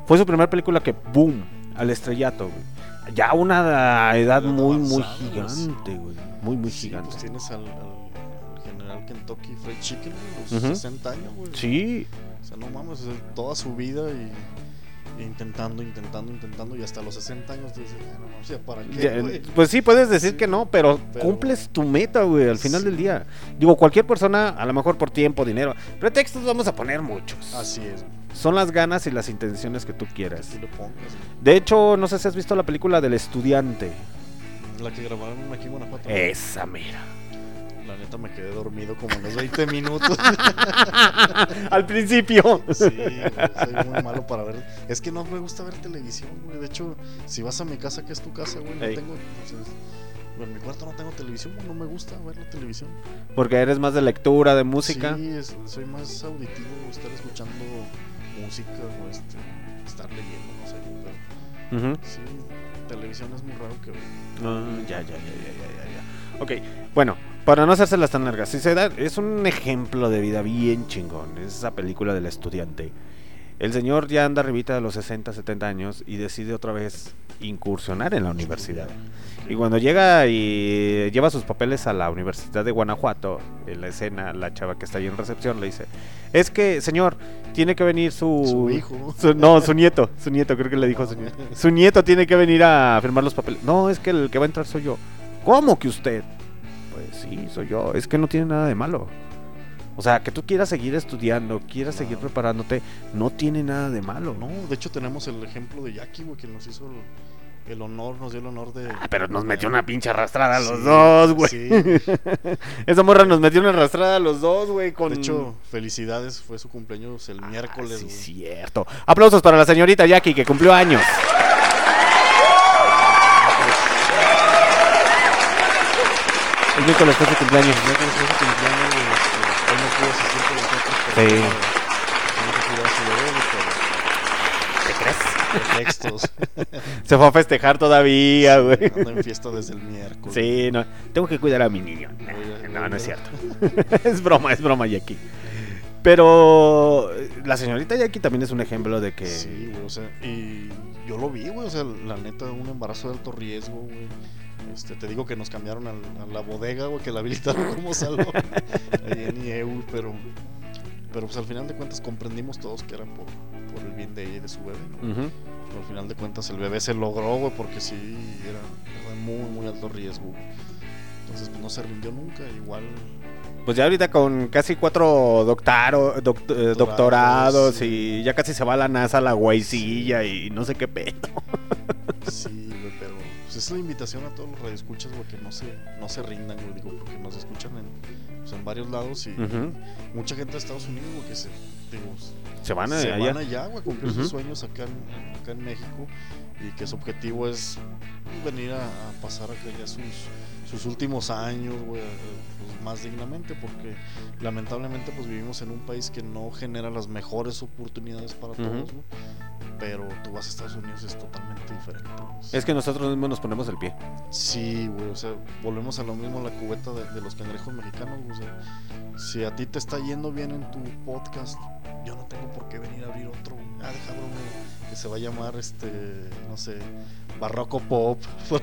Fue su primera película que, ¡boom! Al estrellato, güey. Ya una edad muy, muy sí. gigante, güey. Muy, muy Sí, gigante. Pues tienes al general Kentucky Fried Chicken, los Ujú. 60 años, güey. Sí, O sea, no mames, toda su vida y. intentando, intentando, intentando, y hasta los 60 años te dices, "Ah, no mames, ¿ya para qué, Ya, güey?" pues sí, puedes decir Sí, que no, pero, pero- cumples tu meta, güey, al final Sí. del día. Digo, cualquier persona, a lo mejor por tiempo, dinero, pretextos vamos a poner muchos. Así es, Son las ganas y las intenciones que tú que quieras. tú pongas. De hecho, no sé si has visto la película del estudiante. La que grabaron aquí en Guanajuato. Esa, mira. Neta me quedé dormido como en los 20 minutos. al principio. Sí, soy muy malo para ver. Es que no me gusta ver televisión, güey. De hecho, si vas a mi casa, que es tu casa, güey, no Ey. tengo. entonces, en mi cuarto no tengo televisión, no me gusta ver la televisión. Porque eres más de lectura, de música. Sí, es- soy más auditivo, estar escuchando música o este, estar leyendo, no sé. Pero Ujú. sí, televisión es muy raro que vea. Ya, ya, ya, ya, ya, ya, ya. Ok, bueno, para no hacérselas tan largas, si se da, es un ejemplo de vida bien chingón. Es esa película del estudiante. El señor ya anda arribita de los 60, 70 años y decide otra vez incursionar en la universidad. Y cuando llega y lleva sus papeles a la Universidad de Guanajuato, en la escena, la chava que está ahí en recepción le dice, es que, señor, tiene que venir su... Su hijo. su- no, su nieto, su nieto, creo que le dijo a su nieto. Su nieto tiene que venir a firmar los papeles. No, es que el que va a entrar soy yo. ¿Cómo que usted? Sí, soy yo. Es que no tiene nada de malo. O sea, que tú quieras seguir estudiando, quieras seguir preparándote, no tiene nada de malo. No, de hecho tenemos el ejemplo de Jackie, güey, que nos hizo el, el honor, nos dio el honor de... Ah, pero nos metió una pinche arrastrada a los Sí, dos, güey. sí. Esa morra nos metió una arrastrada a los dos, güey. Con... De hecho, felicidades, fue su cumpleaños el miércoles. Ah, sí, güey. cierto. Aplausos para la señorita Jackie que cumplió años. Miércoles fue su cumpleaños. El miércoles fue su cumpleaños, güey, este, él no pudo asistir con nosotros Sí. tenía que cuidar a su bebé, pretextos. Se fue a festejar todavía, güey. Anda en fiesta desde el miércoles. Sí, no. Tengo que cuidar a mi niño. No, no es cierto. es broma, es broma, Jackie. Pero eh, la señorita Jackie también es un ejemplo de que. Sí, güey, o sea, y yo lo vi, güey, o sea, la neta, un embarazo de alto riesgo, güey. Este, te digo que nos cambiaron al- a, la bodega, güey, que la habilitaron como salón ahí en IEU, pero, pero pues al final de cuentas comprendimos todos que era por, por el bien de ella y de su bebé, ¿no? Ujú. Pero al final de cuentas el bebé se logró, güey, porque sí, era, era muy, muy alto riesgo, güey. Entonces, pues no se rindió nunca, igual Pues ya ahorita con casi cuatro doctaro- doct- eh, doctorados sí. y ya casi se va a la NASA a la guaycilla y no sé qué pedo. Sí, güey, pero pues es la invitación a todos los radioescuchas, güey, que no se, no se rindan, güey, digo, porque nos escuchan en, pues, en varios lados y mucha gente de Estados Unidos, güey, que se, digo, Se van a se allá. van allá, güey, a cumplir sus sueños acá en, acá en México y que su objetivo es venir a, a pasar acá ya sus, sus últimos años, güey, más dignamente, porque lamentablemente pues vivimos en un país que no genera las mejores oportunidades para todos, pero tú vas a Estados Unidos es totalmente diferente. Es que nosotros mismos nos ponemos el pie. Sí, güey, o sea, volvemos a lo mismo, la cubeta de, de los cangrejos mexicanos, o sea, si a ti te está yendo bien en tu podcast, yo no tengo por qué venir a abrir otro, ah, deja broma, que se va a llamar, este, no sé, Barroco Pop,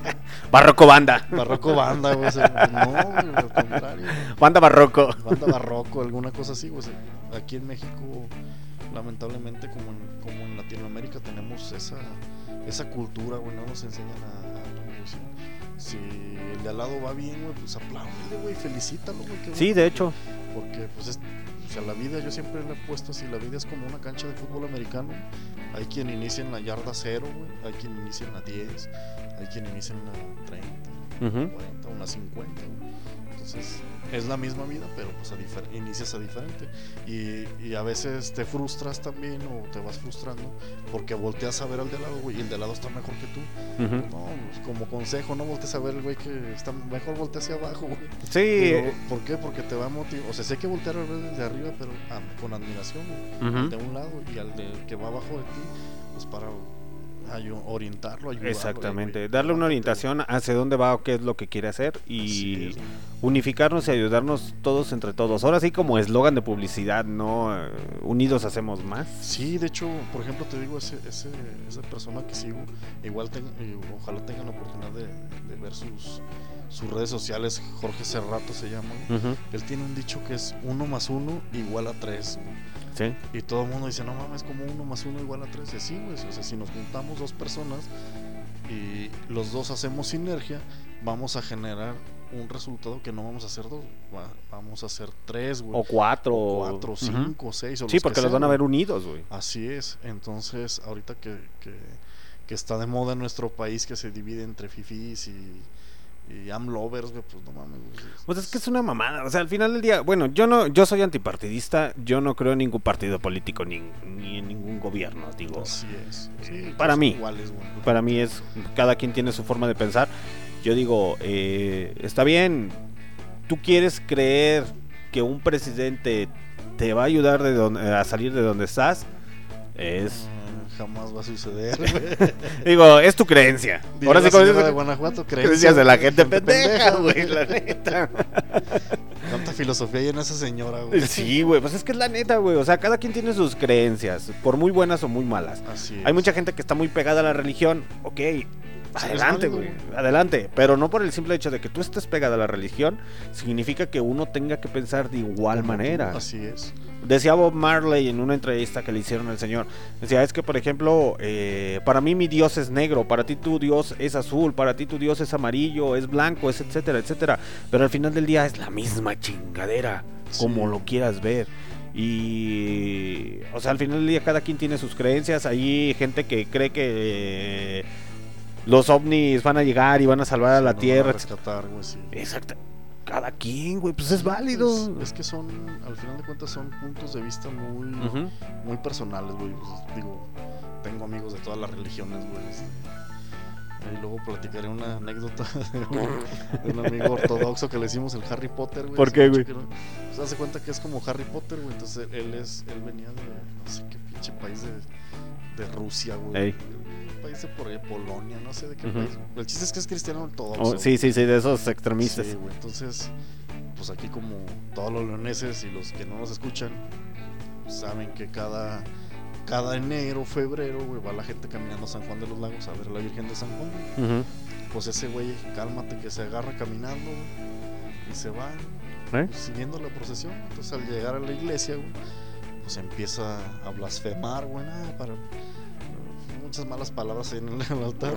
Barroco banda. Barroco Banda, güey, o sea, no, al contrario, Banda barroco. banda barroco, alguna cosa así, sea, aquí en México, lamentablemente, como en, como en Latinoamérica, tenemos esa, esa cultura, güey, no nos enseñan a, a güey, si, si el de al lado va bien, güey, pues apláudele, güey, felicítalo, güey. qué Sí, de hecho. Porque, pues, es, o sea, la vida, yo siempre le he puesto así, la vida es como una cancha de fútbol americano. Hay quien inicia en la yarda cero, güey, hay quien inicia en la 10, hay quien inicia en la 30, Ujú. 40, una 50, güey. Entonces, es la misma vida, pero pues a inicias a diferente. Y, y a veces te frustras también o te vas frustrando porque volteas a ver al de lado, güey, y el de lado está mejor que tú. No, pues, como consejo, no voltees a ver el güey que está mejor, voltea hacia abajo, güey. Sí. Pero, ¿Por qué? Porque te va a motivar. O sea, sé que voltear a ver desde arriba, pero ah, con admiración, güey. Al de un lado y al de que va abajo de ti, pues para orientarlo, ayudarlo. Exactamente, darle una orientación hacia dónde va o qué es lo que quiere hacer y unificarnos y ayudarnos todos entre todos. Ahora sí como eslogan de publicidad, ¿no? Unidos hacemos más. Sí, de hecho, por ejemplo, te digo, ese, ese, esa persona que sigo, igual ten- eh, ojalá tengan la oportunidad de, de ver sus, sus redes sociales, Jorge Cerrato se llama. Él tiene un dicho que es uno más uno igual a tres. Sí. Y todo el mundo dice, no mames, como uno más uno igual a tres. Y así, güey. O sea, si nos juntamos dos personas y los dos hacemos sinergia, vamos a generar un resultado que no vamos a hacer dos, va- vamos a hacer tres, güey. O cuatro. O cuatro, cinco, seis. O Sí, los que porque los van a ver unidos, güey. Así es. Entonces, ahorita que, que, que está de moda en nuestro país, que se divide entre fifís y, y amlovers, güey, pues no mames. güey. Pues es que es una mamada. O sea, al final del día, bueno, yo no, yo soy antipartidista, yo no creo en ningún partido político ni, ni en ningún gobierno, digo. Así es. Sí, para mí. Iguales, güey. Para mí es, cada quien tiene su forma de pensar. Yo digo, eh, está bien, tú quieres creer que un presidente te va a ayudar de donde, a salir de donde estás, es, jamás va a suceder, güey. digo, es tu creencia. Ahora sí, como de Guanajuato, creencias de la gente gente pendeja, güey, la neta. Tanta filosofía hay en esa señora, güey. Sí, güey, pues es que es la neta, güey. O sea, cada quien tiene sus creencias, por muy buenas o muy malas. Así es. Hay mucha gente que está muy pegada a la religión, ok. Adelante, güey. Adelante. Pero no por el simple hecho de que tú estés pegada a la religión, significa que uno tenga que pensar de igual manera. Así es. Decía Bob Marley en una entrevista que le hicieron al señor. Decía, es que por ejemplo, eh, para mí mi Dios es negro, para ti tu Dios es azul, para ti tu Dios es amarillo, es blanco, es etcétera, etcétera. Pero al final del día es la misma chingadera, como lo quieras ver. Y, o sea, al final del día cada quien tiene sus creencias. Hay gente que cree que eh, los ovnis van a llegar y van a salvar a la nos van a Tierra. rescatar, güey, sí. Exacto. Cada quien, güey, pues es válido. Pues, es que son, al final de cuentas, son puntos de vista muy, muy personales, güey. Pues, digo, tengo amigos de todas las religiones, güey. este, Ahí luego platicaré una anécdota de un, de un amigo ortodoxo que le hicimos el Harry Potter, güey. ¿Por qué, güey? no- Pues hace cuenta que es como Harry Potter, güey. Entonces él es, él venía de no sé qué pinche país de, de Rusia, güey. Ey. País de por ahí, Polonia, no sé de qué Ujú. país. El chiste es que es cristiano ortodoxo. Oh, sí, sí, sí, de esos extremistas. Sí, güey. Entonces, pues aquí como todos los leoneses y los que no nos escuchan, saben que cada, cada enero, febrero, güey, va la gente caminando a San Juan de los Lagos a ver a la Virgen de San Juan. güey. Ujú. Pues ese güey, cálmate, que se agarra caminando y se va ¿Eh? pues, siguiendo la procesión. Entonces al llegar a la iglesia, güey, pues empieza a blasfemar, güey, nada, para muchas malas palabras ahí en el, en el altar.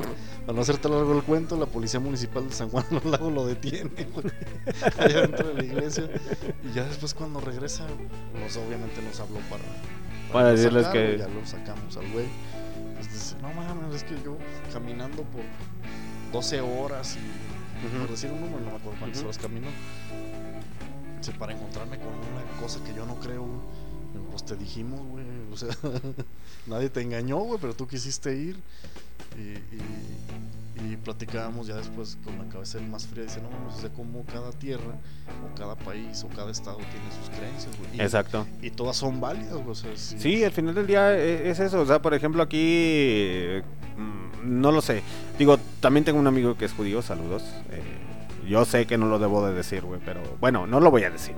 Para no hacerte largo el cuento, la policía municipal de San Juan de los Lagos lo detiene, güey, allá dentro de la iglesia. Y ya después cuando regresa, pues obviamente nos habló para, Para no decirles sacarlo, que- Ya lo sacamos al güey. Pues dice, no mames, es que yo caminando por 12 horas y por decir un número, no me acuerdo cuántas Ujú. horas caminó. Dice, para encontrarme con una cosa que yo no creo, güey. Pues te dijimos, güey. O sea, nadie te engañó, güey, pero tú quisiste ir. Y, y, y platicábamos ya después con la cabeza más fría. Dice, no, no sé cómo cada tierra, o cada país, o cada estado tiene sus creencias, güey. Exacto. Y todas son válidas, güey. O sea, sí, Sí, al final del día e- es eso. O sea, por ejemplo, aquí. mm, No lo sé. Digo, también tengo un amigo que es judío, saludos. Eh, yo sé que no lo debo de decir, güey, pero bueno, no lo voy a decir.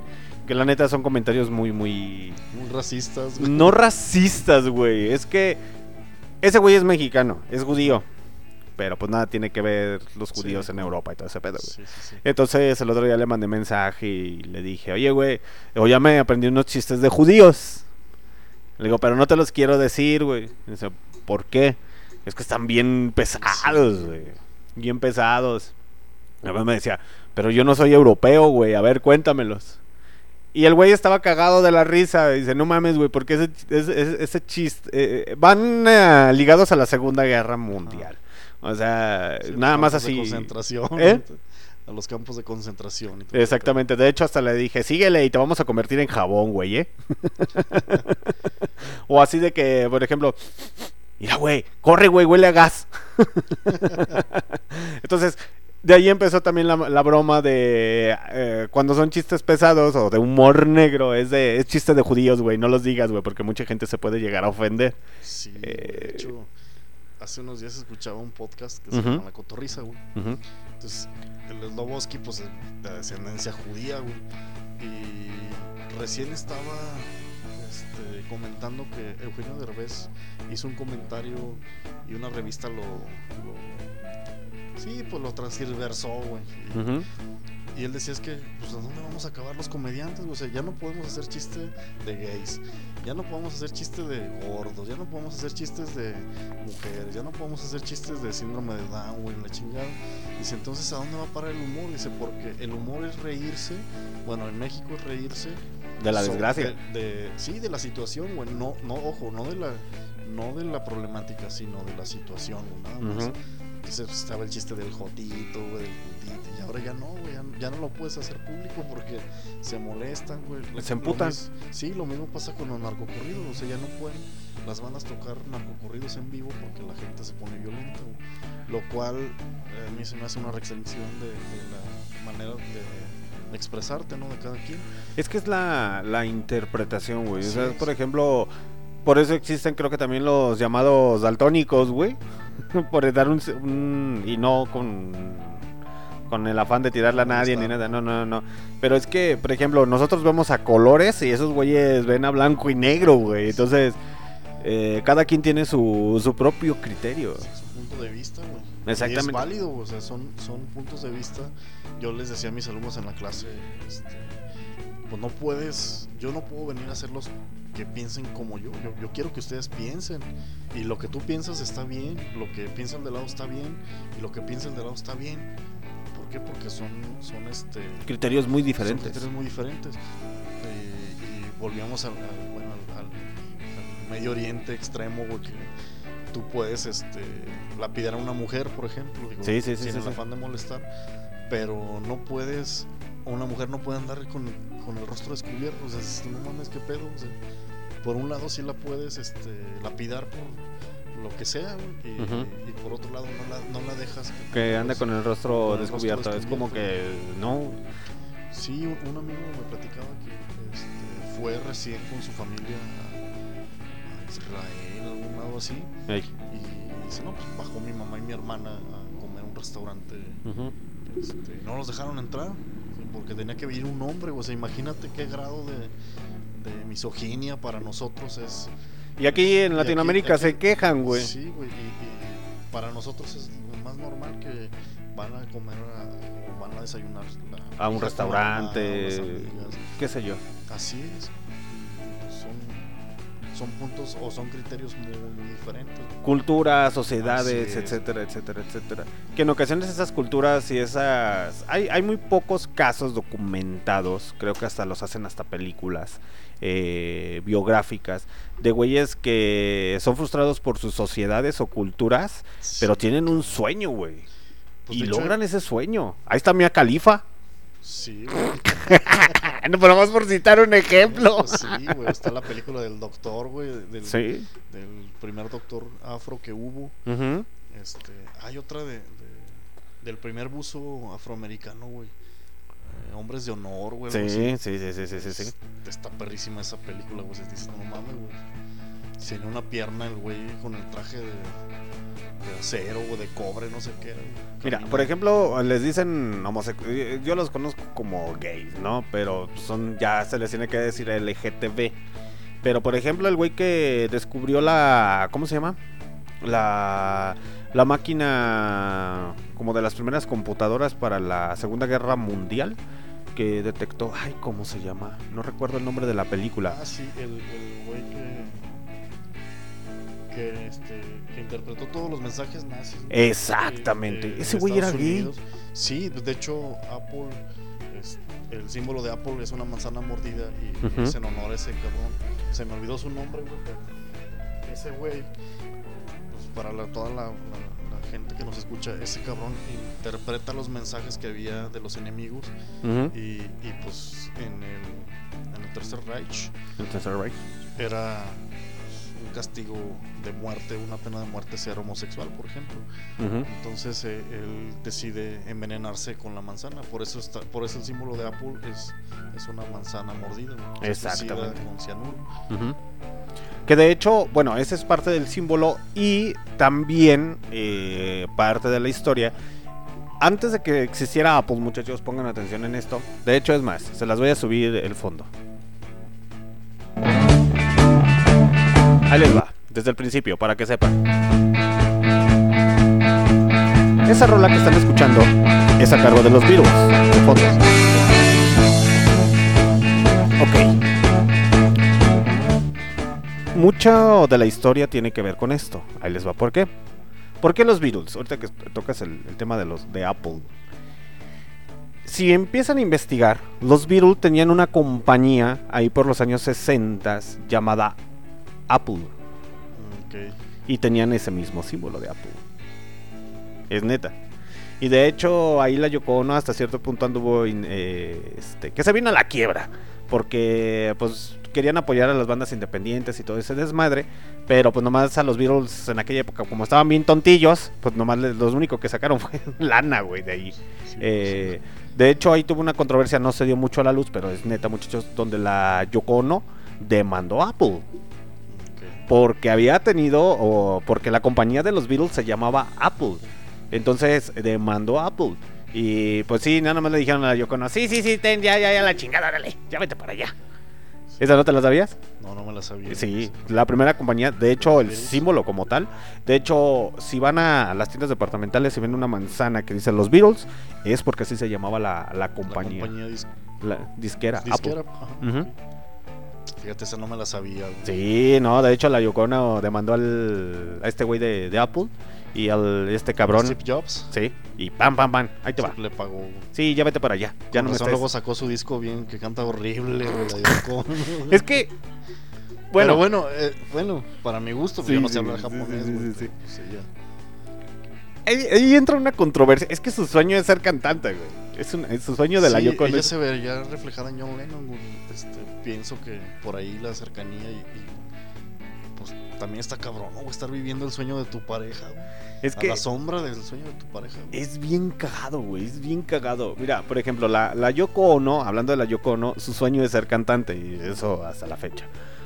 Que la neta son comentarios muy, muy. Muy racistas, güey. No racistas, güey. Es que. Ese güey es mexicano, es judío. Pero pues nada tiene que ver los Sí. judíos en Europa y todo ese pedo, güey. Sí, sí, sí. Entonces el otro día le mandé mensaje y le dije, oye, güey, o ya me aprendí unos chistes de judíos. Le digo, pero no te los quiero decir, güey. Dice, ¿por qué? Es que están bien pesados, güey. Bien pesados. Y me decía, pero yo no soy europeo, güey. A ver, cuéntamelos. Y el güey estaba cagado de la risa. Dice, no mames, güey, porque ese, ese, chiste... eh, van eh, ligados a la Segunda Guerra Mundial. O sea, Sí, nada más de así... concentración. ¿Eh? A los campos de concentración. y todo Exactamente, de hecho hasta le dije, síguele y te vamos a convertir en jabón, güey, ¿eh? o así de que, por ejemplo, mira, güey, corre, güey, huele a gas. Entonces, de ahí empezó también la, la broma de eh, cuando son chistes pesados o de humor negro, es de es chiste de judíos, güey, no los digas, güey, porque mucha gente se puede llegar a ofender. Sí, güey, Eh, de hecho, hace unos días escuchaba un podcast que se llama La Cotorriza, güey. Entonces, el Sloboski, pues, es de descendencia judía, güey. Y recién estaba este, comentando que Eugenio Derbez hizo un comentario y una revista lo. lo- sí, pues lo transversó, güey. Y- él decía es que, pues, ¿a dónde vamos a acabar los comediantes? güey? O sea, ya no podemos hacer chiste de gays, ya no podemos hacer chiste de gordos, ya no podemos hacer chistes de mujeres, ya no podemos hacer chistes de síndrome de Down, güey, la chingada. Dice, entonces, ¿a dónde va a parar el humor? Dice, porque el humor es reírse, bueno, en México es reírse. De la desgracia. de- de- sí, de la situación, güey, no, no, ojo, no de la, no de la problemática, sino de la situación, güey, nada más. Pues, estaba el chiste del jotito, güey, del putito, y ahora ya no, güey, ya, ya no lo puedes hacer público porque se molestan, güey. Se emputan. sí, lo mismo pasa con los narcocorridos, o sea, ya no pueden las bandas tocar narcocorridos en vivo porque la gente se pone violenta, güey. Lo cual eh, a mí se me hace una restricción de, de la manera de expresarte, ¿no? De cada quien. Es que es la, la interpretación, güey. O sea, es. por ejemplo, por eso existen creo que también los llamados daltónicos, güey. por dar un, un- Y no con... Con el afán de tirarle a nadie ni nada, no, no, no. Pero es que, por ejemplo, nosotros vemos a colores y esos güeyes ven a blanco y negro, güey. Entonces, eh, cada quien tiene su, su propio criterio. Es un punto de vista, güey. Exactamente. Y es válido, o sea, son, son puntos de vista. Yo les decía a mis alumnos en la clase, este, pues no puedes, yo no puedo venir a hacerlos que piensen como yo. yo. yo quiero que ustedes piensen. Y lo que tú piensas está bien, lo que piensan de lado está bien, y lo que piensan de lado está bien. ¿Por qué? Porque son, son este, Criterios muy son diferentes. criterios muy diferentes. Eh, y volvíamos al, al- bueno, al, Medio Oriente extremo, güey, que tú puedes este, lapidar a una mujer, por ejemplo, digo, Sí, sí, sí, sin el afán de molestar, pero no puedes, una mujer no puede andar con, con el rostro descubierto, o sea, no mames, qué pedo, o sea, por un lado sí la puedes este, lapidar por, lo que sea, y, por otro lado no la, no la dejas Que anda con el rostro con el rostro descubierto. Es como que no. Sí, un, un amigo me platicaba que este, fue recién con su familia a, a Israel, algún lado así. Y dice, no, pues bajó mi mamá y mi hermana a comer a un restaurante. Este, no los dejaron entrar porque tenía que venir un hombre. O sea, imagínate qué grado de, de misoginia para nosotros es. Y aquí en Y Latinoamérica aquí- se quejan, güey. Sí, güey. Y, y para nosotros es más normal que van a comer a- o van a desayunar la A un restaurante, qué sé yo. Así es. Son, puntos o son criterios muy, muy diferentes. Culturas, sociedades, es. etcétera, etcétera, etcétera. Que en ocasiones esas culturas y esas... Hay, hay muy pocos casos documentados, creo que hasta los hacen hasta películas eh, biográficas, de güeyes que son frustrados por sus sociedades o culturas, pero tienen un sueño, güey. Pues, y hecho- logran ese sueño. Ahí está Mia Califa. Sí, güey. no, pero vamos por citar un ejemplo. Pues sí, güey. Está la película del doctor, güey. Del, Sí. del primer doctor afro que hubo. Ujú. Este, hay otra de, de- del primer buzo afroamericano, güey. Eh, Hombres de honor, güey. Sí, sí, sí, sí, sí, sí, sí. Está perrísima esa película, güey. Se dice, no mames, güey. Tiene una pierna el güey con el traje de, de acero o de cobre, no sé qué. güey. Mira, Camina. por ejemplo, les dicen homosexuales, yo los conozco como gays, ¿no? Pero son, ya se les tiene que decir LGTB. Pero por ejemplo, el güey que descubrió la, ¿cómo se llama? La, la máquina como de las primeras computadoras para la Segunda Guerra Mundial, que detectó, ay, ¿cómo se llama? No recuerdo el nombre de la película. Ah, sí, el, el güey que. Que, este, que interpretó todos los mensajes nazis. Exactamente. De- de Ese güey era Estados gay. Unidos. Sí, de hecho, Apple. es- el símbolo de Apple es una manzana mordida y Ujú. es en honor a ese cabrón. Se me olvidó su nombre, güey, pero ese güey, pues para la- toda la, la- la gente que nos escucha, ese cabrón interpreta los mensajes que había de los enemigos Ujú. y, y, pues en el, en el Tercer Reich El Tercer Reich. era castigo de muerte, una pena de muerte ser homosexual, por ejemplo. Entonces eh, él decide envenenarse con la manzana. Por eso está, por eso el símbolo de Apple es, es una manzana mordida. ¿no? Exactamente. Con cianuro. Que de hecho, bueno, ese es parte del símbolo y también eh, parte de la historia. Antes de que existiera Apple, muchachos, pongan atención en esto. De hecho, es más, se las voy a subir el fondo. Ahí les va, desde el principio, para que sepan. Esa rola que están escuchando es a cargo de los fondo. Ok. Mucha de la historia tiene que ver con esto. Ahí les va. ¿Por qué? ¿Por qué los Beatles? Ahorita que tocas el, el tema de los de Apple. Si empiezan a investigar, los Beatles tenían una compañía ahí por los años 60 llamada Apple. Y tenían ese mismo símbolo de Apple. Es neta. Y de hecho, ahí la Yoko Ono hasta cierto punto anduvo. in- eh, este, que se vino a la quiebra. Porque, pues, querían apoyar a las bandas independientes y todo ese desmadre. Pero, pues, nomás a los Beatles en aquella época, como estaban bien tontillos, pues, nomás les- lo único que sacaron fue lana, güey, de ahí. Eh, de hecho, ahí tuvo una controversia, no se dio mucho a la luz, pero es neta, muchachos, donde la Yoko Ono demandó a Apple. Porque había tenido, o porque la compañía de los Beatles se llamaba Apple. Entonces demandó a Apple. Y pues sí, nada más le dijeron a la Yoko Ono, sí, sí, sí, ten, ya, ya, ya, la chingada, dale, ya vete para allá. ¿Esa no te la sabías? No, no me la sabía. Sí, la primera compañía, de hecho, el símbolo como tal. De hecho, si van a las tiendas departamentales y ven una manzana que dice los Beatles, es porque así se llamaba la, la compañía. compañía dis- La disquera, disquera. Apple. Fíjate, esa no me la sabía. güey. Sí, no, de hecho la Yoko Ono demandó al, a este güey de, de Apple y al este cabrón. Steve Jobs. Sí, y pam, pam, pam, ahí te va. Le pagó. güey. Sí, ya vete para allá. Ya Con no me razón estés- luego sacó su disco bien, que canta horrible, güey, la Yoko. Es que, bueno, bueno. bueno, eh, bueno, para mi gusto, Sí, yo no sé hablar japonés, sí, güey. sí, sí. pues, sí, ya. Ahí, ahí entra una controversia. Es que su sueño es ser cantante, güey. Es, un- es su sueño de la Sí, Yoko ella se vería reflejada en John Lennon, güey. Este, pienso que por ahí la cercanía y, y, pues también está cabrón, güey? Estar viviendo el sueño de tu pareja, güey. Es A que la sombra del sueño de tu pareja, güey. es bien cagado, güey. Es bien cagado. Mira, por ejemplo, la, la Yoko Ono, hablando de la Yoko Ono, su sueño es ser cantante. Y eso hasta la fecha.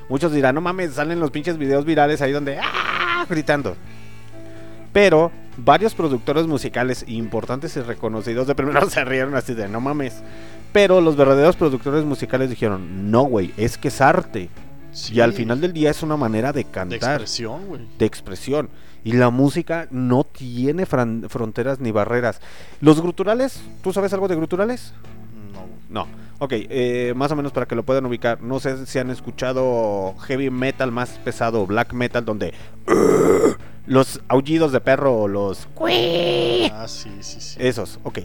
Muchos dirán, no mames, salen los pinches videos virales ahí donde ¡ah! gritando. Pero varios productores musicales importantes y reconocidos de primero se rieron así de no mames. Pero los verdaderos productores musicales dijeron, no, güey, es que es arte. Sí, Y al final del día es una manera de De cantar, expresión, güey. de expresión. Y la música no tiene fronteras ni barreras. Los gruturales, ¿tú sabes algo de gruturales? No. No. Ok, eh, más o menos para que lo puedan ubicar. No sé si han escuchado heavy metal más pesado, black metal, donde los aullidos de perro o los Ah, sí, sí, sí. esos, ok.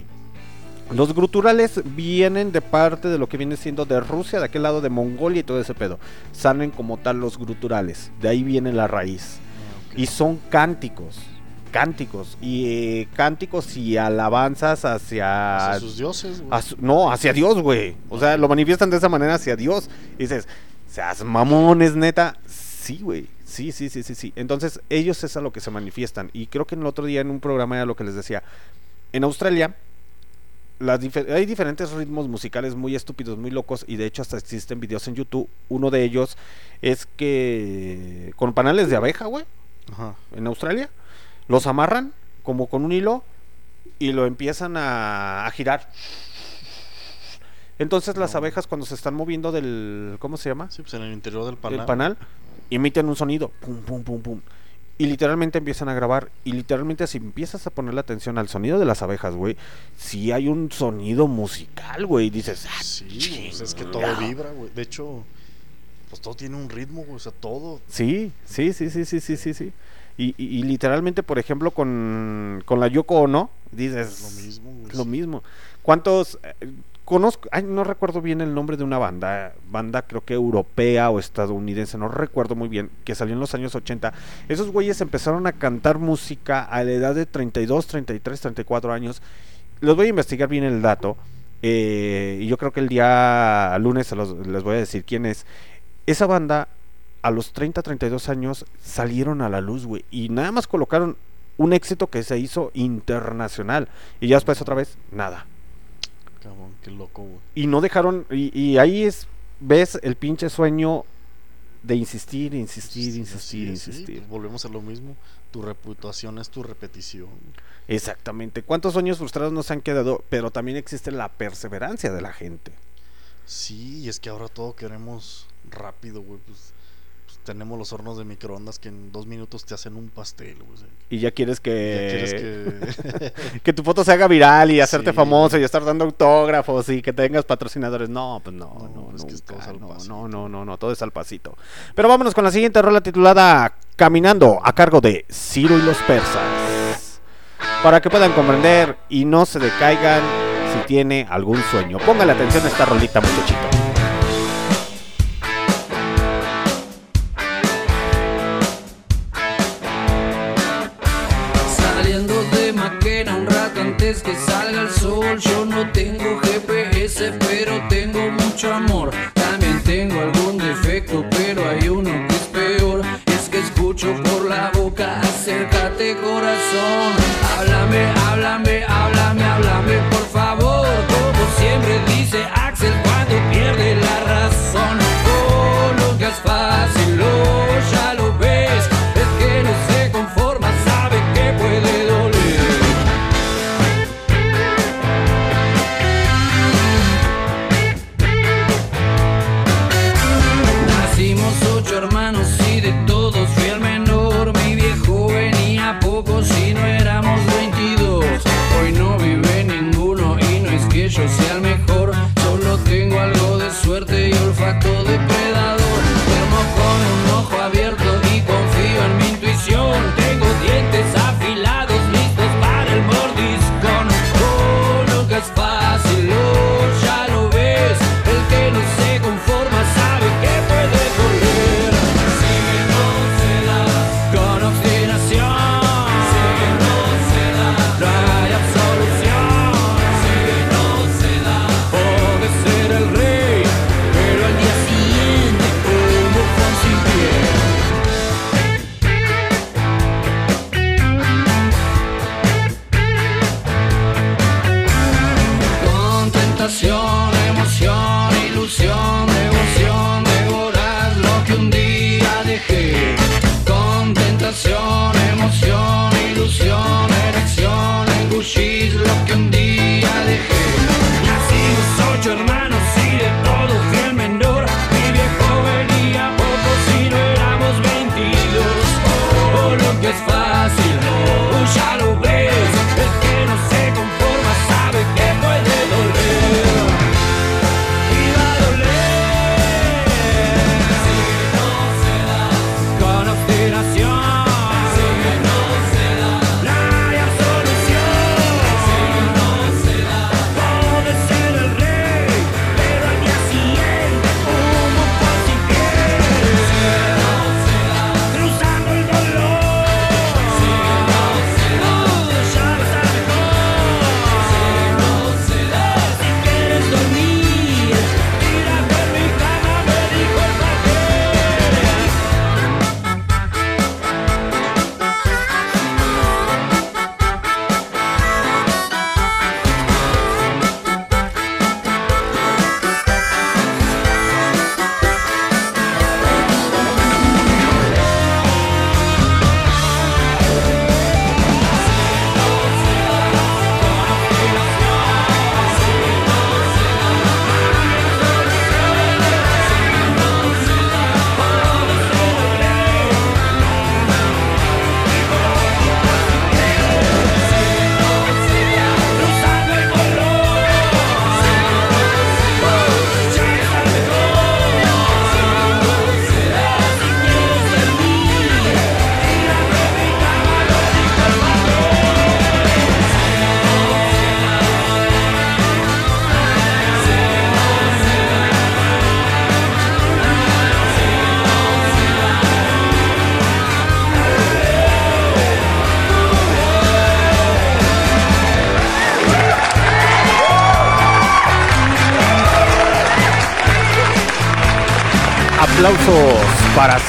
Los gruturales vienen de parte de lo que viene siendo de Rusia, de aquel lado de Mongolia y todo ese pedo. Salen como tal los gruturales. De ahí viene la raíz. Ah. Y son cánticos. Cánticos. Y eh, cánticos y alabanzas hacia. Hacia sus dioses, güey. su- no, hacia Dios, güey. O sea, lo manifiestan de esa manera hacia Dios. Y dices, seas mamones, neta. Sí, güey. Sí, sí, sí, sí, sí. Entonces, ellos es a lo que se manifiestan. Y creo que en el otro día en un programa era lo que les decía. En Australia, las hay diferentes ritmos musicales muy estúpidos, muy locos. Y de hecho, hasta existen videos en YouTube. Uno de ellos es que con panales de abeja, güey Ajá. en Australia, los amarran como con un hilo y lo empiezan a, a girar. Entonces las abejas cuando se están moviendo del, ¿cómo se llama? Sí, pues en el interior del Del panal. panal, emiten un sonido, pum, pum, pum, pum. Y literalmente empiezan a grabar. Y literalmente si empiezas a ponerle atención al sonido de las abejas, güey, sí hay un sonido musical, güey. Dices, ah, Sí, pues es que todo vibra, güey. De hecho, pues todo tiene un ritmo, güey. O sea, todo. Sí, sí, sí, sí, sí, sí, sí, sí. Y, y- y literalmente, por ejemplo, con, con la Yoko Ono, dices... Lo mismo, güey. Lo mismo. ¿Cuántos... eh, conozco... Ay, no recuerdo bien el nombre de una banda. Banda creo que europea o estadounidense. No recuerdo muy bien. Que salió en los años 80. Esos güeyes empezaron a cantar música a la edad de 32, 33, 34 años. Les voy a investigar bien el dato. eh, y yo creo que el día lunes los- les voy a decir quién es. Esa banda a los 30, 32 años salieron a la luz, güey. Y nada más colocaron un éxito que se hizo internacional. Y ya después otra vez, nada. Cabrón, qué loco, güey. Y no dejaron, y, y ahí es, ves el pinche sueño de insistir, insistir, Sí, insistir, sí, insistir. pues volvemos a lo mismo. Tu reputación es tu repetición. Exactamente. ¿Cuántos sueños frustrados nos han quedado? Pero también existe la perseverancia de la gente. Sí, y es que ahora todo queremos rápido, güey. Pues tenemos los hornos de microondas que en dos minutos te hacen un pastel, güey. o sea, Y ya quieres que... ya quieres que... que tu foto se haga viral y hacerte Sí. famoso y estar dando autógrafos y que tengas patrocinadores. No, pues no, No, no, es que es todo al pasito. no, no, no, no, todo es al pasito. Pero vámonos con la siguiente rola titulada Caminando a cargo de Ciro y los persas. Para que puedan comprender y no se decaigan si tiene algún sueño. Póngale atención a esta rolita, muchachito. Salga el sol. Yo no tengo GPS pero tengo mucho amor. También tengo algún defecto pero hay uno que es peor. Es que escucho por la boca acércate corazón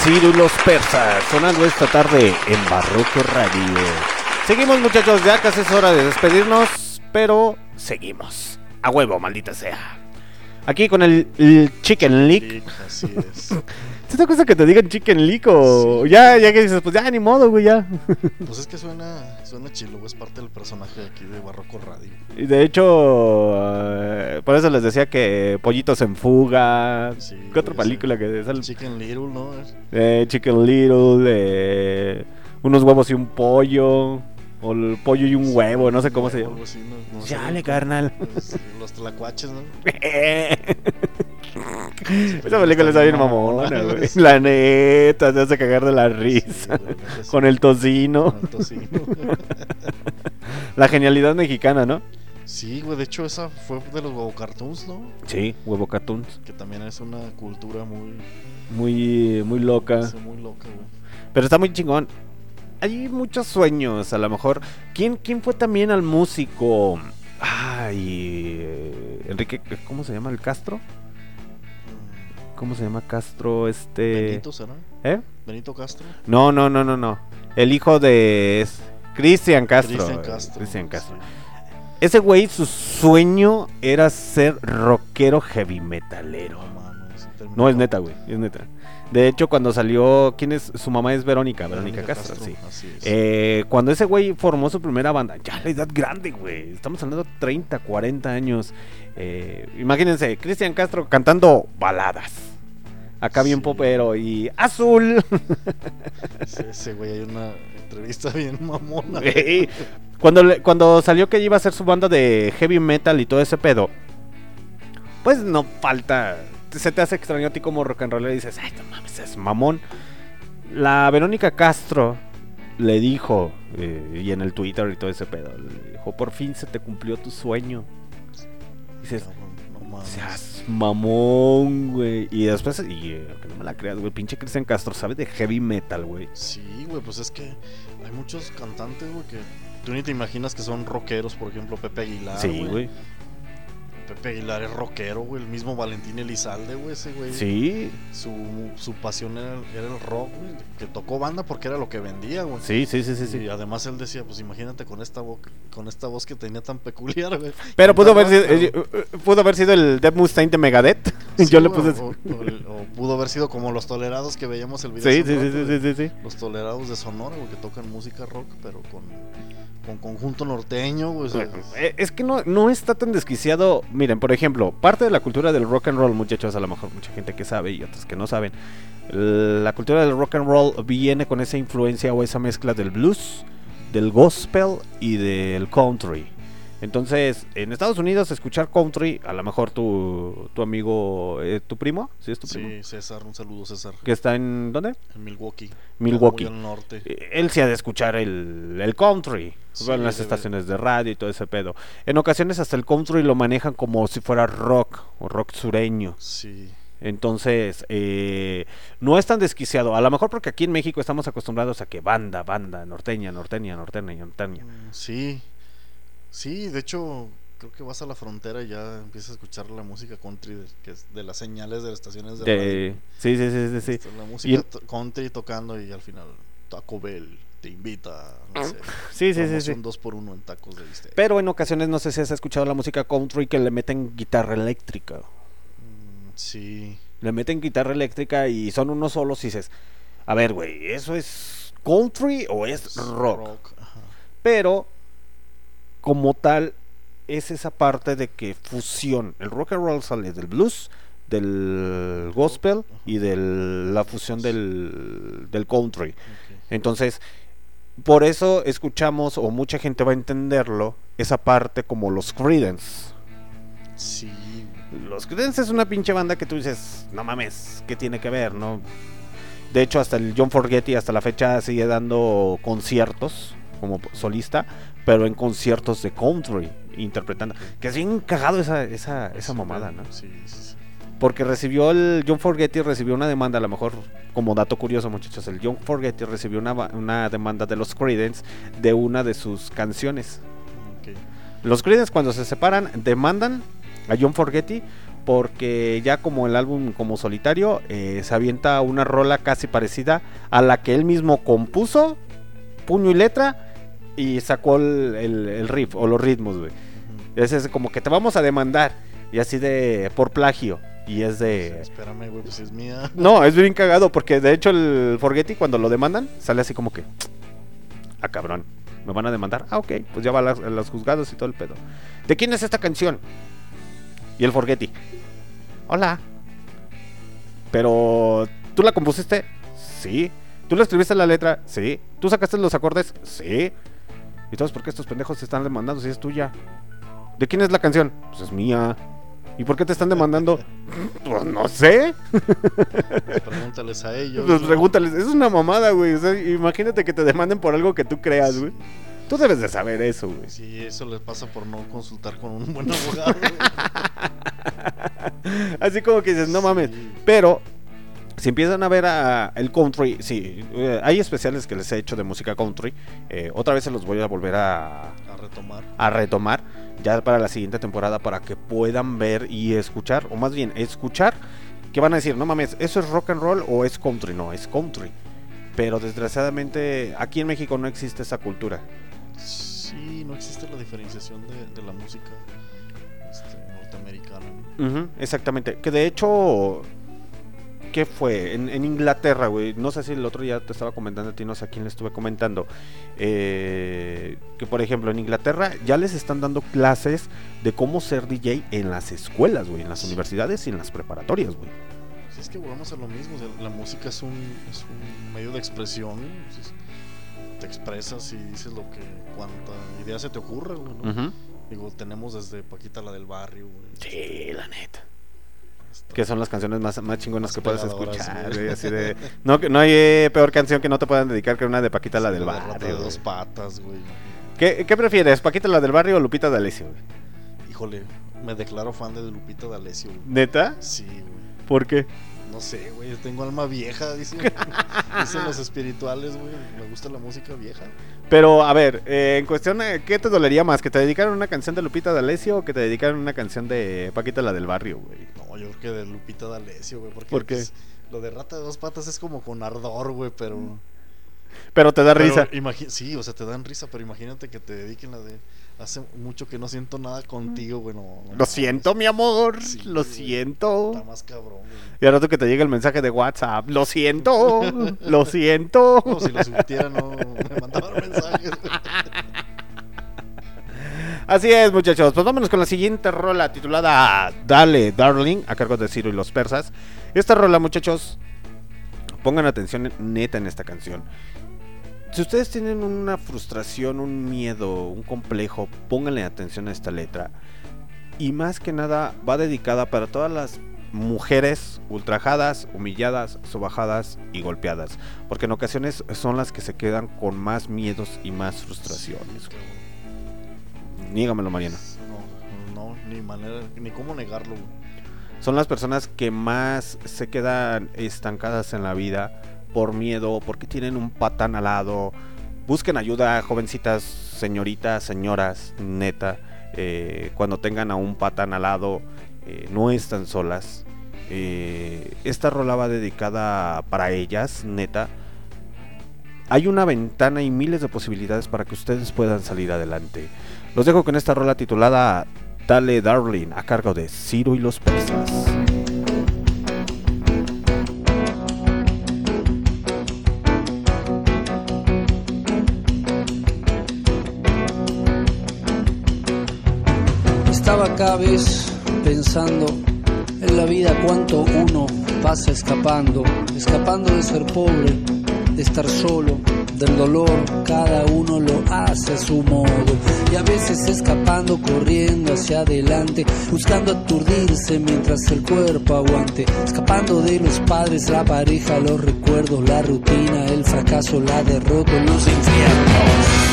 para Ciro y los persas, sonando esta tarde en Barroco Radio. Seguimos muchachos, ya casi es hora de despedirnos, pero seguimos. A huevo, maldita sea. Aquí con el, el Chicken Lick. Así es. ¿Sí te que te digan Chicken Lick o ya, ya que dices, pues ya ni modo, güey, ya? Pues es que suena, suena chilo, es parte del personaje aquí de Barroco Radio. Y de hecho, eh, por eso les decía que Pollitos en Fuga. ¿Qué otra película que es? Chicken Little, ¿no? Eh, Chicken Little, eh, unos huevos y un pollo. O el pollo y un huevo, no sé cómo se llama. Así, no- no sé. Chale, carnal. Los, los tlacuaches, ¿no? Esa película está bien mamona, güey. La neta, te hace cagar de la risa. Con el tocino. Con el tocino. La genialidad mexicana, ¿no? Sí, güey, de hecho esa fue de los huevo cartoons, ¿no? Sí, huevo cartoons. Que también es una cultura muy, Muy, muy loca. sí, muy loca, güey. Pero está muy chingón. Hay muchos sueños, a lo mejor. ¿Quién, quién fue también al músico? Ay, Enrique, ¿cómo se llama el Castro? ¿Cómo se llama Castro? Este. Benito, ¿será? ¿Eh? Benito Castro. No, no, no, no, no. El hijo de Cristian Castro. Cristian Castro. Cristian Castro. Ese güey, su sueño era ser rockero heavy metalero. No, es neta, güey, es neta. De hecho, cuando salió, ¿quién es? Su mamá es Verónica, Verónica, Verónica Castro, Castro, sí. así es. Eh, cuando ese güey formó su primera banda, ya la edad grande, güey. Estamos hablando de 30, 40 años. Eh, imagínense, Cristian Castro cantando baladas. Acá bien popero y azul. Sí, ese güey, hay una entrevista bien mamona. Güey, cuando, le- cuando salió que iba a hacer su banda de heavy metal y todo ese pedo, pues no falta. Se te hace extraño a ti como rock and roll y dices, ay, no mames, es mamón. La Verónica Castro le dijo, eh, y en el Twitter y todo ese pedo, le dijo, por fin se te cumplió tu sueño. Dices, seas mamón, güey. Y después, y eh, que no me la creas, güey, pinche Cristian Castro sabe de heavy metal, güey. Sí, güey, pues es que hay muchos cantantes, güey, que tú ni te imaginas que son rockeros, por ejemplo, Pepe Aguilar. Sí, güey. Pepe Aguilar es rockero, güey. El mismo Valentín Elizalde, güey, ese güey. Sí. Su, su pasión era, era el rock, güey. Que tocó banda porque era lo que vendía, güey. Sí, sí, sí, sí, sí. Y además él decía, pues imagínate con esta, vo- con esta voz que tenía tan peculiar, güey. Pero pudo haber, sido, eh, eh, pudo haber sido el Dead Mustaine de Megadeth. Sí, Yo le puse. o, o el- o pudo haber sido como los tolerados que veíamos el video. Sí, sí, sí, rato, sí, güey. sí, sí. Los tolerados de Sonora, güey, que tocan música rock, pero con, con conjunto norteño, güey. o sea, Eh, Es que no, no está tan desquiciado. Miren, por ejemplo, parte de la cultura del rock and roll, muchachos, a lo mejor mucha gente que sabe y otros que no saben. La cultura del rock and roll viene con esa influencia o esa mezcla del blues, del gospel y del country. Entonces, en Estados Unidos, escuchar country, a lo mejor tu, tu amigo, eh, tu primo, ¿sí es tu primo? sí, César, un saludo, César. Que está en, ¿dónde? En Milwaukee. Milwaukee. Muy al norte. Eh, Él sí ha de escuchar el, el country. Sí, en las estaciones de radio y todo ese pedo. En ocasiones hasta el country lo manejan como si fuera rock o rock sureño. Sí. Entonces, eh, no es tan desquiciado. A lo mejor porque aquí en México estamos acostumbrados a que banda, banda, norteña, norteña, norteña, norteña. Sí. Sí, de hecho, creo que vas a la frontera y ya empiezas a escuchar la música country de, que es de las señales de las estaciones de, De- radio. sí, sí, sí, sí, sí. La música country tocando y al final Taco Bell te invita, no sé. Sí, sí, sí, sí. dos por uno en tacos de bistec. Pero en ocasiones no sé si has escuchado la música country que le meten guitarra eléctrica. Sí. Le meten guitarra eléctrica y son unos solos y dices, a ver, güey, ¿eso es country o es rock? Pero, como tal, es esa parte de que fusión. El rock and roll sale del blues, del gospel y de la fusión del, del country. Entonces, por eso escuchamos, o mucha gente va a entenderlo, esa parte como los Creedence. Sí. Los Creedence es una pinche banda que tú dices, no mames, ¿qué tiene que ver? no De hecho, hasta el John Forgetti hasta la fecha sigue dando conciertos como solista, pero en conciertos de country, interpretando. Que es bien cagado esa, esa, esa mamada, ¿no? Sí, sí, sí. Porque recibió el John Forgetti recibió una demanda, a lo mejor como dato curioso, muchachos, el John Forgetti recibió una, una demanda de los Creedence de una de sus canciones. Los Creedence cuando se separan demandan a John Forgetti porque ya como el álbum como solitario eh, se avienta una rola casi parecida a la que él mismo compuso, puño y letra, y sacó el, el- el riff o los ritmos, güey. Es, es como que te vamos a demandar, y así de por plagio, y es de... Espérame, güey, pues es mía. No, es bien cagado porque de hecho el Forgetti cuando lo demandan sale así como que... Ah, cabrón. ¿Me van a demandar? Ah, ok. Pues ya va a los juzgados y todo el pedo. ¿De quién es esta canción? Y el Forgetti. Hola. Pero... ¿Tú la compusiste? Sí. ¿Tú le escribiste la letra? Sí. ¿Tú sacaste los acordes? Sí. Entonces, ¿por qué estos pendejos se están demandando si es tuya? ¿De quién es la canción? Pues es mía. ¿Y por qué te están demandando? Pues no sé. Pregúntales a ellos. Pues ¿no? pregúntales, es una mamada, güey. O sea, imagínate que te demanden por algo que tú creas, güey. Tú debes de saber eso, güey. Sí, eso les pasa por no consultar con un buen abogado. güey. Así como que dices, no mames. Pero si empiezan a ver a el country, sí, eh, hay especiales que les he hecho de música country. eh, otra vez se los voy a volver a, a retomar. a retomar ya para la siguiente temporada para que puedan ver y escuchar, o más bien escuchar, que van a decir, no mames, ¿eso es rock and roll o es country? No, es country. Pero desgraciadamente aquí en México no existe esa cultura. Sí, no existe la diferenciación de, de la música este, norteamericana. exactamente. Que de hecho, ¿qué fue? En, en Inglaterra, güey. No sé si el otro día te estaba comentando a ti, no sé a quién le estuve comentando. eh, que por ejemplo, en Inglaterra ya les están dando clases de cómo ser DJ en las escuelas, güey. En las universidades y en las preparatorias, güey. Si es que volvemos a lo mismo, o sea, la música es un, es un medio de expresión. pues, te expresas y dices lo que, cuanta idea se te ocurre, güey, ¿no? Digo, tenemos desde Paquita la del barrio, güey. Sí, la neta. Que son las canciones más, más chingonas que puedes pegadoras, escuchar, güey. Así de. No, no hay eh, peor canción que no te puedan dedicar que una de Paquita la Sí, del de rata barrio. de dos patas, güey. ¿Qué, ¿Qué prefieres? ¿Paquita la del barrio o Lupita D'Alessio? Híjole, me declaro fan de Lupita D'Alessio. ¿Neta? Sí, güey. ¿Por qué? No sé, güey, tengo alma vieja, dicen, dicen los espirituales, güey. Me gusta la música vieja. Pero, a ver, eh, en cuestión, ¿qué te dolería más? ¿Que te dedicaran una canción de Lupita D'Alessio o que te dedicaran una canción de Paquita la del barrio, güey? No, yo creo que de Lupita D'Alessio, güey. Porque ¿Por qué? pues, lo de rata de dos patas es como con ardor, güey, pero. Pero te da pero risa. sí, o sea, te dan risa, pero imagínate que te dediquen la de. Hace mucho que no siento nada contigo, güey. No, no Lo siento, mi amor. Sí, lo güey. siento. Está más cabrón, güey. Y al rato que te llega el mensaje de WhatsApp. Lo siento. lo siento. Como si lo surtiera, no me mandaban mensajes. Así es, muchachos. Pues vámonos con la siguiente rola titulada Dale, Darling, a cargo de Ciro y los persas. Esta rola, muchachos, pongan atención neta en esta canción. Si ustedes tienen una frustración, un miedo, un complejo, pónganle atención a esta letra. Y más que nada va dedicada para todas las mujeres ultrajadas, humilladas, sobajadas y golpeadas. Porque en ocasiones son las que se quedan con más miedos y más frustraciones. Niégamelo, Mariana. No, no, ni manera, ni cómo negarlo. Son las personas que más se quedan estancadas en la vida por miedo, porque tienen un patán al lado. Busquen ayuda, jovencitas, señoritas, señoras, neta. eh, cuando tengan a un patán al lado, eh, no están solas. Eh, esta rola va dedicada para ellas, neta. Hay una ventana y miles de posibilidades para que ustedes puedan salir adelante. Los dejo con esta rola titulada Dale Darling a cargo de Ciro y los persas. Cada vez pensando en la vida cuánto uno pasa escapando, escapando de ser pobre, de estar solo, del dolor, cada uno lo hace a su modo. Y a veces escapando, corriendo hacia adelante, buscando aturdirse mientras el cuerpo aguante, escapando de los padres, la pareja, los recuerdos, la rutina, el fracaso, la derrota, los infiernos.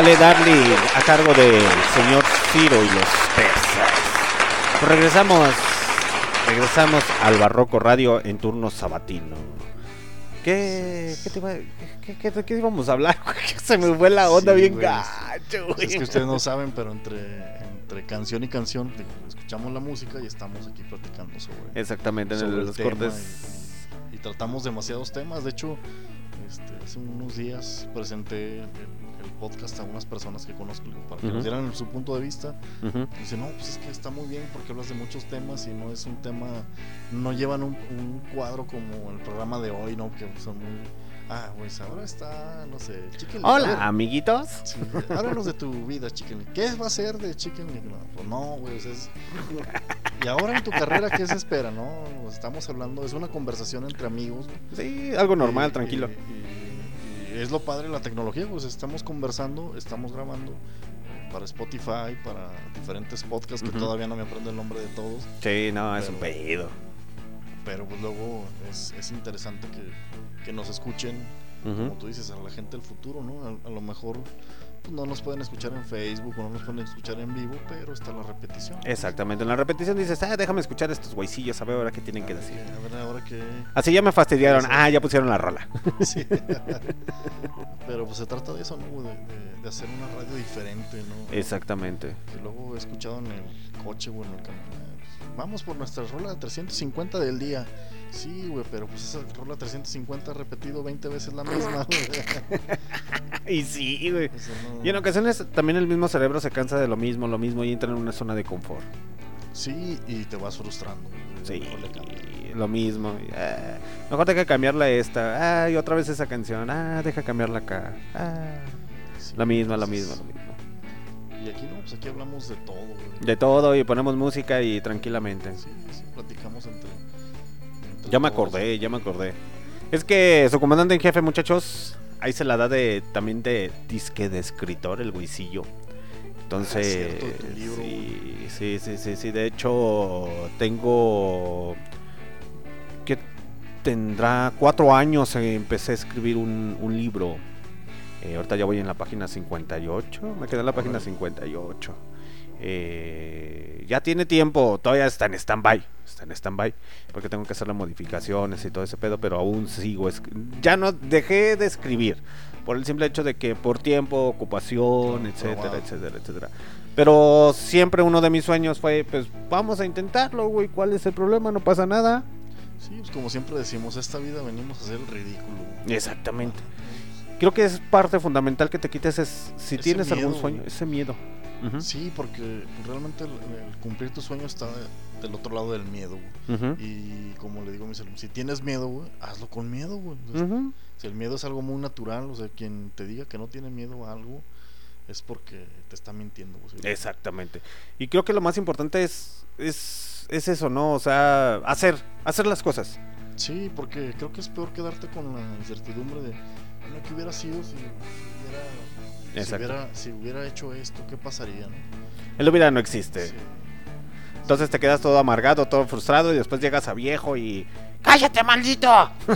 Dale Darly a cargo del señor Ciro y los persas. Pues regresamos, regresamos al Barroco Radio en turno sabatino. ¿Qué, qué, te iba- qué- qué- qué- qué íbamos a hablar? Se me fue la onda Sí, bien güey, gacho, güey. Es que ustedes no saben, pero entre, entre canción y canción escuchamos la música y estamos aquí platicando sobre. Exactamente, en sobre los tema cortes. Y, y tratamos demasiados temas. De hecho, este, hace unos días presenté el, el a unas personas que conozco para que nos dieran su punto de vista. Y Dice, no, pues es que está muy bien porque hablas de muchos temas y no es un tema, no llevan un, un cuadro como el programa de hoy, ¿no? Que son muy... Ah, pues ahora está, no sé, Chicken ver, Hola, amiguitos. Sí, háblanos de tu vida, Chicken. ¿Qué va a ser de Chicken? No, Pues no, güey, o sea, es... Y ahora en tu carrera, ¿qué se espera, no? Estamos hablando, es una conversación entre amigos. Sí, algo normal, Y- tranquilo. Y es lo padre de la tecnología, pues estamos conversando, estamos grabando para Spotify, para diferentes podcasts que todavía no me aprendo el nombre de todos. Sí, no, es un pedido. Pero pues luego es, es interesante que, que nos escuchen, como tú dices, a la gente del futuro, ¿no? A, a lo mejor pues no nos pueden escuchar en Facebook o no nos pueden escuchar en vivo, pero está la repetición. Exactamente, en la repetición dices, ah, déjame escuchar estos güeycillos, a ver ahora qué tienen que decir. A ver, ahora que... Así ya me fastidiaron, ah, ya pusieron la rola. Sí. Pero pues se trata de eso, ¿no? De, de- de hacer una radio diferente, ¿no? Exactamente. Que luego he escuchado en el coche, bueno, en el camión. eh, Vamos por nuestra rola 350 del día. Sí, güey, pero pues esa rola 350 repetido 20 veces la misma, güey. Y sí, güey. No- Y en ocasiones también el mismo cerebro se cansa de lo mismo, lo mismo y entra en una zona de confort. Sí, y te vas frustrando. Sí, le lo mismo. ah, mejor deja cambiarla esta. Ah, y otra vez esa canción. Ah, deja cambiarla acá. Ah, Sí, la misma, la misma, la misma. Y aquí no, pues aquí hablamos de todo, güey. De todo y ponemos música y tranquilamente. Sí, sí, platicamos entre. Ya me acordé, ya me acordé. Es que su comandante en jefe, muchachos, ahí se la da de también de disque de escritor, el güisillo. Entonces, Ah, sí, sí, sí, sí, sí. De hecho, tengo que tendrá cuatro años eh, empecé a escribir un, un libro. Eh, ahorita ya voy en la página 58. Me quedé en la página Órale. 58. Eh, ya tiene tiempo, todavía está en stand-by. Está en stand-by. Porque tengo que hacerle modificaciones y todo ese pedo. Pero aún sigo. Ya no dejé de escribir. Por el simple hecho de que por tiempo, ocupación, etcétera, etcétera, etcétera. Pero siempre uno de mis sueños fue: Pues vamos a intentarlo, güey. ¿Cuál es el problema? No pasa nada. Sí, pues como siempre decimos, esta vida venimos a hacer el ridículo. Exactamente. Creo que es parte fundamental que te quites es, si Ese tienes algún sueño, ese miedo. Sí, porque realmente el, el cumplir tu sueño está de- del otro lado del miedo, güey. Y como le digo a mis alumnos, si tienes miedo, güey, hazlo con miedo, güey. Ujú. Si el miedo es algo muy natural, o sea, quien te diga que no tiene miedo a algo es porque te está mintiendo. güey. Exactamente. Y creo que lo más importante es, es, es eso, ¿no? O sea, hacer, hacer las cosas. Sí, porque creo que es peor quedarte con la incertidumbre de, bueno, ¿qué hubiera sido si hubiera, si hubiera, si hubiera hecho esto? ¿Qué pasaría, no? El hubiera no existe. Sí. Entonces te quedas todo amargado, todo frustrado y después llegas a viejo y... ¡Cállate, maldito!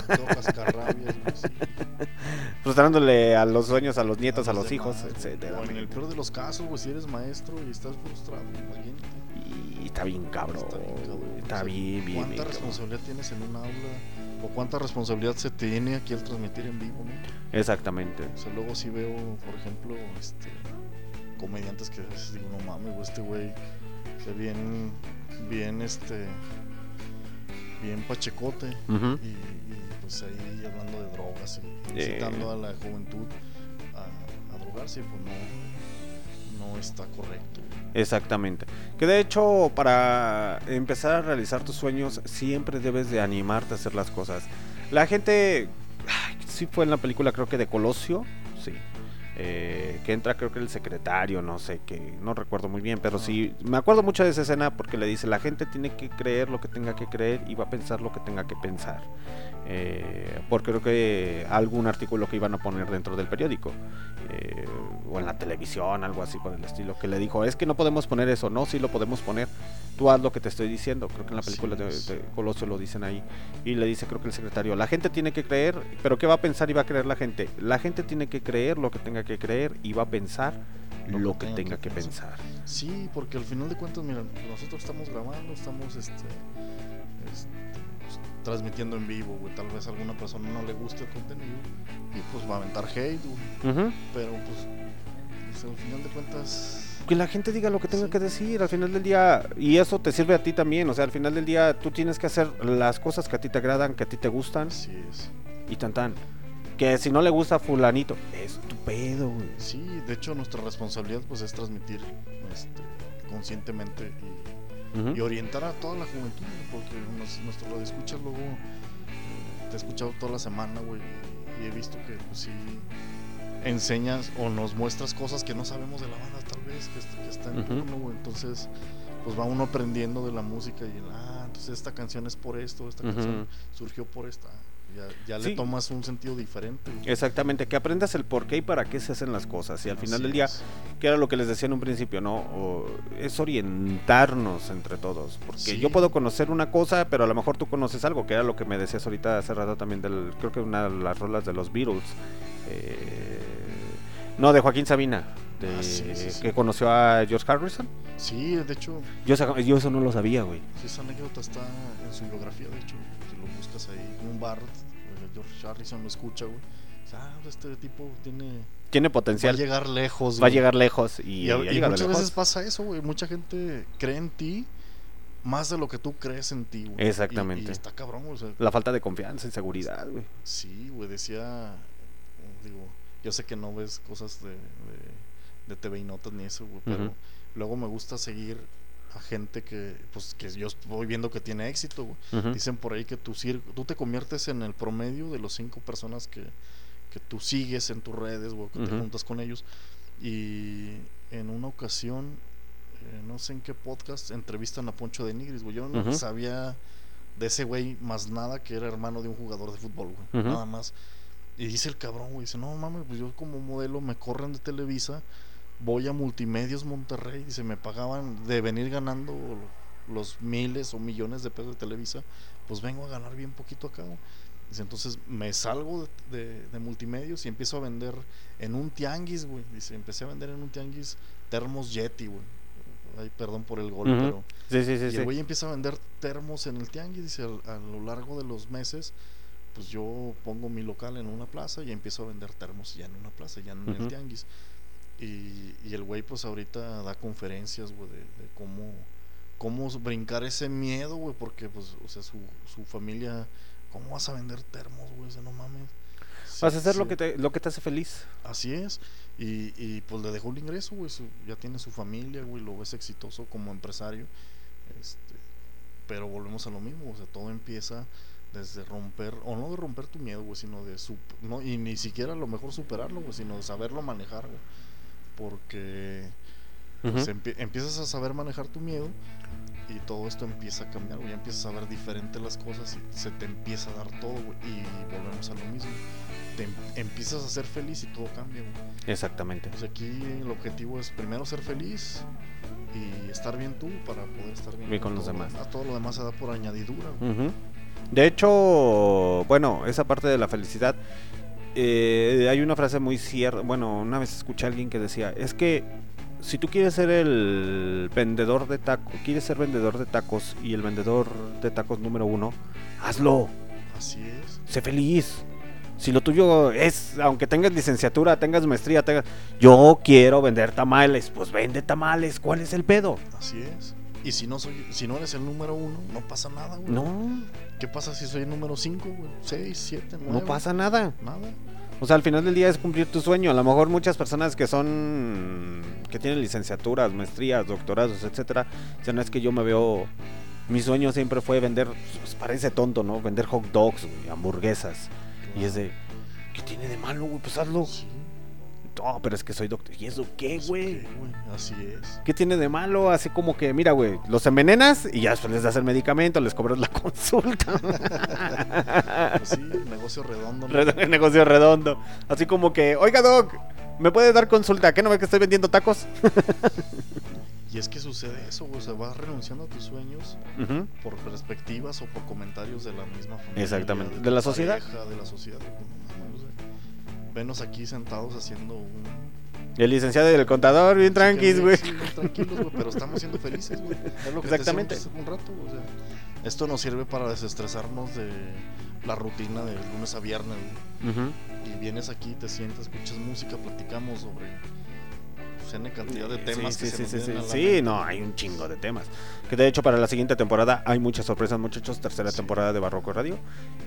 Frustrándole a los sueños, a los nietos, a los, demás, hijos, güey. etcétera. En el peor de los casos, güey, si eres maestro y estás frustrado, imagínate. Y está bien cabrón. Está bien, cabrón. Está bien, bien, bien. ¿Cuánta cabrón. responsabilidad tienes en un aula? ¿O cuánta responsabilidad se tiene aquí al transmitir en vivo, no? Exactamente. O sea, luego sí veo, por ejemplo, este comediantes que a veces digo, no mames, este güey, que bien, bien, este, bien pachecote. Ujú. y, y, pues ahí hablando de drogas y incitando a la juventud a, a drogarse, pues no, no está correcto. Exactamente. Que de hecho, para empezar a realizar tus sueños, siempre debes de animarte a hacer las cosas. La gente, ay, sí fue en la película, creo que de Colosio, sí. eh, que entra, creo que el secretario, no sé, que no recuerdo muy bien, pero sí, me acuerdo mucho de esa escena porque le dice: La gente tiene que creer lo que tenga que creer y va a pensar lo que tenga que pensar. Eh, porque creo que algún artículo que iban a poner dentro del periódico eh, o en la televisión, algo así por el estilo, que le dijo, es que no podemos poner eso, no, sí lo podemos poner, tú haz lo que te estoy diciendo, creo que en la película de, Colosio lo dicen ahí, y le dice creo que el secretario, la gente tiene que creer, pero ¿qué va a pensar y va a creer la gente? La gente tiene que creer lo que tenga que creer y va a pensar lo, que, tenga que pensar. Sí, porque al final de cuentas, mira, nosotros estamos grabando, estamos este, transmitiendo en vivo, güey. Tal vez a alguna persona no le guste el contenido y pues va a aventar hate, güey. Ujú. Pero pues, pues, al final de cuentas, Que la gente diga lo que tenga Sí. que decir al final del día y eso te sirve a ti también, o sea, al final del día tú tienes que hacer las cosas que a ti te agradan, que a ti te gustan así es. y tan tan. Que si no le gusta a fulanito, es tu pedo, güey. Sí, de hecho nuestra responsabilidad pues es transmitir este, conscientemente y, Y orientar a toda la juventud, porque nos, nuestro radio escucha luego, eh, te he escuchado toda la semana, güey, y he visto que pues sí enseñas o nos muestras cosas que no sabemos de la banda tal vez, que, que está en turno, güey, entonces pues va uno aprendiendo de la música y el, ah, entonces esta canción es por esto, esta canción surgió por esta, ya, ya Sí. le tomas un sentido diferente. Exactamente, que aprendas el por qué y para qué se hacen las cosas. Y al final del día, es. que era lo que les decía en un principio, ¿no? O- es orientarnos entre todos. Porque Sí. yo puedo conocer una cosa, pero a lo mejor tú conoces algo, que era lo que me decías ahorita hace rato también del, creo que una de las rolas de los Beatles. Eh, no, de Joaquín Sabina. de Ah, sí, sí, sí. que conoció a George Harrison. Sí, de hecho, Yo, eso no lo sabía, güey. sí, esa anécdota está en su biografía, de hecho, si lo buscas ahí en un bar, George Harrison lo escucha, güey. dice, Ah, este tipo tiene... Tiene potencial. Va a llegar lejos, Va a güey". llegar lejos y, Y, a- ha y llegado muchas lejos. veces pasa eso, güey. Mucha gente cree en ti más de lo que tú crees en ti, güey. Exactamente. Y, está cabrón, güey. o sea, La falta de confianza y seguridad, güey. Sí, güey, decía, digo, yo sé que no ves cosas de, de, de TV y notas ni eso, güey, pero luego me gusta seguir a gente que, pues, que yo voy viendo que tiene éxito, güey. Ujú. Dicen por ahí que tu tú te conviertes en el promedio de los cinco personas que, que tú sigues en tus redes, güey, que te Ujú. juntas con ellos. Y en una ocasión, eh, no sé en qué podcast, entrevistan a Poncho de Nigris, güey. Yo no Ujú. sabía de ese güey más nada que era hermano de un jugador de fútbol, güey. Nada más. Y dice el cabrón, güey, dice, no mames, pues yo como modelo me corren de Televisa, voy a Multimedios Monterrey, dice, me pagaban de venir ganando los miles o millones de pesos de Televisa, pues vengo a ganar bien poquito acá. Dice, entonces me salgo de, de- de multimedios y empiezo a vender en un tianguis, güey. Dice, empecé a vender en un tianguis termos Yeti, güey. Ay, perdón por el gol, pero... Sí, sí, sí, Y el güey empieza a vender termos en el tianguis, dice, a, lo largo de los meses, pues yo pongo mi local en una plaza y empiezo a vender termos ya en una plaza, ya en el tianguis. Y, y el güey pues ahorita da conferencias, güey, de, de cómo, cómo brincar ese miedo, güey, porque pues, o sea, su, su familia, ¿cómo vas a vender termos, güey? O sea, no mames. Vas a hacer lo que te lo que te hace feliz. Así es. Y, y pues le dejó el ingreso, güey. su- Ya tiene su familia, güey. Lo ves exitoso como empresario. Este, pero volvemos a lo mismo. O sea, todo empieza desde romper, o no de romper tu miedo, güey, sino de sup- no Y ni siquiera a lo mejor superarlo, güey, sino de saberlo manejar, güey. Porque pues, empie- empiezas a saber manejar tu miedo y todo esto empieza a cambiar, güey. Ya empiezas a ver diferente las cosas y se te empieza a dar todo, güey. Y volvemos a lo mismo. Te em- empiezas a ser feliz y todo cambia, güey. Exactamente. Pues aquí el objetivo es primero ser feliz y estar bien tú para poder estar bien, Bien con los todo- demás. A todo lo demás se da por añadidura. güey. Ujú. De hecho, bueno, esa parte de la felicidad, eh, hay una frase muy cierta. Bueno, una vez escuché a alguien que decía: Es que si tú quieres ser el vendedor de tacos, quieres ser vendedor de tacos y el vendedor de tacos número uno, hazlo, Así es. sé feliz. Si lo tuyo es, aunque tengas licenciatura, tengas maestría, tengas. Yo quiero vender tamales, pues vende tamales, ¿cuál es el pedo? Así es. Y si no soy, si no eres el número uno, no pasa nada, güey. No. ¿Qué pasa si soy el número cinco, güey? Seis, siete, nueve. No pasa nada. Nada. O sea, al final del día es cumplir tu sueño. A lo mejor muchas personas que son. que tienen licenciaturas, maestrías, doctorados, etcétera. Dicen, "No, es que yo me veo. Mi sueño siempre fue vender. Pues parece tonto, ¿no? Vender hot dogs, güey, hamburguesas. Y es de. ¿Qué tiene de malo, güey? Pues hazlo. No, pero es que soy doctor. ¿Y eso qué, güey? Así es. ¿Qué tiene de malo? Así como que, mira, güey, los envenenas y ya después les das el medicamento, les cobras la consulta. Pues sí, negocio redondo. ¿no? Negocio redondo. Así como que, oiga, Doc, ¿me puede dar consulta? ¿Qué no ve que estoy vendiendo tacos? Y es que sucede eso, güey. O sea, vas renunciando a tus sueños por perspectivas o por comentarios de la misma familia. Exactamente. ¿De la sociedad? pareja, de la sociedad. no venos aquí sentados haciendo un. El licenciado y el contador, bien tranquis, Sí, güey. sí, bien tranquilos, güey, pero estamos siendo felices, güey. Es lo que Exactamente. te un rato, o sea, esto nos sirve para desestresarnos de la rutina de lunes a viernes, güey. Y vienes aquí, te sientas, escuchas música, platicamos sobre N cantidad de temas sí, que se sí, nos sí, sí. no, hay un chingo de temas. Que de hecho para la siguiente temporada hay muchas sorpresas, muchachos. Tercera temporada de Barroco Radio.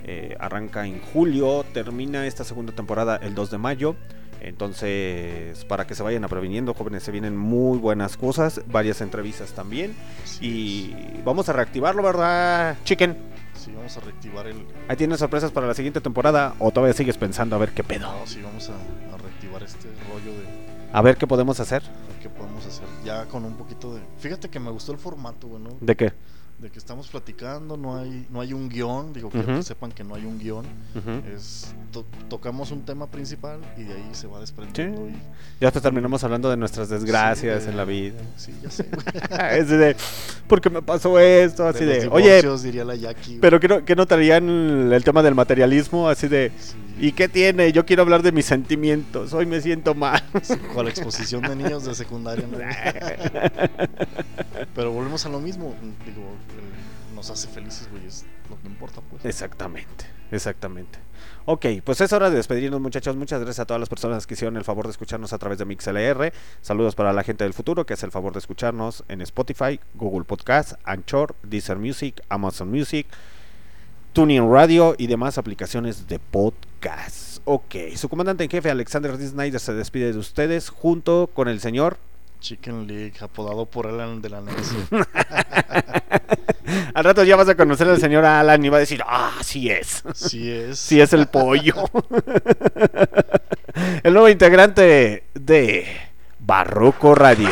Eh, arranca en julio, termina esta segunda temporada el 2 de mayo. Entonces, para que se vayan previniendo, jóvenes, se vienen muy buenas cosas, varias entrevistas también. Y vamos a reactivarlo, ¿verdad, Chicken? Sí, vamos a reactivar el. ¿Ahí tienes sorpresas para la siguiente temporada o todavía sigues pensando a ver qué pedo? No, sí, vamos a, a reactivar este rollo de A ver qué podemos hacer. ver qué podemos hacer. Ya con un poquito de. Fíjate que me gustó el formato, güey, ¿no? ¿De qué? De que estamos platicando, no hay, no hay un guion. Digo, Ujú. que sepan que no hay un guion. Es to- tocamos un tema principal y de ahí se va desprendiendo. y- Ya después terminamos hablando de nuestras desgracias de- en la vida. Sí, ya sé. es de, ¿por qué me pasó esto? Así De oye, diría la Jackie, pero que no, que no traían el tema del materialismo, así de, ¿Y qué tiene? Yo quiero hablar de mis sentimientos. Hoy me siento mal. Con la exposición de niños de secundaria. ¿no? Pero volvemos a lo mismo. Digo, nos hace felices, güey. Es lo que importa, pues. Exactamente, exactamente. Ok, pues es hora de despedirnos muchachos. Muchas gracias a todas las personas que hicieron el favor de escucharnos a través de MixLR. Saludos para la gente del futuro que hace el favor de escucharnos en Spotify, Google Podcast, Anchor, Deezer Music, Amazon Music, Tuning Radio y demás aplicaciones de podcast. Ok, su comandante en jefe Alexander D. Snyder se despide de ustedes junto con el señor Chicken League, apodado por Alan del anexo. Al rato ya vas a conocer al señor Alan y va a decir, ah, sí es. Sí es. Sí es el pollo. el nuevo integrante de Barroco Radio.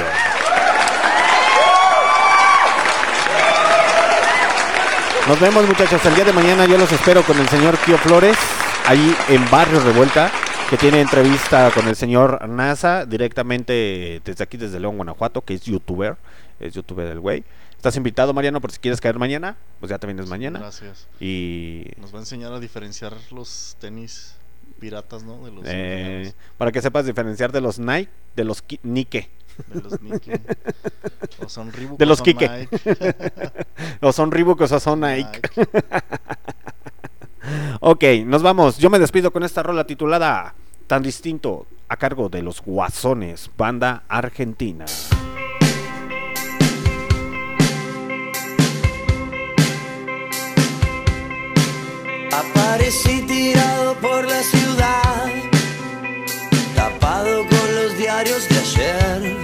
Nos vemos muchachos, el día de mañana yo los espero con el señor Kio Flores, ahí en Barrio Revuelta, que tiene entrevista con el señor NASA directamente desde aquí, desde León, Guanajuato, que es youtuber, es youtuber del güey. Estás invitado, Mariano, por si quieres caer mañana, pues ya te vienes mañana. Gracias. Y Nos va a enseñar a diferenciar los tenis piratas, ¿no? De los eh, para que sepas diferenciar de los Nike de los Ki- Nike. De los Nike. O son Reebok De o los son Kike. Nike. o son Reebok o son Nike. ok, nos vamos. Yo me despido con esta rola titulada Tan Distinto a cargo de los Guasones, banda argentina. Aparecí tirado por la ciudad, tapado con los diarios de ayer,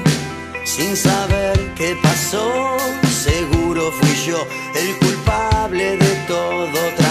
sin saber qué pasó. Seguro fui yo el culpable de todo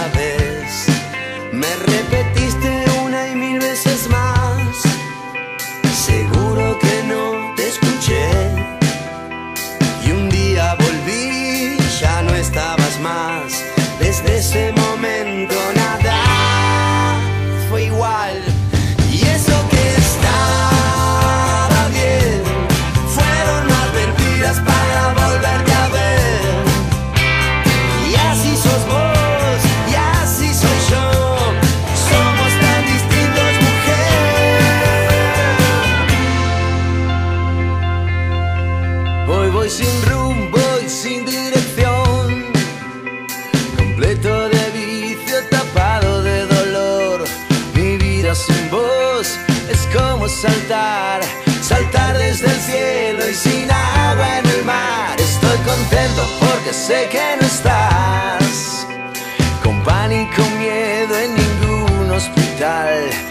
saltar, saltar desde el cielo y sin agua en el mar. Estoy contento porque sé que no estás. Con pánico, miedo en ningún hospital.